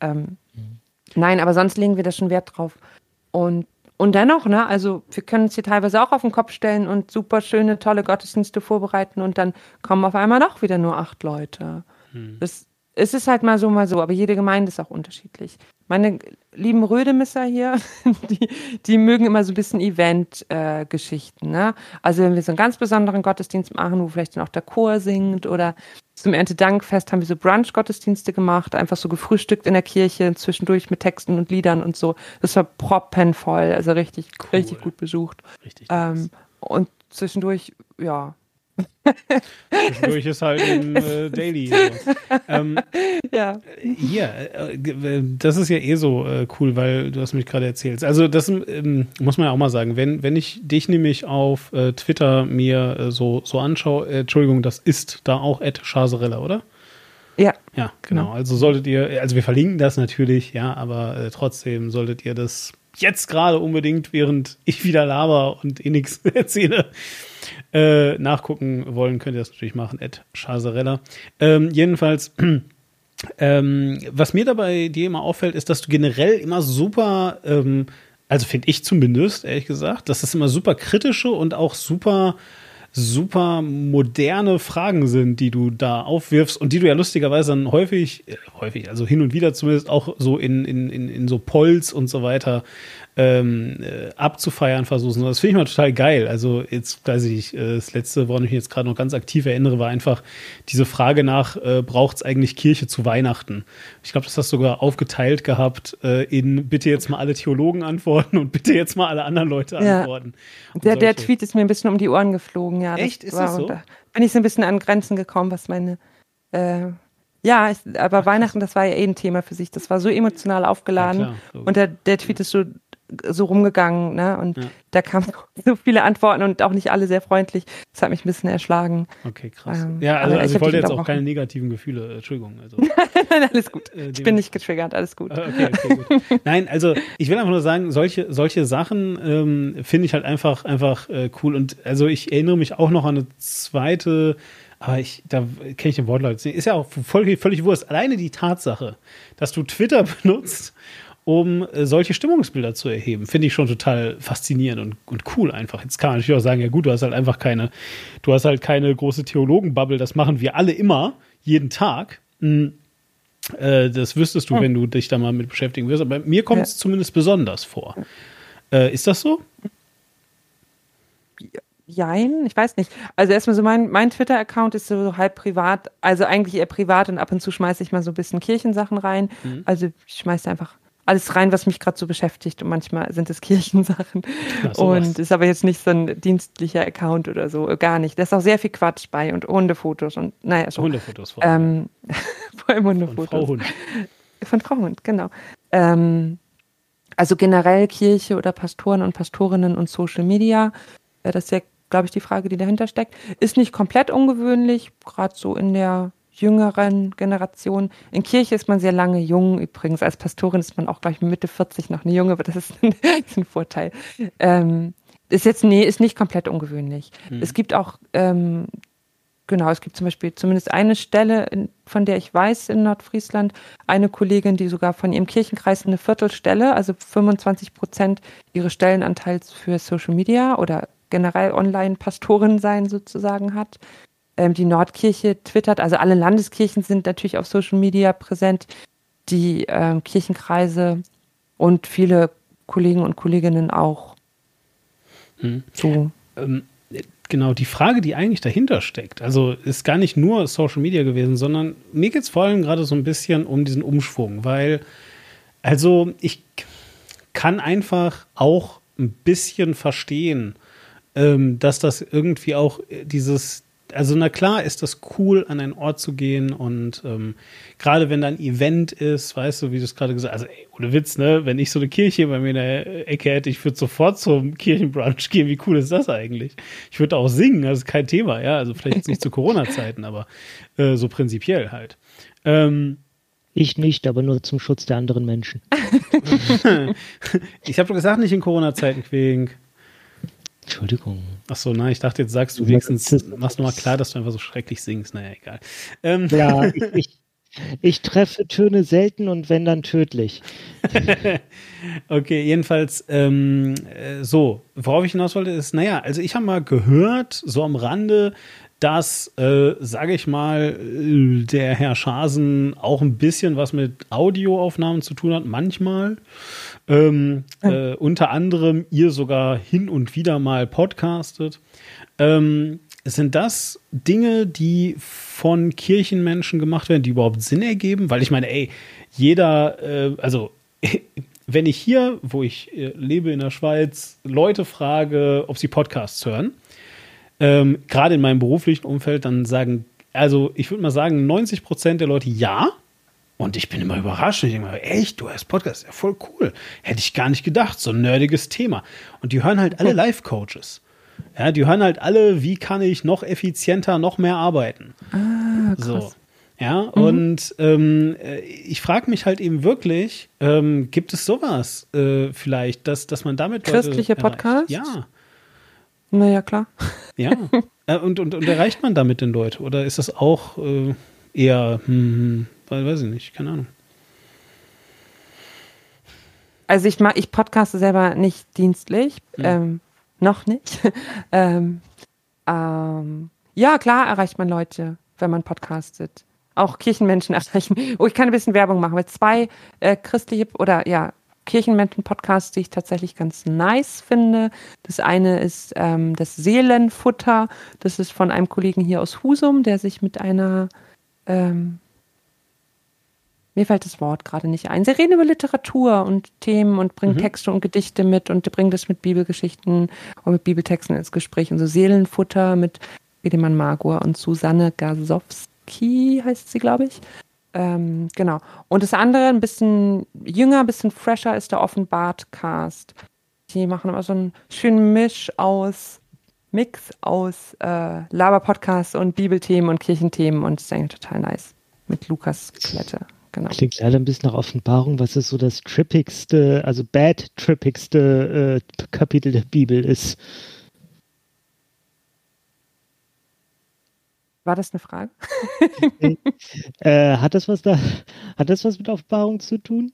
[SPEAKER 3] Ähm, mhm. Nein, aber sonst legen wir da schon Wert drauf. Und, und dennoch, ne, also wir können uns hier teilweise auch auf den Kopf stellen und super schöne, tolle Gottesdienste vorbereiten und dann kommen auf einmal doch wieder nur acht Leute. Mhm. Das, es ist halt mal so, mal so, aber jede Gemeinde ist auch unterschiedlich. Meine lieben Rödemisser hier, [LAUGHS] die, die mögen immer so ein bisschen Event-Geschichten. Äh, ne? Also wenn wir so einen ganz besonderen Gottesdienst machen, wo vielleicht dann auch der Chor singt oder zum Erntedankfest haben wir so Brunch-Gottesdienste gemacht, einfach so gefrühstückt in der Kirche, zwischendurch mit Texten und Liedern und so. Das war proppenvoll, also richtig, cool. richtig gut besucht. Richtig. Ähm, und zwischendurch, ja, [LAUGHS]
[SPEAKER 1] Zwischendurch ist halt ein [LAUGHS] äh, Daily. Ähm, [LAUGHS] ja. Hier, äh, das ist ja eh so äh, cool, weil du hast mich gerade erzählt. Also das ähm, muss man ja auch mal sagen. Wenn, wenn ich dich nämlich auf äh, Twitter mir äh, so, so anschaue, äh, Entschuldigung, das ist da auch Ed Chaserella, oder?
[SPEAKER 3] Ja.
[SPEAKER 1] Ja, genau. Also solltet ihr, also wir verlinken das natürlich, ja, aber trotzdem solltet ihr das jetzt gerade unbedingt, während ich wieder laber und eh nichts erzähle, äh, nachgucken wollen, könnt ihr das natürlich machen, Ed Chazarella. Ähm, jedenfalls, [CLEARS THROAT] ähm, was mir dabei dir immer auffällt, ist, dass du generell immer super, ähm, also finde ich zumindest, ehrlich gesagt, dass das immer super kritische und auch super super moderne Fragen sind, die du da aufwirfst und die du ja lustigerweise dann häufig, äh, häufig, also hin und wieder zumindest auch so in, in, in, in so Polls und so weiter ähm, äh, abzufeiern versuchen. Das finde ich mal total geil. Also jetzt weiß ich, äh, das letzte, woran ich mich jetzt gerade noch ganz aktiv erinnere, war einfach diese Frage nach, äh, braucht es eigentlich Kirche zu Weihnachten? Ich glaube, das hast du sogar aufgeteilt gehabt äh, in bitte jetzt mal alle Theologen antworten und bitte jetzt mal alle anderen Leute ja. antworten.
[SPEAKER 3] Der, der Tweet ist mir ein bisschen um die Ohren geflogen, ja.
[SPEAKER 1] Echt? Ist das so?
[SPEAKER 3] Da bin ich so ein bisschen an Grenzen gekommen, was meine äh, ja, ich, aber Ach, Weihnachten, das war ja eh ein Thema für sich. Das war so emotional aufgeladen. Ja, klar, und der, der Tweet ist so so rumgegangen, ne? Und ja. da kamen [LAUGHS] so viele Antworten und auch nicht alle sehr freundlich. Das hat mich ein bisschen erschlagen.
[SPEAKER 1] Okay, krass. Ähm, ja, also, also ich, ich wollte jetzt auch keine negativen Gefühle, äh, Entschuldigung. Also, [LAUGHS]
[SPEAKER 3] Nein, alles gut. Äh, ich bin nicht getriggert, alles gut.
[SPEAKER 1] Ah, okay, okay, gut. [LAUGHS] Nein, also ich will einfach nur sagen, solche, solche Sachen ähm, finde ich halt einfach, einfach äh, cool. Und also ich erinnere mich auch noch an eine zweite aber ich, da kenne ich den Wortlaut. Ist ja auch völlig, völlig wurscht. Alleine die Tatsache, dass du Twitter benutzt um äh, solche Stimmungsbilder zu erheben. Finde ich schon total faszinierend und, und cool einfach. Jetzt kann man natürlich auch sagen, ja gut, du hast halt einfach keine, du hast halt keine große Theologenbubble, das machen wir alle immer, jeden Tag. Mhm. Äh, das wüsstest du, hm. wenn du dich da mal mit beschäftigen wirst. Aber mir kommt es ja. zumindest besonders vor. Äh, ist das so?
[SPEAKER 3] Jein, ich weiß nicht. Also erstmal so mein, mein Twitter-Account ist so halb privat, also eigentlich eher privat und ab und zu schmeiße ich mal so ein bisschen Kirchensachen rein. Mhm. Also ich schmeiße einfach alles rein, was mich gerade so beschäftigt. Und manchmal sind es Kirchensachen. Ja, und ist aber jetzt nicht so ein dienstlicher Account oder so, gar nicht. Da ist auch sehr viel Quatsch bei und Hundefotos und naja, so.
[SPEAKER 1] Hundefotos vor allem. Ähm, [LAUGHS]
[SPEAKER 3] vor allem Hundefotos. Von Frau Hund. Von Frau Hund, genau. Ähm, also generell Kirche oder Pastoren und Pastorinnen und Social Media. Das ist ja, glaube ich, die Frage, die dahinter steckt. Ist nicht komplett ungewöhnlich, gerade so in der jüngeren Generation. In Kirche ist man sehr lange jung übrigens. Als Pastorin ist man auch gleich Mitte 40 noch eine junge, aber das ist [LAUGHS] ein, ist ein Vorteil. Ähm, ist jetzt, nee, ist nicht komplett ungewöhnlich. Mhm. Es gibt auch, ähm, genau, es gibt zum Beispiel zumindest eine Stelle, in, von der ich weiß in Nordfriesland, eine Kollegin, die sogar von ihrem Kirchenkreis eine Viertelstelle, also 25 Prozent ihres Stellenanteils für Social Media oder generell Online-Pastorin sein sozusagen hat. Ähm, die Nordkirche twittert, also alle Landeskirchen sind natürlich auf Social Media präsent, die ähm, Kirchenkreise und viele Kollegen und Kolleginnen auch.
[SPEAKER 1] Hm. So. Ähm, genau, die Frage, die eigentlich dahinter steckt, also ist gar nicht nur Social Media gewesen, sondern mir geht es vor allem gerade so ein bisschen um diesen Umschwung, weil, also ich kann einfach auch ein bisschen verstehen, ähm, dass das irgendwie auch dieses, also na klar ist das cool, an einen Ort zu gehen und ähm, gerade wenn da ein Event ist, weißt du, wie du es gerade gesagt hast, also ey, ohne Witz, ne, wenn ich so eine Kirche bei mir in der Ecke hätte, ich würde sofort zum Kirchenbrunch gehen, wie cool ist das eigentlich? Ich würde auch singen, das ist kein Thema, ja, also vielleicht jetzt nicht zu Corona-Zeiten, aber äh, so prinzipiell halt. Ähm,
[SPEAKER 2] ich nicht, aber nur zum Schutz der anderen Menschen. [LAUGHS]
[SPEAKER 1] ich habe doch gesagt, nicht in Corona-Zeiten, Quink.
[SPEAKER 2] Entschuldigung.
[SPEAKER 1] Ach so, nein, ich dachte, jetzt sagst du wenigstens, machst nochmal klar, dass du einfach so schrecklich singst. Naja, egal.
[SPEAKER 2] Ähm. Ja, [LAUGHS] ich, ich, ich treffe Töne selten und wenn dann tödlich. [LAUGHS]
[SPEAKER 1] okay, jedenfalls ähm, äh, so, worauf ich hinaus wollte, ist, naja, also ich habe mal gehört, so am Rande, dass, äh, sage ich mal, der Herr Schasen auch ein bisschen was mit Audioaufnahmen zu tun hat, manchmal. Ähm, äh, unter anderem ihr sogar hin und wieder mal podcastet. Ähm, sind das Dinge, die von Kirchenmenschen gemacht werden, die überhaupt Sinn ergeben? Weil ich meine, ey, jeder, äh, also [LAUGHS] wenn ich hier, wo ich äh, lebe in der Schweiz, Leute frage, ob sie Podcasts hören, ähm, gerade in meinem beruflichen Umfeld, dann sagen, also ich würde mal sagen, 90 Prozent der Leute ja. Und ich bin immer überrascht. Und ich denke mir, echt, du hast Podcast, ja voll cool. Hätte ich gar nicht gedacht, so ein nerdiges Thema. Und die hören halt alle Live-Coaches. Ja, die hören halt alle, wie kann ich noch effizienter, noch mehr arbeiten. Ah, krass. So. Ja, mhm. und ähm, äh, ich frage mich halt eben wirklich, ähm, gibt es sowas äh, vielleicht, dass, dass man damit
[SPEAKER 3] Christliche Podcasts?
[SPEAKER 1] Ja.
[SPEAKER 3] Naja, klar.
[SPEAKER 1] Ja. [LAUGHS] Äh, und, und, und erreicht man damit den Leute? Oder ist das auch äh, eher, hm, hm, weiß ich nicht, keine Ahnung.
[SPEAKER 3] Also ich mag, ich podcaste selber nicht dienstlich. Mhm. Ähm, noch nicht. [LAUGHS] ähm, ähm, ja, klar erreicht man Leute, wenn man podcastet. Auch Kirchenmenschen [LAUGHS] erreichen. Oh, ich kann ein bisschen Werbung machen, weil zwei äh, christliche oder ja, Kirchenmenschen-Podcasts, die ich tatsächlich ganz nice finde. Das eine ist ähm, das Seelenfutter. Das ist von einem Kollegen hier aus Husum, der sich mit einer ähm, mir fällt das Wort gerade nicht ein. Sie reden über Literatur und Themen und bringen mhm. Texte und Gedichte mit und bringen das mit Bibelgeschichten und mit Bibeltexten ins Gespräch. Und so Seelenfutter mit Edemann Margur und Susanne Gasowski heißt sie, glaube ich. Ähm, genau. Und das andere, ein bisschen jünger, ein bisschen fresher, ist der Offenbart-Cast. Die machen immer so einen schönen Misch aus Mix aus äh, Laber-Podcast und Bibelthemen und Kirchenthemen und das ist eigentlich total nice. Mit Lukas Klette. Genau.
[SPEAKER 2] Klingt leider ein bisschen nach Offenbarung, was ist so das trippigste, also bad trippigste äh, Kapitel der Bibel ist.
[SPEAKER 3] War das eine Frage?
[SPEAKER 2] äh, hat das was da, hat das was mit Offenbarung zu tun?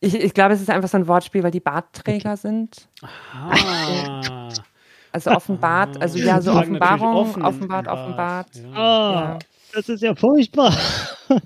[SPEAKER 3] Ich, ich glaube, es ist einfach so ein Wortspiel, weil die Bartträger okay. sind.
[SPEAKER 1] Ah.
[SPEAKER 3] Also offenbart, also ja, so Offenbarung, offenbart, offenbart. Ja.
[SPEAKER 2] Oh. Ja. Das ist ja furchtbar.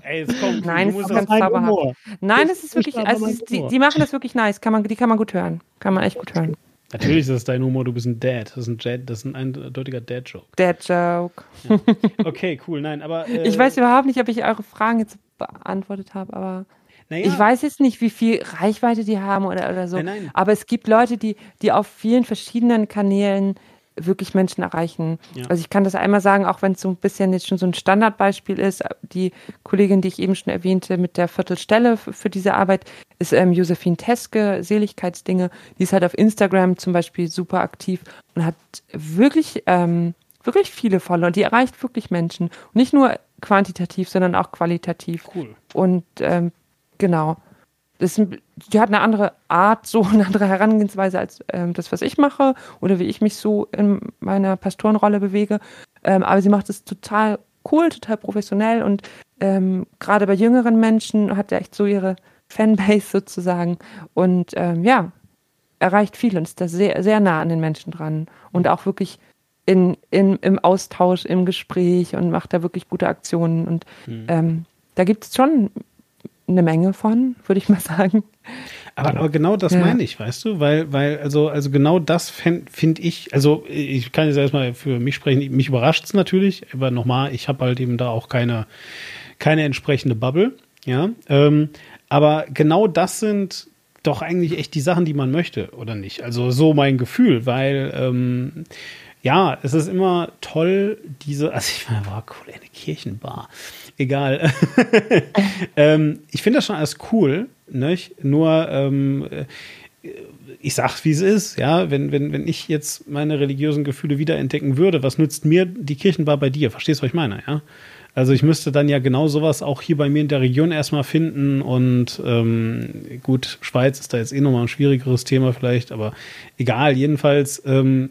[SPEAKER 3] Ey, es kommt, Nein, es ist ganz zauberhaft. Nein, es ist wirklich, also ist, die, die, machen das wirklich nice. Kann man, die kann man gut hören. Kann man echt gut hören.
[SPEAKER 1] Natürlich ist das dein Humor, du bist ein Dad. Das ist ein, Dad, das ist ein eindeutiger Dad-Joke.
[SPEAKER 3] Dad-Joke.
[SPEAKER 1] Ja. Okay, cool. Nein, aber. [LAUGHS]
[SPEAKER 3] Äh, ich weiß überhaupt nicht, ob ich eure Fragen jetzt beantwortet habe, aber. Naja. Ich weiß jetzt nicht, wie viel Reichweite die haben oder, oder so. Nein, nein. Aber es gibt Leute, die, die auf vielen verschiedenen Kanälen wirklich Menschen erreichen. Ja. Also ich kann das einmal sagen, auch wenn es so ein bisschen jetzt schon so ein Standardbeispiel ist, die Kollegin, die ich eben schon erwähnte, mit der Viertelstelle für diese Arbeit, ist ähm, Josephine Teske, Seligkeitsdinge. Die ist halt auf Instagram zum Beispiel super aktiv und hat wirklich, ähm, wirklich viele Follower. Die erreicht wirklich Menschen. Und nicht nur quantitativ, sondern auch qualitativ.
[SPEAKER 1] Cool.
[SPEAKER 3] Und ähm, genau das, die hat eine andere Art, so eine andere Herangehensweise als ähm, das, was ich mache oder wie ich mich so in meiner Pastorenrolle bewege. Ähm, aber sie macht es total cool, total professionell und ähm, gerade bei jüngeren Menschen hat er echt so ihre Fanbase sozusagen und ähm, ja, erreicht viel und ist da sehr, sehr nah an den Menschen dran und auch wirklich in, in, im Austausch, im Gespräch und macht da wirklich gute Aktionen und mhm. da gibt es schon eine Menge von, würde ich mal sagen.
[SPEAKER 1] Aber, aber genau das ja. meine ich, weißt du, weil, weil, also, also genau das finde ich, also ich kann jetzt erstmal für mich sprechen, mich überrascht es natürlich, aber nochmal, ich habe halt eben da auch keine, keine entsprechende Bubble, ja. Ähm, aber genau das sind doch eigentlich echt die Sachen, die man möchte, oder nicht? Also so mein Gefühl, weil ähm, ja, es ist immer toll, diese, [LAUGHS] also ich meine, war cool, eine Kirchenbar egal. [LAUGHS] ähm, ich finde das schon alles cool, nicht? Nur ähm, ich sag, wie es ist, ja, wenn, wenn, wenn ich jetzt meine religiösen Gefühle wiederentdecken würde, was nützt mir die Kirchenbar bei dir? Verstehst du, was ich meine, ja? Also ich müsste dann ja genau sowas auch hier bei mir in der Region erstmal finden und ähm, gut, Schweiz ist da jetzt eh nochmal ein schwierigeres Thema vielleicht, aber egal, jedenfalls. Ähm,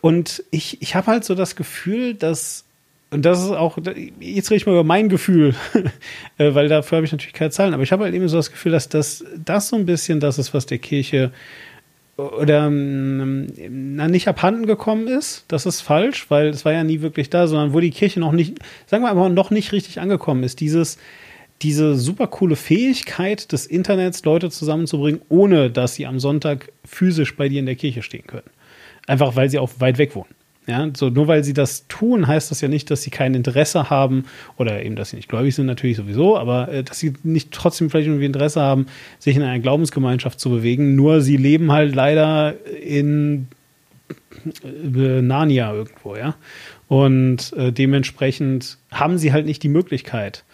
[SPEAKER 1] und ich, ich habe halt so das Gefühl, dass und das ist auch, jetzt rede ich mal über mein Gefühl, [LAUGHS] äh, weil dafür habe ich natürlich keine Zahlen, aber ich habe halt eben so das Gefühl, dass das, das so ein bisschen das ist, was der Kirche oder ähm, na, nicht abhanden gekommen ist. Das ist falsch, weil es war ja nie wirklich da, sondern wo die Kirche noch nicht, sagen wir aber noch nicht richtig angekommen ist, dieses, diese super coole Fähigkeit des Internets, Leute zusammenzubringen, ohne dass sie am Sonntag physisch bei dir in der Kirche stehen können. Einfach weil sie auch weit weg wohnen. Ja, so nur weil sie das tun, heißt das ja nicht, dass sie kein Interesse haben oder eben, dass sie nicht gläubig sind, natürlich sowieso, aber äh, dass sie nicht trotzdem vielleicht irgendwie Interesse haben, sich in einer Glaubensgemeinschaft zu bewegen. Nur sie leben halt leider in äh, Narnia irgendwo, ja. Und äh, dementsprechend haben sie halt nicht die Möglichkeit,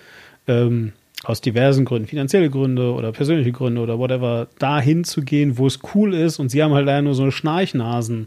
[SPEAKER 1] ähm, aus diversen Gründen, finanzielle Gründe oder persönliche Gründe oder whatever, dahin zu gehen, wo es cool ist. Und sie haben halt leider nur so eine Schnarchnasen.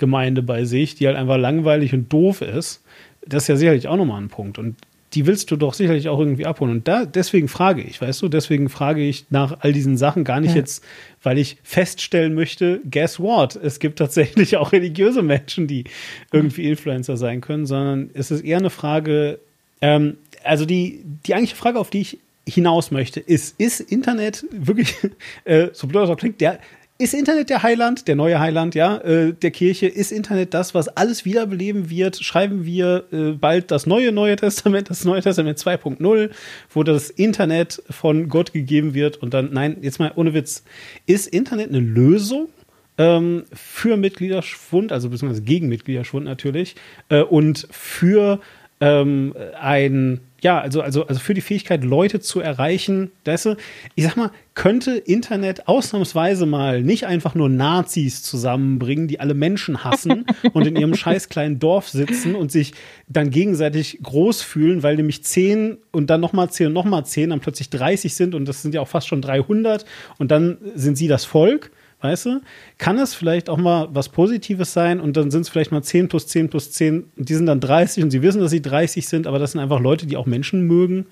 [SPEAKER 1] Gemeinde bei sich, die halt einfach langweilig und doof ist. Das ist ja sicherlich auch nochmal ein Punkt. Und die willst du doch sicherlich auch irgendwie abholen. Und da, deswegen frage ich, weißt du, deswegen frage ich nach all diesen Sachen gar nicht ja. jetzt, weil ich feststellen möchte, guess what? Es gibt tatsächlich [LAUGHS] auch religiöse Menschen, die irgendwie Influencer sein können, sondern es ist eher eine Frage, ähm, also die, die eigentliche Frage, auf die ich hinaus möchte, ist, ist Internet wirklich, [LAUGHS] äh, so blöd es auch klingt, der, ist Internet der Heiland, der neue Heiland, ja, äh, der Kirche? Ist Internet das, was alles wiederbeleben wird? Schreiben wir äh, bald das neue Neue Testament, das Neue Testament 2.0, wo das Internet von Gott gegeben wird und dann, nein, jetzt mal ohne Witz, ist Internet eine Lösung? Ähm, für Mitgliederschwund, also beziehungsweise gegen Mitgliederschwund natürlich, äh, und für ähm, ein ja, also, also, also für die Fähigkeit, Leute zu erreichen, du, ich sag mal, könnte Internet ausnahmsweise mal nicht einfach nur Nazis zusammenbringen, die alle Menschen hassen [LAUGHS] und in ihrem scheiß kleinen Dorf sitzen und sich dann gegenseitig groß fühlen, weil nämlich zehn und dann nochmal zehn und nochmal zehn dann plötzlich 30 sind und das sind ja auch fast schon 300 und dann sind sie das Volk weißt du? Kann es vielleicht auch mal was Positives sein und dann sind es vielleicht mal 10 plus 10 plus 10 und die sind dann 30 und sie wissen, dass sie 30 sind, aber das sind einfach Leute, die auch Menschen mögen.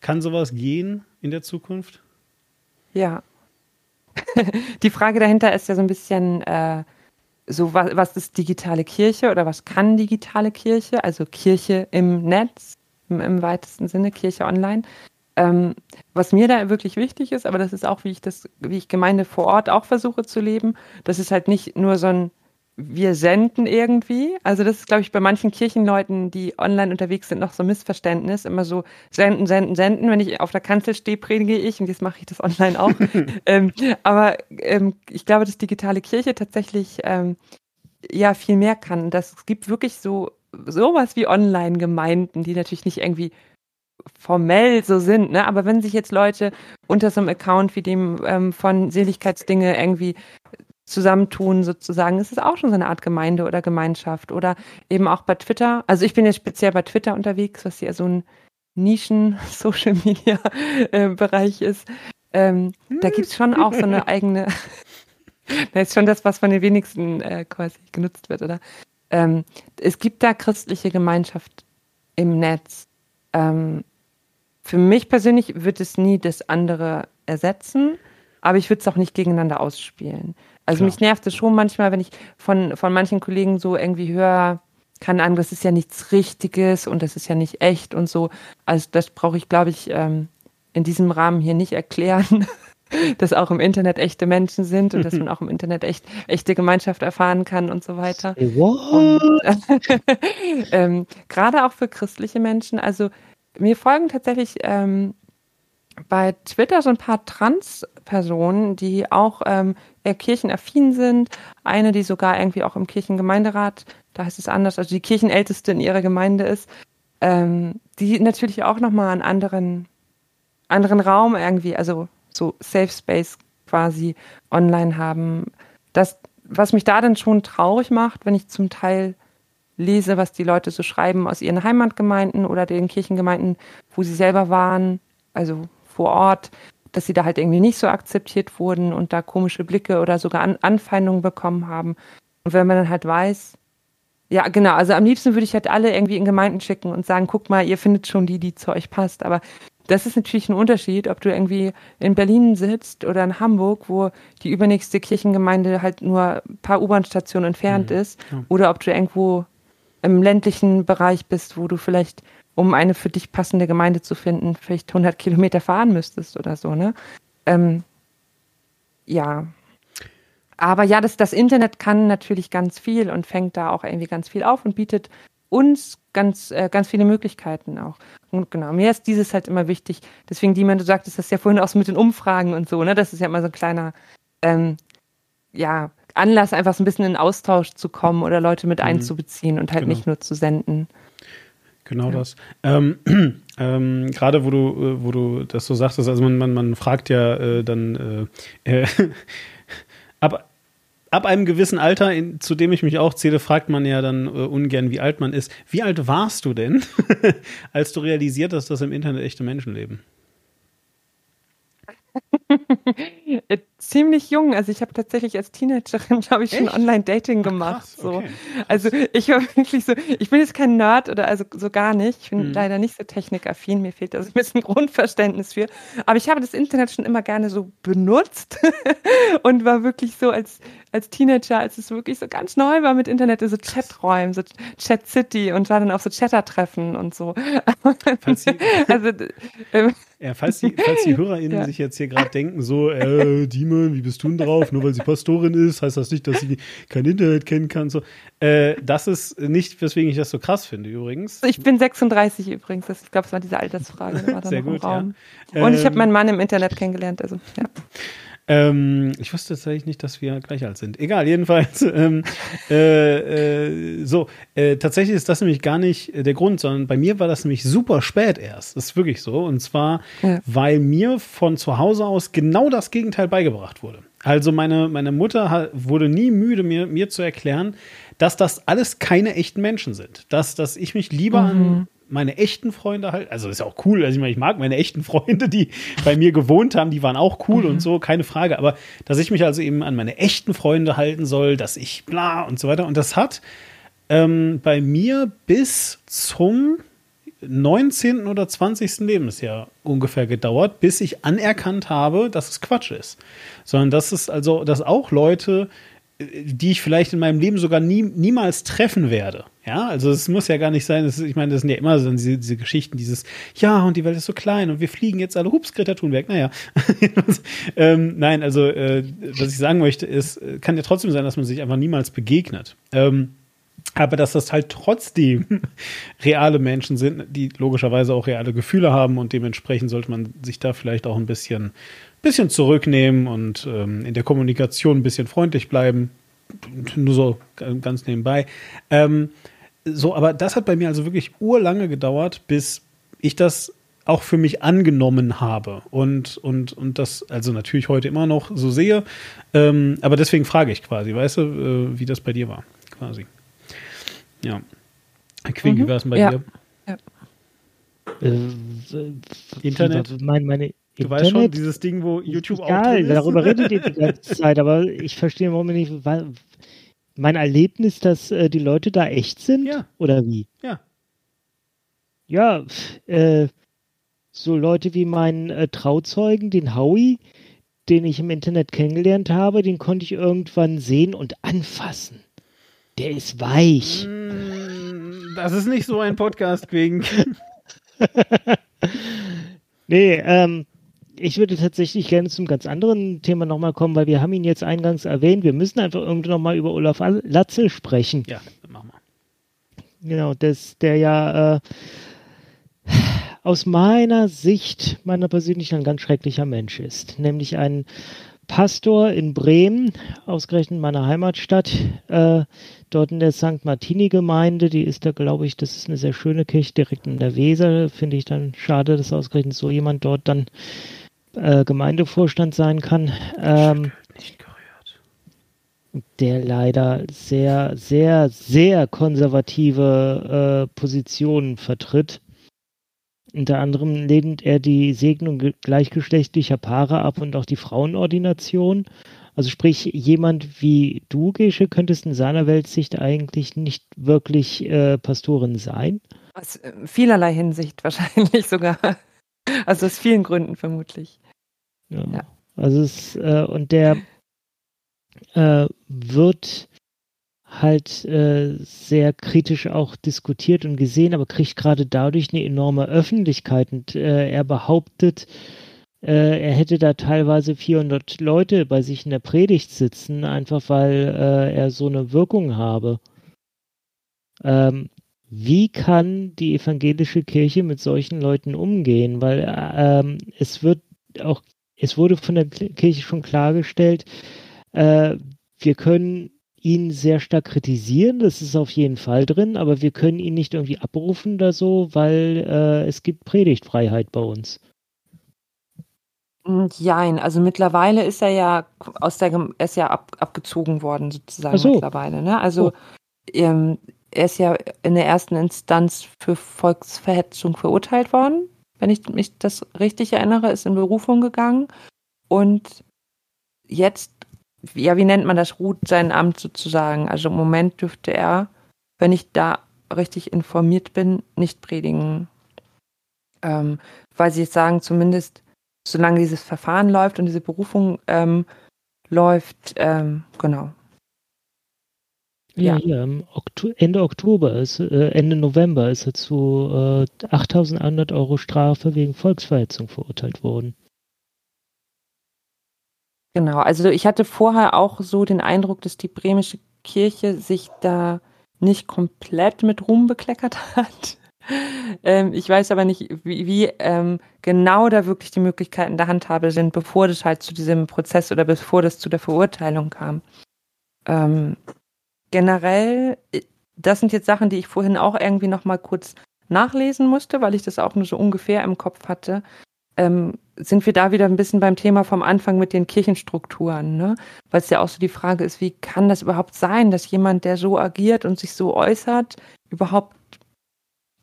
[SPEAKER 1] Kann sowas gehen in der Zukunft?
[SPEAKER 3] Ja. [LAUGHS] die Frage dahinter ist ja so ein bisschen, äh, so was, was ist digitale Kirche oder was kann digitale Kirche? Also Kirche im Netz, im, im weitesten Sinne, Kirche online. Ähm, was mir da wirklich wichtig ist, aber das ist auch, wie ich das, wie ich Gemeinde vor Ort auch versuche zu leben, das ist halt nicht nur so ein wir senden irgendwie. Also das ist, glaube ich, bei manchen Kirchenleuten, die online unterwegs sind, noch so ein Missverständnis. Immer so senden, senden, senden. Wenn ich auf der Kanzel stehe, predige ich und jetzt mache ich das online auch. [LAUGHS] ähm, aber ähm, ich glaube, dass digitale Kirche tatsächlich ähm, ja viel mehr kann. Das, es gibt wirklich so sowas wie Online-Gemeinden, die natürlich nicht irgendwie formell so sind, ne? Aber wenn sich jetzt Leute unter so einem Account wie dem ähm, von Seligkeitsdinge irgendwie zusammentun, sozusagen, ist es auch schon so eine Art Gemeinde oder Gemeinschaft. Oder eben auch bei Twitter. Also ich bin jetzt speziell bei Twitter unterwegs, was ja so ein Nischen-Social-Media-Bereich [LAUGHS] äh, ist. Ähm, da gibt es schon auch so eine eigene, [LAUGHS] das ist schon das, was von den wenigsten äh, quasi genutzt wird, oder? Ähm, es gibt da christliche Gemeinschaft im Netz. Ähm, für mich persönlich wird es nie das andere ersetzen, aber ich würde es auch nicht gegeneinander ausspielen. Also Klar. mich nervt es schon manchmal, wenn ich von, von manchen Kollegen so irgendwie höre, keine Ahnung, das ist ja nichts Richtiges und das ist ja nicht echt und so. Also das brauche ich, glaube ich, ähm, in diesem Rahmen hier nicht erklären, [LAUGHS] [LAUGHS] dass auch im Internet echte Menschen sind und dass man auch im Internet echt echte Gemeinschaft erfahren kann und so weiter. Und, [LAUGHS] ähm, Gerade auch für christliche Menschen. Also mir folgen tatsächlich ähm, bei Twitter so ein paar Trans-Personen, die auch ähm, eher kirchenaffin sind. Eine, die sogar irgendwie auch im Kirchengemeinderat, da heißt es anders, also die Kirchenälteste in ihrer Gemeinde ist, ähm, die natürlich auch nochmal einen anderen, anderen Raum irgendwie, also so Safe Space quasi online haben. Das, was mich da dann schon traurig macht, wenn ich zum Teil lese, was die Leute so schreiben aus ihren Heimatgemeinden oder den Kirchengemeinden, wo sie selber waren, also vor Ort, dass sie da halt irgendwie nicht so akzeptiert wurden und da komische Blicke oder sogar An Anfeindungen bekommen haben. Und wenn man dann halt weiß, ja, genau, also am liebsten würde ich halt alle irgendwie in Gemeinden schicken und sagen, guck mal, ihr findet schon die, die zu euch passt. Aber das ist natürlich ein Unterschied, ob du irgendwie in Berlin sitzt oder in Hamburg, wo die übernächste Kirchengemeinde halt nur ein paar U-Bahn-Stationen entfernt mhm. ist, oder ob du irgendwo im ländlichen Bereich bist, wo du vielleicht, um eine für dich passende Gemeinde zu finden, vielleicht 100 Kilometer fahren müsstest oder so, ne? Ähm, ja. Aber ja, das, das Internet kann natürlich ganz viel und fängt da auch irgendwie ganz viel auf und bietet uns ganz, äh, ganz viele Möglichkeiten auch. Und genau, mir ist dieses halt immer wichtig. Deswegen, die, du sagtest das ja vorhin auch so mit den Umfragen und so, ne? Das ist ja immer so ein kleiner, ähm, ja, Anlass, einfach so ein bisschen in Austausch zu kommen oder Leute mit mhm. einzubeziehen und halt genau. nicht nur zu senden.
[SPEAKER 1] Genau ja. das. Ähm, [CLEARS THROAT] ähm, Gerade wo du, äh, wo du das so sagtest, also man, man, man fragt ja äh, dann äh, äh [LAUGHS] ab, ab einem gewissen Alter, in, zu dem ich mich auch zähle, fragt man ja dann äh, ungern, wie alt man ist. Wie alt warst du denn, [LAUGHS] als du realisiert hast, dass im Internet echte Menschen leben? [LAUGHS]
[SPEAKER 3] Ziemlich jung. Also ich habe tatsächlich als Teenagerin, [LAUGHS] glaube ich, schon Online-Dating gemacht. Ach, krass, okay. so. Also ich war [LAUGHS] wirklich so, ich bin jetzt kein Nerd oder also so gar nicht. Ich bin mhm. leider nicht so technikaffin. Mir fehlt also ein bisschen [LAUGHS] Grundverständnis für. Aber ich habe das Internet schon immer gerne so benutzt und war wirklich so als, als Teenager, als es wirklich so ganz neu war mit Internet, so Chaträumen, so Chat City und war dann auf so Chatter-Treffen und so.
[SPEAKER 1] Falls Sie, also, äh, ja, falls die, falls die HörerInnen ja. sich jetzt hier gerade denken, so, äh, Demon, wie bist du denn drauf? Nur weil sie Pastorin ist, heißt das nicht, dass sie kein Internet kennen kann. So. Äh, das ist nicht, weswegen ich das so krass finde, übrigens.
[SPEAKER 3] Ich bin 36 übrigens. ich glaube, es war diese Altersfrage. War Sehr gut, ja. Und ähm, ich habe meinen Mann im Internet kennengelernt. Also, ja.
[SPEAKER 1] Ähm, ich wusste tatsächlich nicht, dass wir gleich alt sind. Egal, jedenfalls. [LAUGHS] Ähm, äh, äh, so, äh, tatsächlich ist das nämlich gar nicht der Grund, sondern bei mir war das nämlich super spät erst. Das ist wirklich so. Und zwar, ja. weil mir von zu Hause aus genau das Gegenteil beigebracht wurde. Also meine, meine Mutter wurde nie müde, mir, mir zu erklären, dass das alles keine echten Menschen sind. Dass, dass ich mich lieber mhm. an meine echten Freunde halt, also ist ja auch cool, also ich meine, ich mag meine echten Freunde, die bei mir gewohnt haben, die waren auch cool mhm. und so, keine Frage, aber dass ich mich also eben an meine echten Freunde halten soll, dass ich bla und so weiter und das hat ähm, bei mir bis zum 19. oder 20. Lebensjahr ungefähr gedauert, bis ich anerkannt habe, dass es Quatsch ist. Sondern dass es also, dass auch Leute die ich vielleicht in meinem Leben sogar nie, niemals treffen werde. Ja, also es muss ja gar nicht sein, ist, ich meine, das sind ja immer so diese, diese, Geschichten, dieses, ja, und die Welt ist so klein und wir fliegen jetzt alle, hups, Greta Thunberg, naja. [LAUGHS] ähm, nein, also äh, was ich sagen möchte, ist, kann ja trotzdem sein, dass man sich einfach niemals begegnet. Ähm, aber dass das halt trotzdem [LAUGHS] reale Menschen sind, die logischerweise auch reale Gefühle haben und dementsprechend sollte man sich da vielleicht auch ein bisschen bisschen zurücknehmen und ähm, in der Kommunikation ein bisschen freundlich bleiben. Nur so ganz nebenbei. Ähm, so, aber das hat bei mir also wirklich urlange gedauert, bis ich das auch für mich angenommen habe und, und, und das also natürlich heute immer noch so sehe. Ähm, aber deswegen frage ich quasi, weißt du, äh, wie das bei dir war, quasi. Ja. Queen, mhm. wie war es bei ja. dir? Ja.
[SPEAKER 2] Äh, Internet? Mein, meine,
[SPEAKER 1] Du weißt schon, dieses Ding, wo YouTube
[SPEAKER 2] egal, auch drin ist. darüber redet ihr die ganze [LAUGHS] Zeit, aber ich verstehe im Moment nicht, mein Erlebnis, dass äh, die Leute da echt sind? Ja. Oder wie?
[SPEAKER 1] Ja.
[SPEAKER 2] Ja, äh, so Leute wie meinen äh, Trauzeugen, den Howie, den ich im Internet kennengelernt habe, den konnte ich irgendwann sehen und anfassen. Der ist weich.
[SPEAKER 1] Mm, das ist nicht so ein Podcast wegen. [LAUGHS] [LAUGHS]
[SPEAKER 2] nee, ähm, ich würde tatsächlich gerne zum ganz anderen Thema nochmal kommen, weil wir haben ihn jetzt eingangs erwähnt. Wir müssen einfach irgendwie nochmal über Olaf Latzel sprechen.
[SPEAKER 1] Ja, machen wir.
[SPEAKER 2] Genau, das, der ja äh, aus meiner Sicht, meiner persönlichen, ein ganz schrecklicher Mensch ist. Nämlich ein Pastor in Bremen, ausgerechnet meiner Heimatstadt, äh, dort in der St. Martini-Gemeinde, die ist da, glaube ich, das ist eine sehr schöne Kirche direkt in der Weser. Finde ich dann schade, dass ausgerechnet so jemand dort dann äh, Gemeindevorstand sein kann. Ähm, der leider sehr, sehr, sehr konservative äh, Positionen vertritt. Unter anderem lehnt er die Segnung gleichgeschlechtlicher Paare ab und auch die Frauenordination. Also sprich, jemand wie du, Gesche, könntest in seiner Weltsicht eigentlich nicht wirklich äh, Pastorin sein?
[SPEAKER 3] Aus äh, vielerlei Hinsicht wahrscheinlich sogar. [LAUGHS] Also aus vielen Gründen vermutlich.
[SPEAKER 2] Ja. Also es, äh, und der äh, wird halt äh, sehr kritisch auch diskutiert und gesehen, aber kriegt gerade dadurch eine enorme Öffentlichkeit. Und äh, er behauptet, äh, er hätte da teilweise 400 Leute bei sich in der Predigt sitzen, einfach weil äh, er so eine Wirkung habe. Ähm, wie kann die evangelische Kirche mit solchen Leuten umgehen? Weil ähm, es wird auch, es wurde von der Kirche schon klargestellt, äh, wir können ihn sehr stark kritisieren, das ist auf jeden Fall drin, aber wir können ihn nicht irgendwie abrufen oder so, weil äh, es gibt Predigtfreiheit bei uns.
[SPEAKER 3] Jein, also mittlerweile ist er ja aus der er ist ja ab, abgezogen worden sozusagen so. mittlerweile. Ne? Also oh. ähm, er ist ja in der ersten Instanz für Volksverhetzung verurteilt worden, wenn ich mich das richtig erinnere, ist in Berufung gegangen und jetzt ja, wie nennt man das, ruht sein Amt sozusagen. Also im Moment dürfte er, wenn ich da richtig informiert bin, nicht predigen. Ähm, weil sie jetzt sagen, zumindest solange dieses Verfahren läuft und diese Berufung ähm, läuft, ähm, genau.
[SPEAKER 2] Ja, ja Okto Ende Oktober, ist, äh, Ende November ist er zu äh, 8.100 Euro Strafe wegen Volksverhetzung verurteilt worden.
[SPEAKER 3] Genau, also ich hatte vorher auch so den Eindruck, dass die bremische Kirche sich da nicht komplett mit Ruhm bekleckert [LAUGHS] hat. ähm, ich weiß aber nicht, wie, wie ähm, genau da wirklich die Möglichkeiten der Handhabe sind, bevor das halt zu diesem Prozess oder bevor das zu der Verurteilung kam. Ähm, generell, äh, das sind jetzt Sachen, die ich vorhin auch irgendwie noch mal kurz nachlesen musste, weil ich das auch nur so ungefähr im Kopf hatte ähm, sind wir da wieder ein bisschen beim Thema vom Anfang mit den Kirchenstrukturen, ne? Weil es ja auch so die Frage ist, wie kann das überhaupt sein, dass jemand, der so agiert und sich so äußert, überhaupt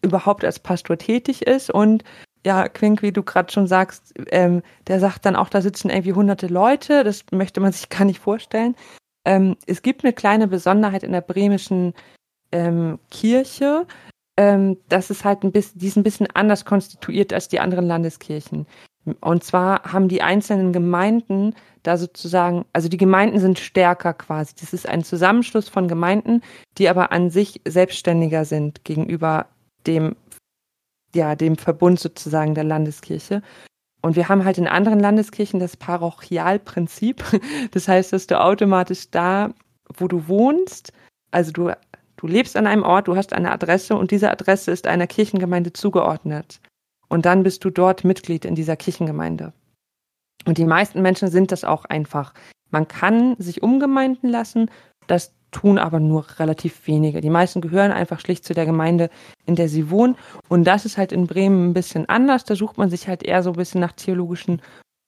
[SPEAKER 3] überhaupt als Pastor tätig ist und ja, Quink, wie du gerade schon sagst, ähm, der sagt dann auch, da sitzen irgendwie hunderte Leute, das möchte man sich gar nicht vorstellen. Ähm, es gibt eine kleine Besonderheit in der bremischen ähm, Kirche, ähm, das ist halt ein bisschen, die ist ein bisschen anders konstituiert als die anderen Landeskirchen. Und zwar haben die einzelnen Gemeinden da sozusagen, also die Gemeinden sind stärker quasi. Das ist ein Zusammenschluss von Gemeinden, die aber an sich selbstständiger sind gegenüber dem, ja, dem Verbund sozusagen der Landeskirche. Und wir haben halt in anderen Landeskirchen das Parochialprinzip. [LAUGHS] Das heißt, dass du automatisch da, wo du wohnst, also du Du lebst an einem Ort, du hast eine Adresse und diese Adresse ist einer Kirchengemeinde zugeordnet. Und dann bist du dort Mitglied in dieser Kirchengemeinde. Und die meisten Menschen sind das auch einfach. Man kann sich umgemeinden lassen, das tun aber nur relativ wenige. Die meisten gehören einfach schlicht zu der Gemeinde, in der sie wohnen. Und das ist halt in Bremen ein bisschen anders. Da sucht man sich halt eher so ein bisschen nach theologischen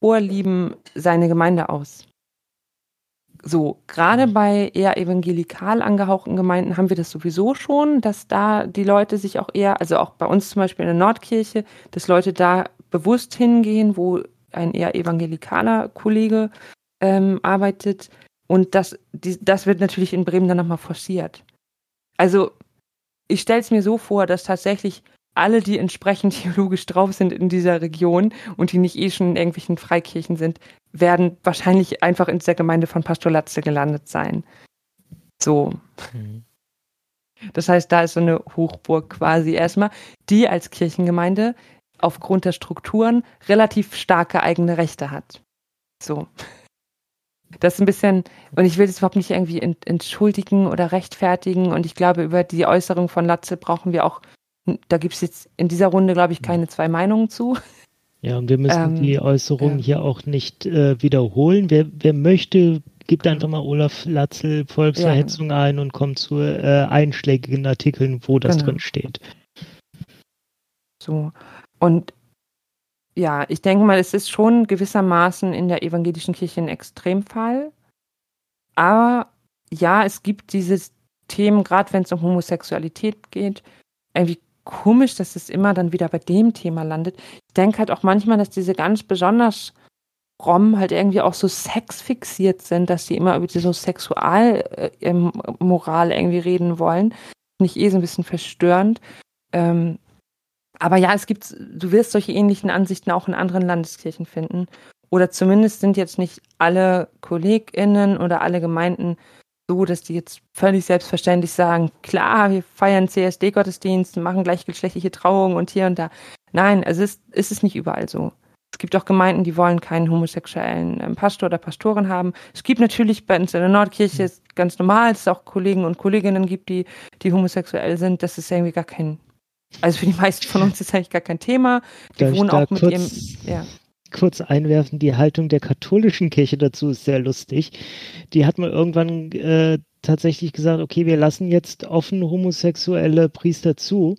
[SPEAKER 3] Vorlieben seine Gemeinde aus. So, gerade mhm. bei eher evangelikal angehauchten Gemeinden haben wir das sowieso schon, dass da die Leute sich auch eher, also auch bei uns zum Beispiel in der Nordkirche, dass Leute da bewusst hingehen, wo ein eher evangelikaler Kollege ähm, arbeitet. Und das, die, das wird natürlich in Bremen dann nochmal forciert. Also, ich stelle es mir so vor, dass tatsächlich alle, die entsprechend [LAUGHS] theologisch drauf sind in dieser Region und die nicht eh schon in irgendwelchen Freikirchen sind, werden wahrscheinlich einfach in dieser Gemeinde von Pastor Latze gelandet sein. So. Mhm. Das heißt, da ist so eine Hochburg quasi erstmal, die als Kirchengemeinde aufgrund der Strukturen relativ starke eigene Rechte hat. So. Das ist ein bisschen, und ich will das überhaupt nicht irgendwie entschuldigen oder rechtfertigen. Und ich glaube, über die Äußerung von Latze brauchen wir auch da gibt es jetzt in dieser Runde, glaube ich, keine zwei Meinungen zu.
[SPEAKER 2] Ja, und wir müssen ähm, die Äußerungen ja. hier auch nicht äh, wiederholen. Wer, wer möchte, gibt einfach mal Olaf Latzel Volksverhetzung ja. ein und kommt zu äh, einschlägigen Artikeln, wo das genau. drin steht.
[SPEAKER 3] So. Und ja, ich denke mal, es ist schon gewissermaßen in der evangelischen Kirche ein Extremfall. Aber ja, es gibt dieses Themen, gerade wenn es um Homosexualität geht, irgendwie komisch, dass es immer dann wieder bei dem Thema landet. Ich denke halt auch manchmal, dass diese ganz besonders Rom halt irgendwie auch so sexfixiert sind, dass sie immer über diese Sexualmoral äh, irgendwie reden wollen. Nicht eh so ein bisschen verstörend. Ähm, aber ja, es gibt, du wirst solche ähnlichen Ansichten auch in anderen Landeskirchen finden. Oder zumindest sind jetzt nicht alle KollegInnen oder alle Gemeinden so, dass die jetzt völlig selbstverständlich sagen, klar, wir feiern CSD-Gottesdienst, machen gleichgeschlechtliche Trauungen und hier und da. Nein, es ist, ist es nicht überall so. Es gibt auch Gemeinden, die wollen keinen homosexuellen ähm, Pastor oder Pastorin haben. Es gibt natürlich bei uns in der Nordkirche ganz normal, dass es auch Kollegen und Kolleginnen gibt, die, die homosexuell sind. Das ist irgendwie gar kein, also für die meisten von uns ist eigentlich gar kein Thema. Die
[SPEAKER 2] Darf wohnen auch mit kurz, ihrem, ja. Kurz einwerfen, die Haltung der katholischen Kirche dazu ist sehr lustig. Die hat mal irgendwann äh, tatsächlich gesagt, okay, wir lassen jetzt offen homosexuelle Priester zu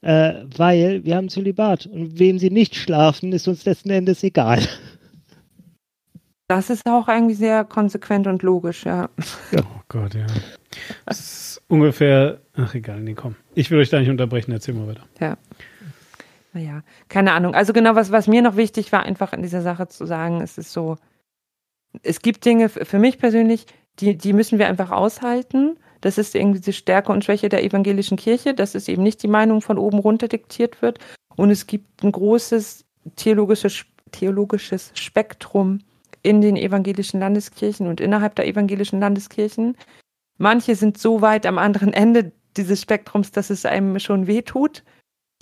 [SPEAKER 2] äh, weil wir haben Zölibat und wem sie nicht schlafen, ist uns letzten Endes egal.
[SPEAKER 3] Das ist auch eigentlich sehr konsequent und logisch, ja.
[SPEAKER 1] Oh Gott, ja. Das ist ungefähr, ach egal, nee, komm. Ich will euch da nicht unterbrechen, erzähl mal weiter.
[SPEAKER 3] Ja. Naja, keine Ahnung. Also genau, was, was mir noch wichtig war, einfach in dieser Sache zu sagen, es ist so, es gibt Dinge für mich persönlich, die, die müssen wir einfach aushalten. Das ist irgendwie die Stärke und Schwäche der evangelischen Kirche, dass es eben nicht die Meinung von oben runter diktiert wird. Und es gibt ein großes theologisches, theologisches Spektrum in den evangelischen Landeskirchen und innerhalb der evangelischen Landeskirchen. Manche sind so weit am anderen Ende dieses Spektrums, dass es einem schon wehtut.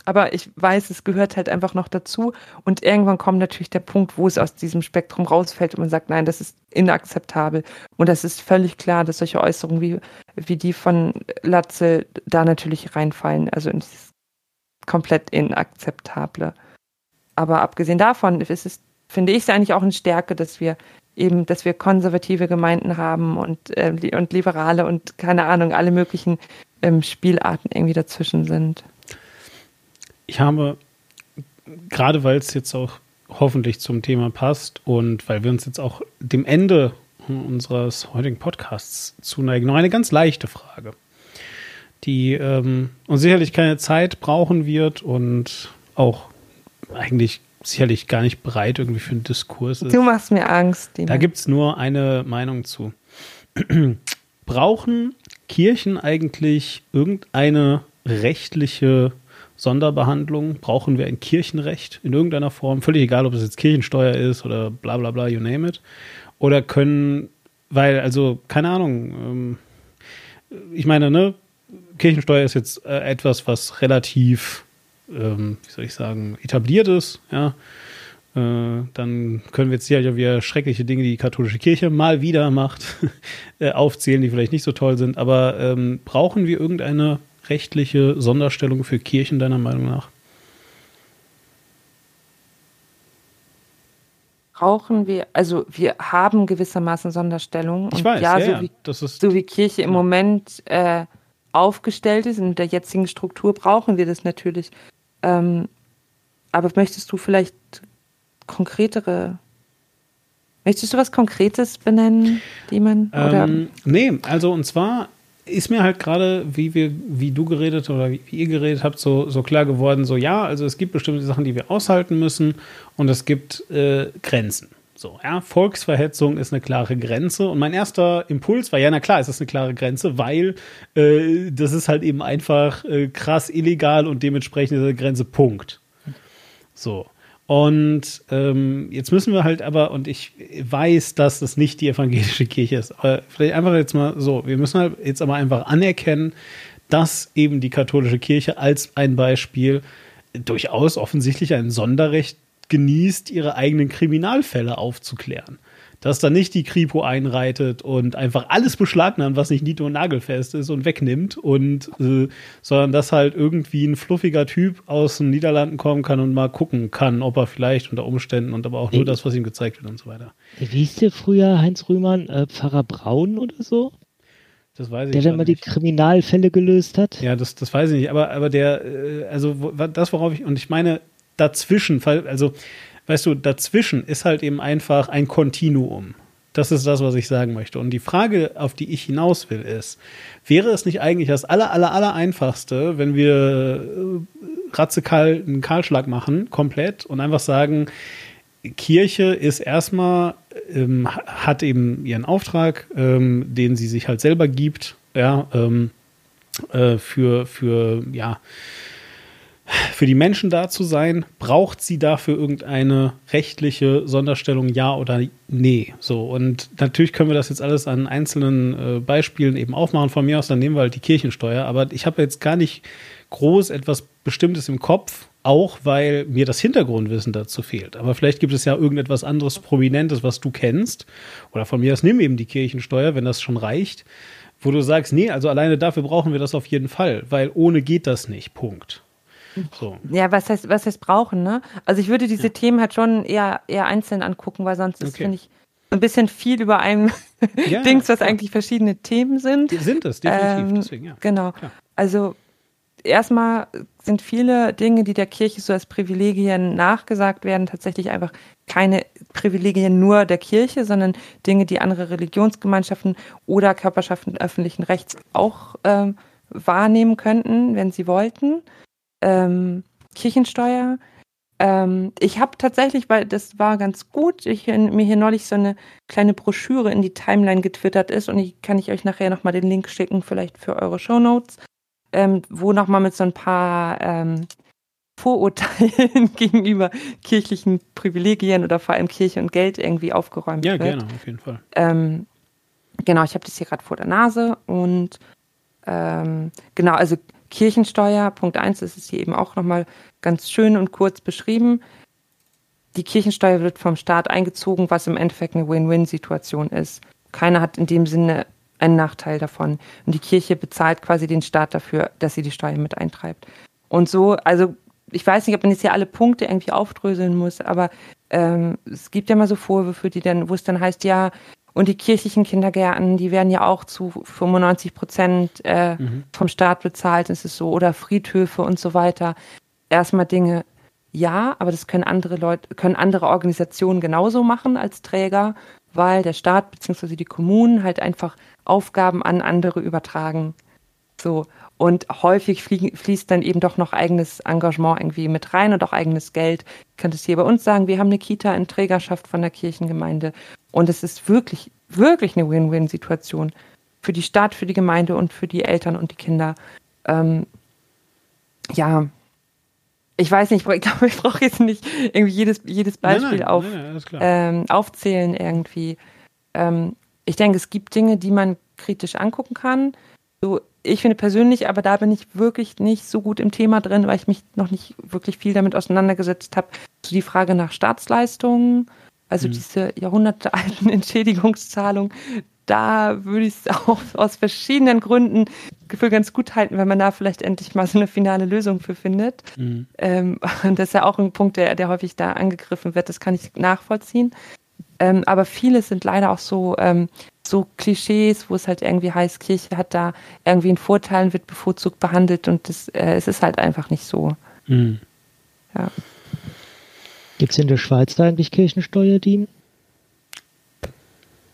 [SPEAKER 3] Aber ich weiß, es gehört halt einfach noch dazu. Und irgendwann kommt natürlich der Punkt, wo es aus diesem Spektrum rausfällt und man sagt, nein, das ist inakzeptabel. Und das ist völlig klar, dass solche Äußerungen wie, wie die von Latze da natürlich reinfallen. Also in dieses komplett inakzeptable. Aber abgesehen davon ist es, finde ich es eigentlich auch eine Stärke, dass wir eben, dass wir konservative Gemeinden haben und, äh, und liberale und keine Ahnung, alle möglichen ähm, Spielarten irgendwie dazwischen sind.
[SPEAKER 1] Ich habe, gerade weil es jetzt auch hoffentlich zum Thema passt und weil wir uns jetzt auch dem Ende unseres heutigen Podcasts zuneigen, noch eine ganz leichte Frage, die ähm, uns sicherlich keine Zeit brauchen wird und auch eigentlich sicherlich gar nicht bereit irgendwie für einen Diskurs
[SPEAKER 3] ist. Du machst mir Angst.
[SPEAKER 1] Dina. Da gibt es nur eine Meinung zu. [CLEARS THROAT] Brauchen Kirchen eigentlich irgendeine rechtliche Sonderbehandlung? Brauchen wir ein Kirchenrecht in irgendeiner Form? Völlig egal, ob es jetzt Kirchensteuer ist oder bla bla bla, you name it. Oder können, weil, also, keine Ahnung, ähm, ich meine, ne, Kirchensteuer ist jetzt äh, etwas, was relativ, ähm, wie soll ich sagen, etabliert ist, ja. Äh, dann können wir jetzt hier ja wieder schreckliche Dinge, die die katholische Kirche mal wieder macht, [LAUGHS] äh, aufzählen, die vielleicht nicht so toll sind. Aber ähm, brauchen wir irgendeine rechtliche Sonderstellung für Kirchen deiner Meinung nach?
[SPEAKER 3] brauchen wir, also wir haben gewissermaßen Sonderstellungen.
[SPEAKER 1] Ich weiß, ja, ja, so,
[SPEAKER 3] Wie, so wie Kirche im Moment äh, aufgestellt ist, in der jetzigen Struktur brauchen wir das natürlich. Ähm, aber möchtest du vielleicht konkretere, möchtest du was Konkretes benennen, die man?
[SPEAKER 1] Ähm, nee, also und zwar ist mir halt gerade, wie wir, wie du geredet oder wie, ihr geredet habt, so, so klar geworden, so ja, also es gibt bestimmte Sachen, die wir aushalten müssen und es gibt äh, Grenzen. So, ja, Volksverhetzung ist eine klare Grenze. Und mein erster Impuls war, ja, na klar, ist das eine klare Grenze, weil äh, das ist halt eben einfach äh, krass illegal und dementsprechend ist eine Grenze Punkt. So. Und ähm, jetzt müssen wir halt aber, und ich weiß, dass das nicht die evangelische Kirche ist, aber vielleicht einfach jetzt mal so, wir müssen halt jetzt aber einfach anerkennen, dass eben die katholische Kirche als ein Beispiel durchaus offensichtlich ein Sonderrecht genießt, ihre eigenen Kriminalfälle aufzuklären dass da nicht die Kripo einreitet und einfach alles beschlagnahmt, was nicht nied- und nagelfest ist und wegnimmt und äh, sondern dass halt irgendwie ein fluffiger Typ aus den Niederlanden kommen kann und mal gucken kann, ob er vielleicht unter Umständen und aber auch nur das, was ihm gezeigt wird und so weiter.
[SPEAKER 2] Wie hieß der früher, Heinz Rühmann, äh, Pfarrer Braun oder so?
[SPEAKER 1] Das weiß ich
[SPEAKER 2] der dann mal die Kriminalfälle gelöst hat?
[SPEAKER 1] Ja, das, das weiß ich nicht. Aber, aber der, äh, also das, worauf ich, und ich meine, dazwischen, also weißt du, dazwischen ist halt eben einfach ein Kontinuum. Das ist das, was ich sagen möchte. Und die Frage, auf die ich hinaus will, ist, wäre es nicht eigentlich das aller, aller, aller einfachste, wenn wir äh, ratzekal einen Kahlschlag machen, komplett, und einfach sagen, Kirche ist erstmal, ähm, hat eben ihren Auftrag, ähm, den sie sich halt selber gibt, ja, ähm, äh, für, für, ja, für die Menschen da zu sein, braucht sie dafür irgendeine rechtliche Sonderstellung, ja oder nee? So, und natürlich können wir das jetzt alles an einzelnen äh, Beispielen eben aufmachen. Von mir aus, dann nehmen wir halt die Kirchensteuer. Aber ich habe jetzt gar nicht groß etwas Bestimmtes im Kopf, auch weil mir das Hintergrundwissen dazu fehlt. Aber vielleicht gibt es ja irgendetwas anderes Prominentes, was du kennst. Oder von mir aus nimm eben die Kirchensteuer, wenn das schon reicht, wo du sagst, nee, also alleine dafür brauchen wir das auf jeden Fall, weil ohne geht das nicht. Punkt.
[SPEAKER 3] So. Ja, was heißt, was heißt brauchen, ne? Also ich würde diese ja. Themen halt schon eher, eher einzeln angucken, weil sonst okay. ist, finde ich, ein bisschen viel über ein ja, [LAUGHS] Dings, was ja. eigentlich verschiedene Themen sind.
[SPEAKER 1] Die sind es, definitiv.
[SPEAKER 3] Ähm, Deswegen, ja. Genau. Klar. Also erstmal sind viele Dinge, die der Kirche so als Privilegien nachgesagt werden, tatsächlich einfach keine Privilegien nur der Kirche, sondern Dinge, die andere Religionsgemeinschaften oder Körperschaften öffentlichen Rechts auch ähm, wahrnehmen könnten, wenn sie wollten ähm, Kirchensteuer. Ähm, ich habe tatsächlich, weil das war ganz gut, ich, mir hier neulich so eine kleine Broschüre in die Timeline getwittert ist und ich kann ich euch nachher nochmal den Link schicken, vielleicht für eure Shownotes, ähm, wo nochmal mit so ein paar ähm, Vorurteilen [LAUGHS] gegenüber kirchlichen Privilegien oder vor allem Kirche und Geld irgendwie aufgeräumt
[SPEAKER 1] ja,
[SPEAKER 3] wird.
[SPEAKER 1] Ja, gerne, auf jeden Fall.
[SPEAKER 3] Ähm, genau, ich habe das hier gerade vor der Nase und ähm, genau, also Kirchensteuer, Punkt 1 ist es hier eben auch nochmal ganz schön und kurz beschrieben. Die Kirchensteuer wird vom Staat eingezogen, was im Endeffekt eine Win-Win-Situation ist. Keiner hat in dem Sinne einen Nachteil davon. Und die Kirche bezahlt quasi den Staat dafür, dass sie die Steuer mit eintreibt. Und so, also ich weiß nicht, ob man jetzt hier alle Punkte irgendwie aufdröseln muss, aber ähm, es gibt ja mal so Vorwürfe, die dann, wo es dann heißt, ja, und die kirchlichen Kindergärten, die werden ja auch zu 95 Prozent äh, mhm. vom Staat bezahlt, ist es so, oder Friedhöfe und so weiter. Erstmal Dinge, ja, aber das können andere Leute, können andere Organisationen genauso machen als Träger, weil der Staat bzw. die Kommunen halt einfach Aufgaben an andere übertragen. So. Und häufig fließt dann eben doch noch eigenes Engagement irgendwie mit rein und auch eigenes Geld. Ich könnte es hier bei uns sagen, wir haben eine Kita in Trägerschaft von der Kirchengemeinde. Und es ist wirklich, wirklich eine Win-Win-Situation für die Stadt, für die Gemeinde und für die Eltern und die Kinder. Ähm, ja, ich weiß nicht, [LAUGHS] ich glaube, ich brauche jetzt nicht irgendwie jedes, jedes Beispiel nein, nein, auf, nein, ähm, aufzählen irgendwie. Ähm, ich denke, es gibt Dinge, die man kritisch angucken kann. So, ich finde persönlich, aber da bin ich wirklich nicht so gut im Thema drin, weil ich mich noch nicht wirklich viel damit auseinandergesetzt habe. So die Frage nach Staatsleistungen, also mhm. diese jahrhundertealten [LAUGHS] Entschädigungszahlungen, da würde ich es auch aus verschiedenen Gründen für ganz gut halten, wenn man da vielleicht endlich mal so eine finale Lösung für findet. Mhm. Ähm, [LAUGHS] das ist ja auch ein Punkt, der, der häufig da angegriffen wird, das kann ich nachvollziehen. Ähm, aber viele sind leider auch so, ähm, so Klischees, wo es halt irgendwie heißt, Kirche hat da irgendwie einen Vorteil und wird bevorzugt behandelt und das, äh, es ist halt einfach nicht so. Mhm.
[SPEAKER 2] Ja. Gibt es in der Schweiz da eigentlich Kirchensteuer, die?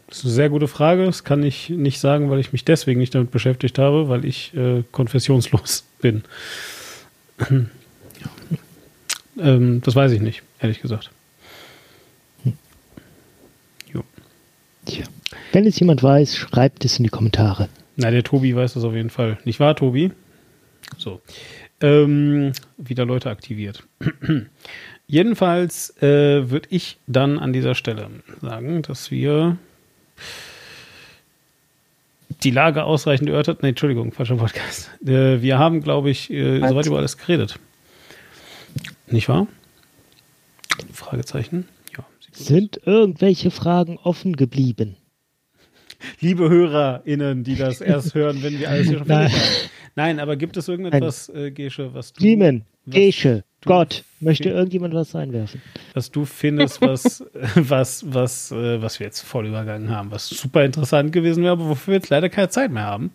[SPEAKER 1] Das ist eine sehr gute Frage. Das kann ich nicht sagen, weil ich mich deswegen nicht damit beschäftigt habe, weil ich äh, konfessionslos [LAUGHS] bin. ähm, das weiß ich nicht, ehrlich gesagt.
[SPEAKER 2] Jo. Tja. Wenn es jemand weiß, schreibt es in die Kommentare.
[SPEAKER 1] Na, der Tobi weiß das auf jeden Fall. Nicht wahr, Tobi? So. Ähm, wieder Leute aktiviert. Jedenfalls äh, würde ich dann an dieser Stelle sagen, dass wir die Lage ausreichend erörtert. Nee, Entschuldigung, falscher Podcast. Äh, wir haben, glaube ich, äh, soweit über alles geredet. Nicht wahr? Fragezeichen. Ja,
[SPEAKER 2] Sind irgendwelche Fragen offen geblieben?
[SPEAKER 1] Liebe HörerInnen, die das erst [LAUGHS] hören, wenn wir alles hier schon fertig haben. Nein, aber gibt es irgendetwas, äh, Gesche, was
[SPEAKER 2] du. Simon, Gesche, Gott, möchte irgendjemand was einwerfen?
[SPEAKER 1] Was du findest, was, [LAUGHS] was, was, äh, was wir jetzt voll übergangen haben, was super interessant gewesen wäre, aber wofür wir jetzt leider keine Zeit mehr haben.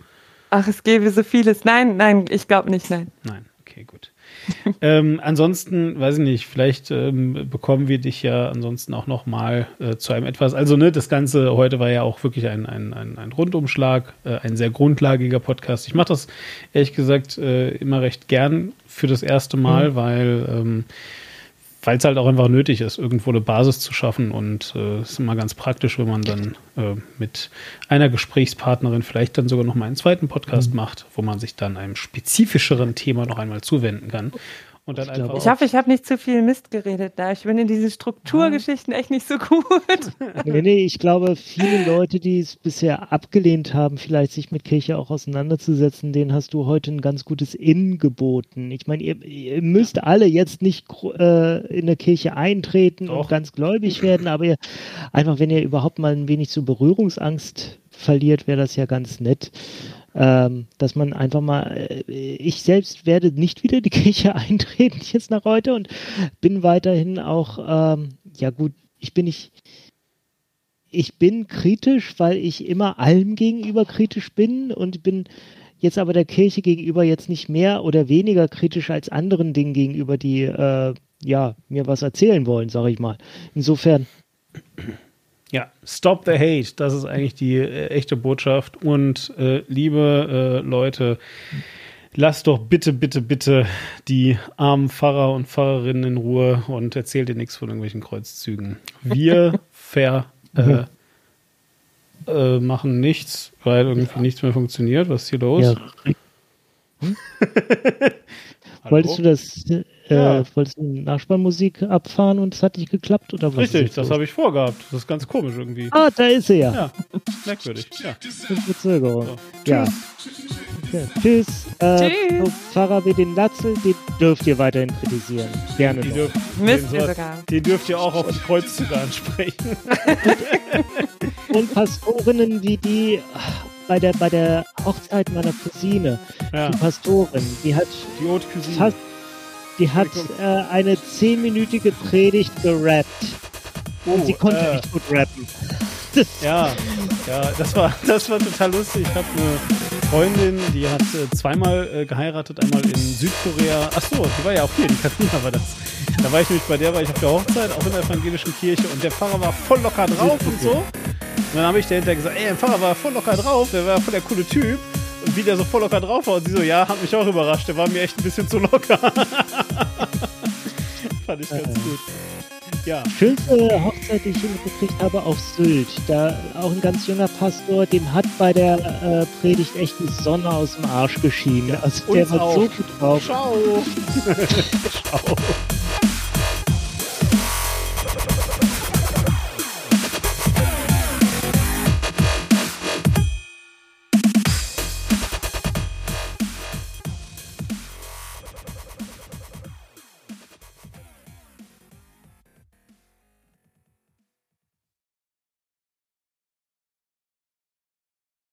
[SPEAKER 3] Ach, es gäbe so vieles. Nein, nein, ich glaube nicht, nein.
[SPEAKER 1] Nein, okay, gut. [LAUGHS] ähm, ansonsten, weiß ich nicht, vielleicht ähm, bekommen wir dich ja ansonsten auch noch mal äh, zu einem etwas, also ne, das Ganze heute war ja auch wirklich ein, ein, ein, ein Rundumschlag, äh, ein sehr grundlagiger Podcast. Ich mache das ehrlich gesagt äh, immer recht gern für das erste Mal, mhm. weil ähm, weil es halt auch einfach nötig ist, irgendwo eine Basis zu schaffen. Und äh, es äh, ist immer ganz praktisch, wenn man dann äh, mit einer Gesprächspartnerin vielleicht dann sogar noch mal einen zweiten Podcast mhm. macht, wo man sich dann einem spezifischeren Thema noch einmal zuwenden kann.
[SPEAKER 3] Und dann ich, einfach ich hoffe, ich habe nicht zu viel Mist geredet da. Ich bin in diesen Strukturgeschichten echt nicht so gut. [LAUGHS]
[SPEAKER 2] nee, nee, ich glaube, viele Leute, die es bisher abgelehnt haben, vielleicht sich mit Kirche auch auseinanderzusetzen, denen hast du heute ein ganz gutes In geboten. Ich meine, ihr, ihr, müsst alle jetzt nicht äh, in der Kirche eintreten Doch. und ganz gläubig werden, aber ihr, einfach, wenn ihr überhaupt mal ein wenig so Berührungsangst verliert, wäre das ja ganz nett ähm, dass man einfach mal, äh, ich selbst werde nicht wieder die [LAUGHS] Kirche eintreten jetzt nach heute und bin weiterhin auch, ähm, ja gut, ich bin nicht, ich bin kritisch, weil ich immer allem gegenüber kritisch bin und bin jetzt aber der Kirche gegenüber jetzt nicht mehr oder weniger kritisch als anderen Dingen gegenüber, die äh, ja mir was erzählen wollen, sage ich mal. Insofern
[SPEAKER 1] ja, stop the hate, das ist eigentlich die äh, echte Botschaft. Und äh, liebe äh, Leute, lasst doch bitte, bitte, bitte die armen Pfarrer und Pfarrerinnen in Ruhe und erzählt ihr nichts von irgendwelchen Kreuzzügen. Wir [LAUGHS] ver, äh, äh, machen nichts, weil irgendwie nichts mehr funktioniert. Was ist hier los? Ja.
[SPEAKER 2] Hm? [LAUGHS] Wolltest du das, äh, ja. wolltest du Nachspannmusik abfahren und es hat nicht geklappt oder was?
[SPEAKER 1] Richtig, das habe ich vorgehabt. Das ist ganz komisch irgendwie.
[SPEAKER 2] Ah, da ist sie ja.
[SPEAKER 1] Ja, merkwürdig. Ja.
[SPEAKER 2] Verzögerung. So. Ja. Okay. Tschüss. Äh, Tschüss. Pfarrer wie den Latzel, den dürft ihr weiterhin kritisieren. Gerne die
[SPEAKER 3] dürft, Müsst ihr sogar.
[SPEAKER 1] Den dürft ihr auch auf die Kreuzzüge ansprechen. [LAUGHS]
[SPEAKER 2] und Pastorinnen wie die bei der, bei der Hochzeit meiner Cousine, ja. die Pastorin, die hat
[SPEAKER 1] die Haute Cousine. Fast,
[SPEAKER 2] die hat äh, eine zehnminütige Predigt gerappt. Oh, und sie konnte äh, nicht gut rappen. [LAUGHS]
[SPEAKER 1] ja, ja, das war, das war total lustig. Ich habe eine Freundin, die hat äh, zweimal äh, geheiratet, einmal in Südkorea. Ach so, die war ja auch hier, die Katharina war das. Da war ich nämlich bei der, war ich auf der Hochzeit, auch in der evangelischen Kirche und der Pfarrer war voll locker drauf und so. Und dann habe ich dahinter gesagt, ey, der Pfarrer war voll locker drauf, der war voll der coole Typ. Wie der so voll locker drauf war. Und sie so, ja, hat mich auch überrascht, der war mir echt ein bisschen zu locker. [LAUGHS] Fand ich ganz gut.
[SPEAKER 2] Ja. Schönste Hochzeit, die ich hingekriegt habe, auf Sylt. Da auch ein ganz junger Pastor, dem hat bei der äh, Predigt echt die Sonne aus dem Arsch geschienen. Also der war auch. so gut drauf.
[SPEAKER 1] Ciao. [LAUGHS] Ciao.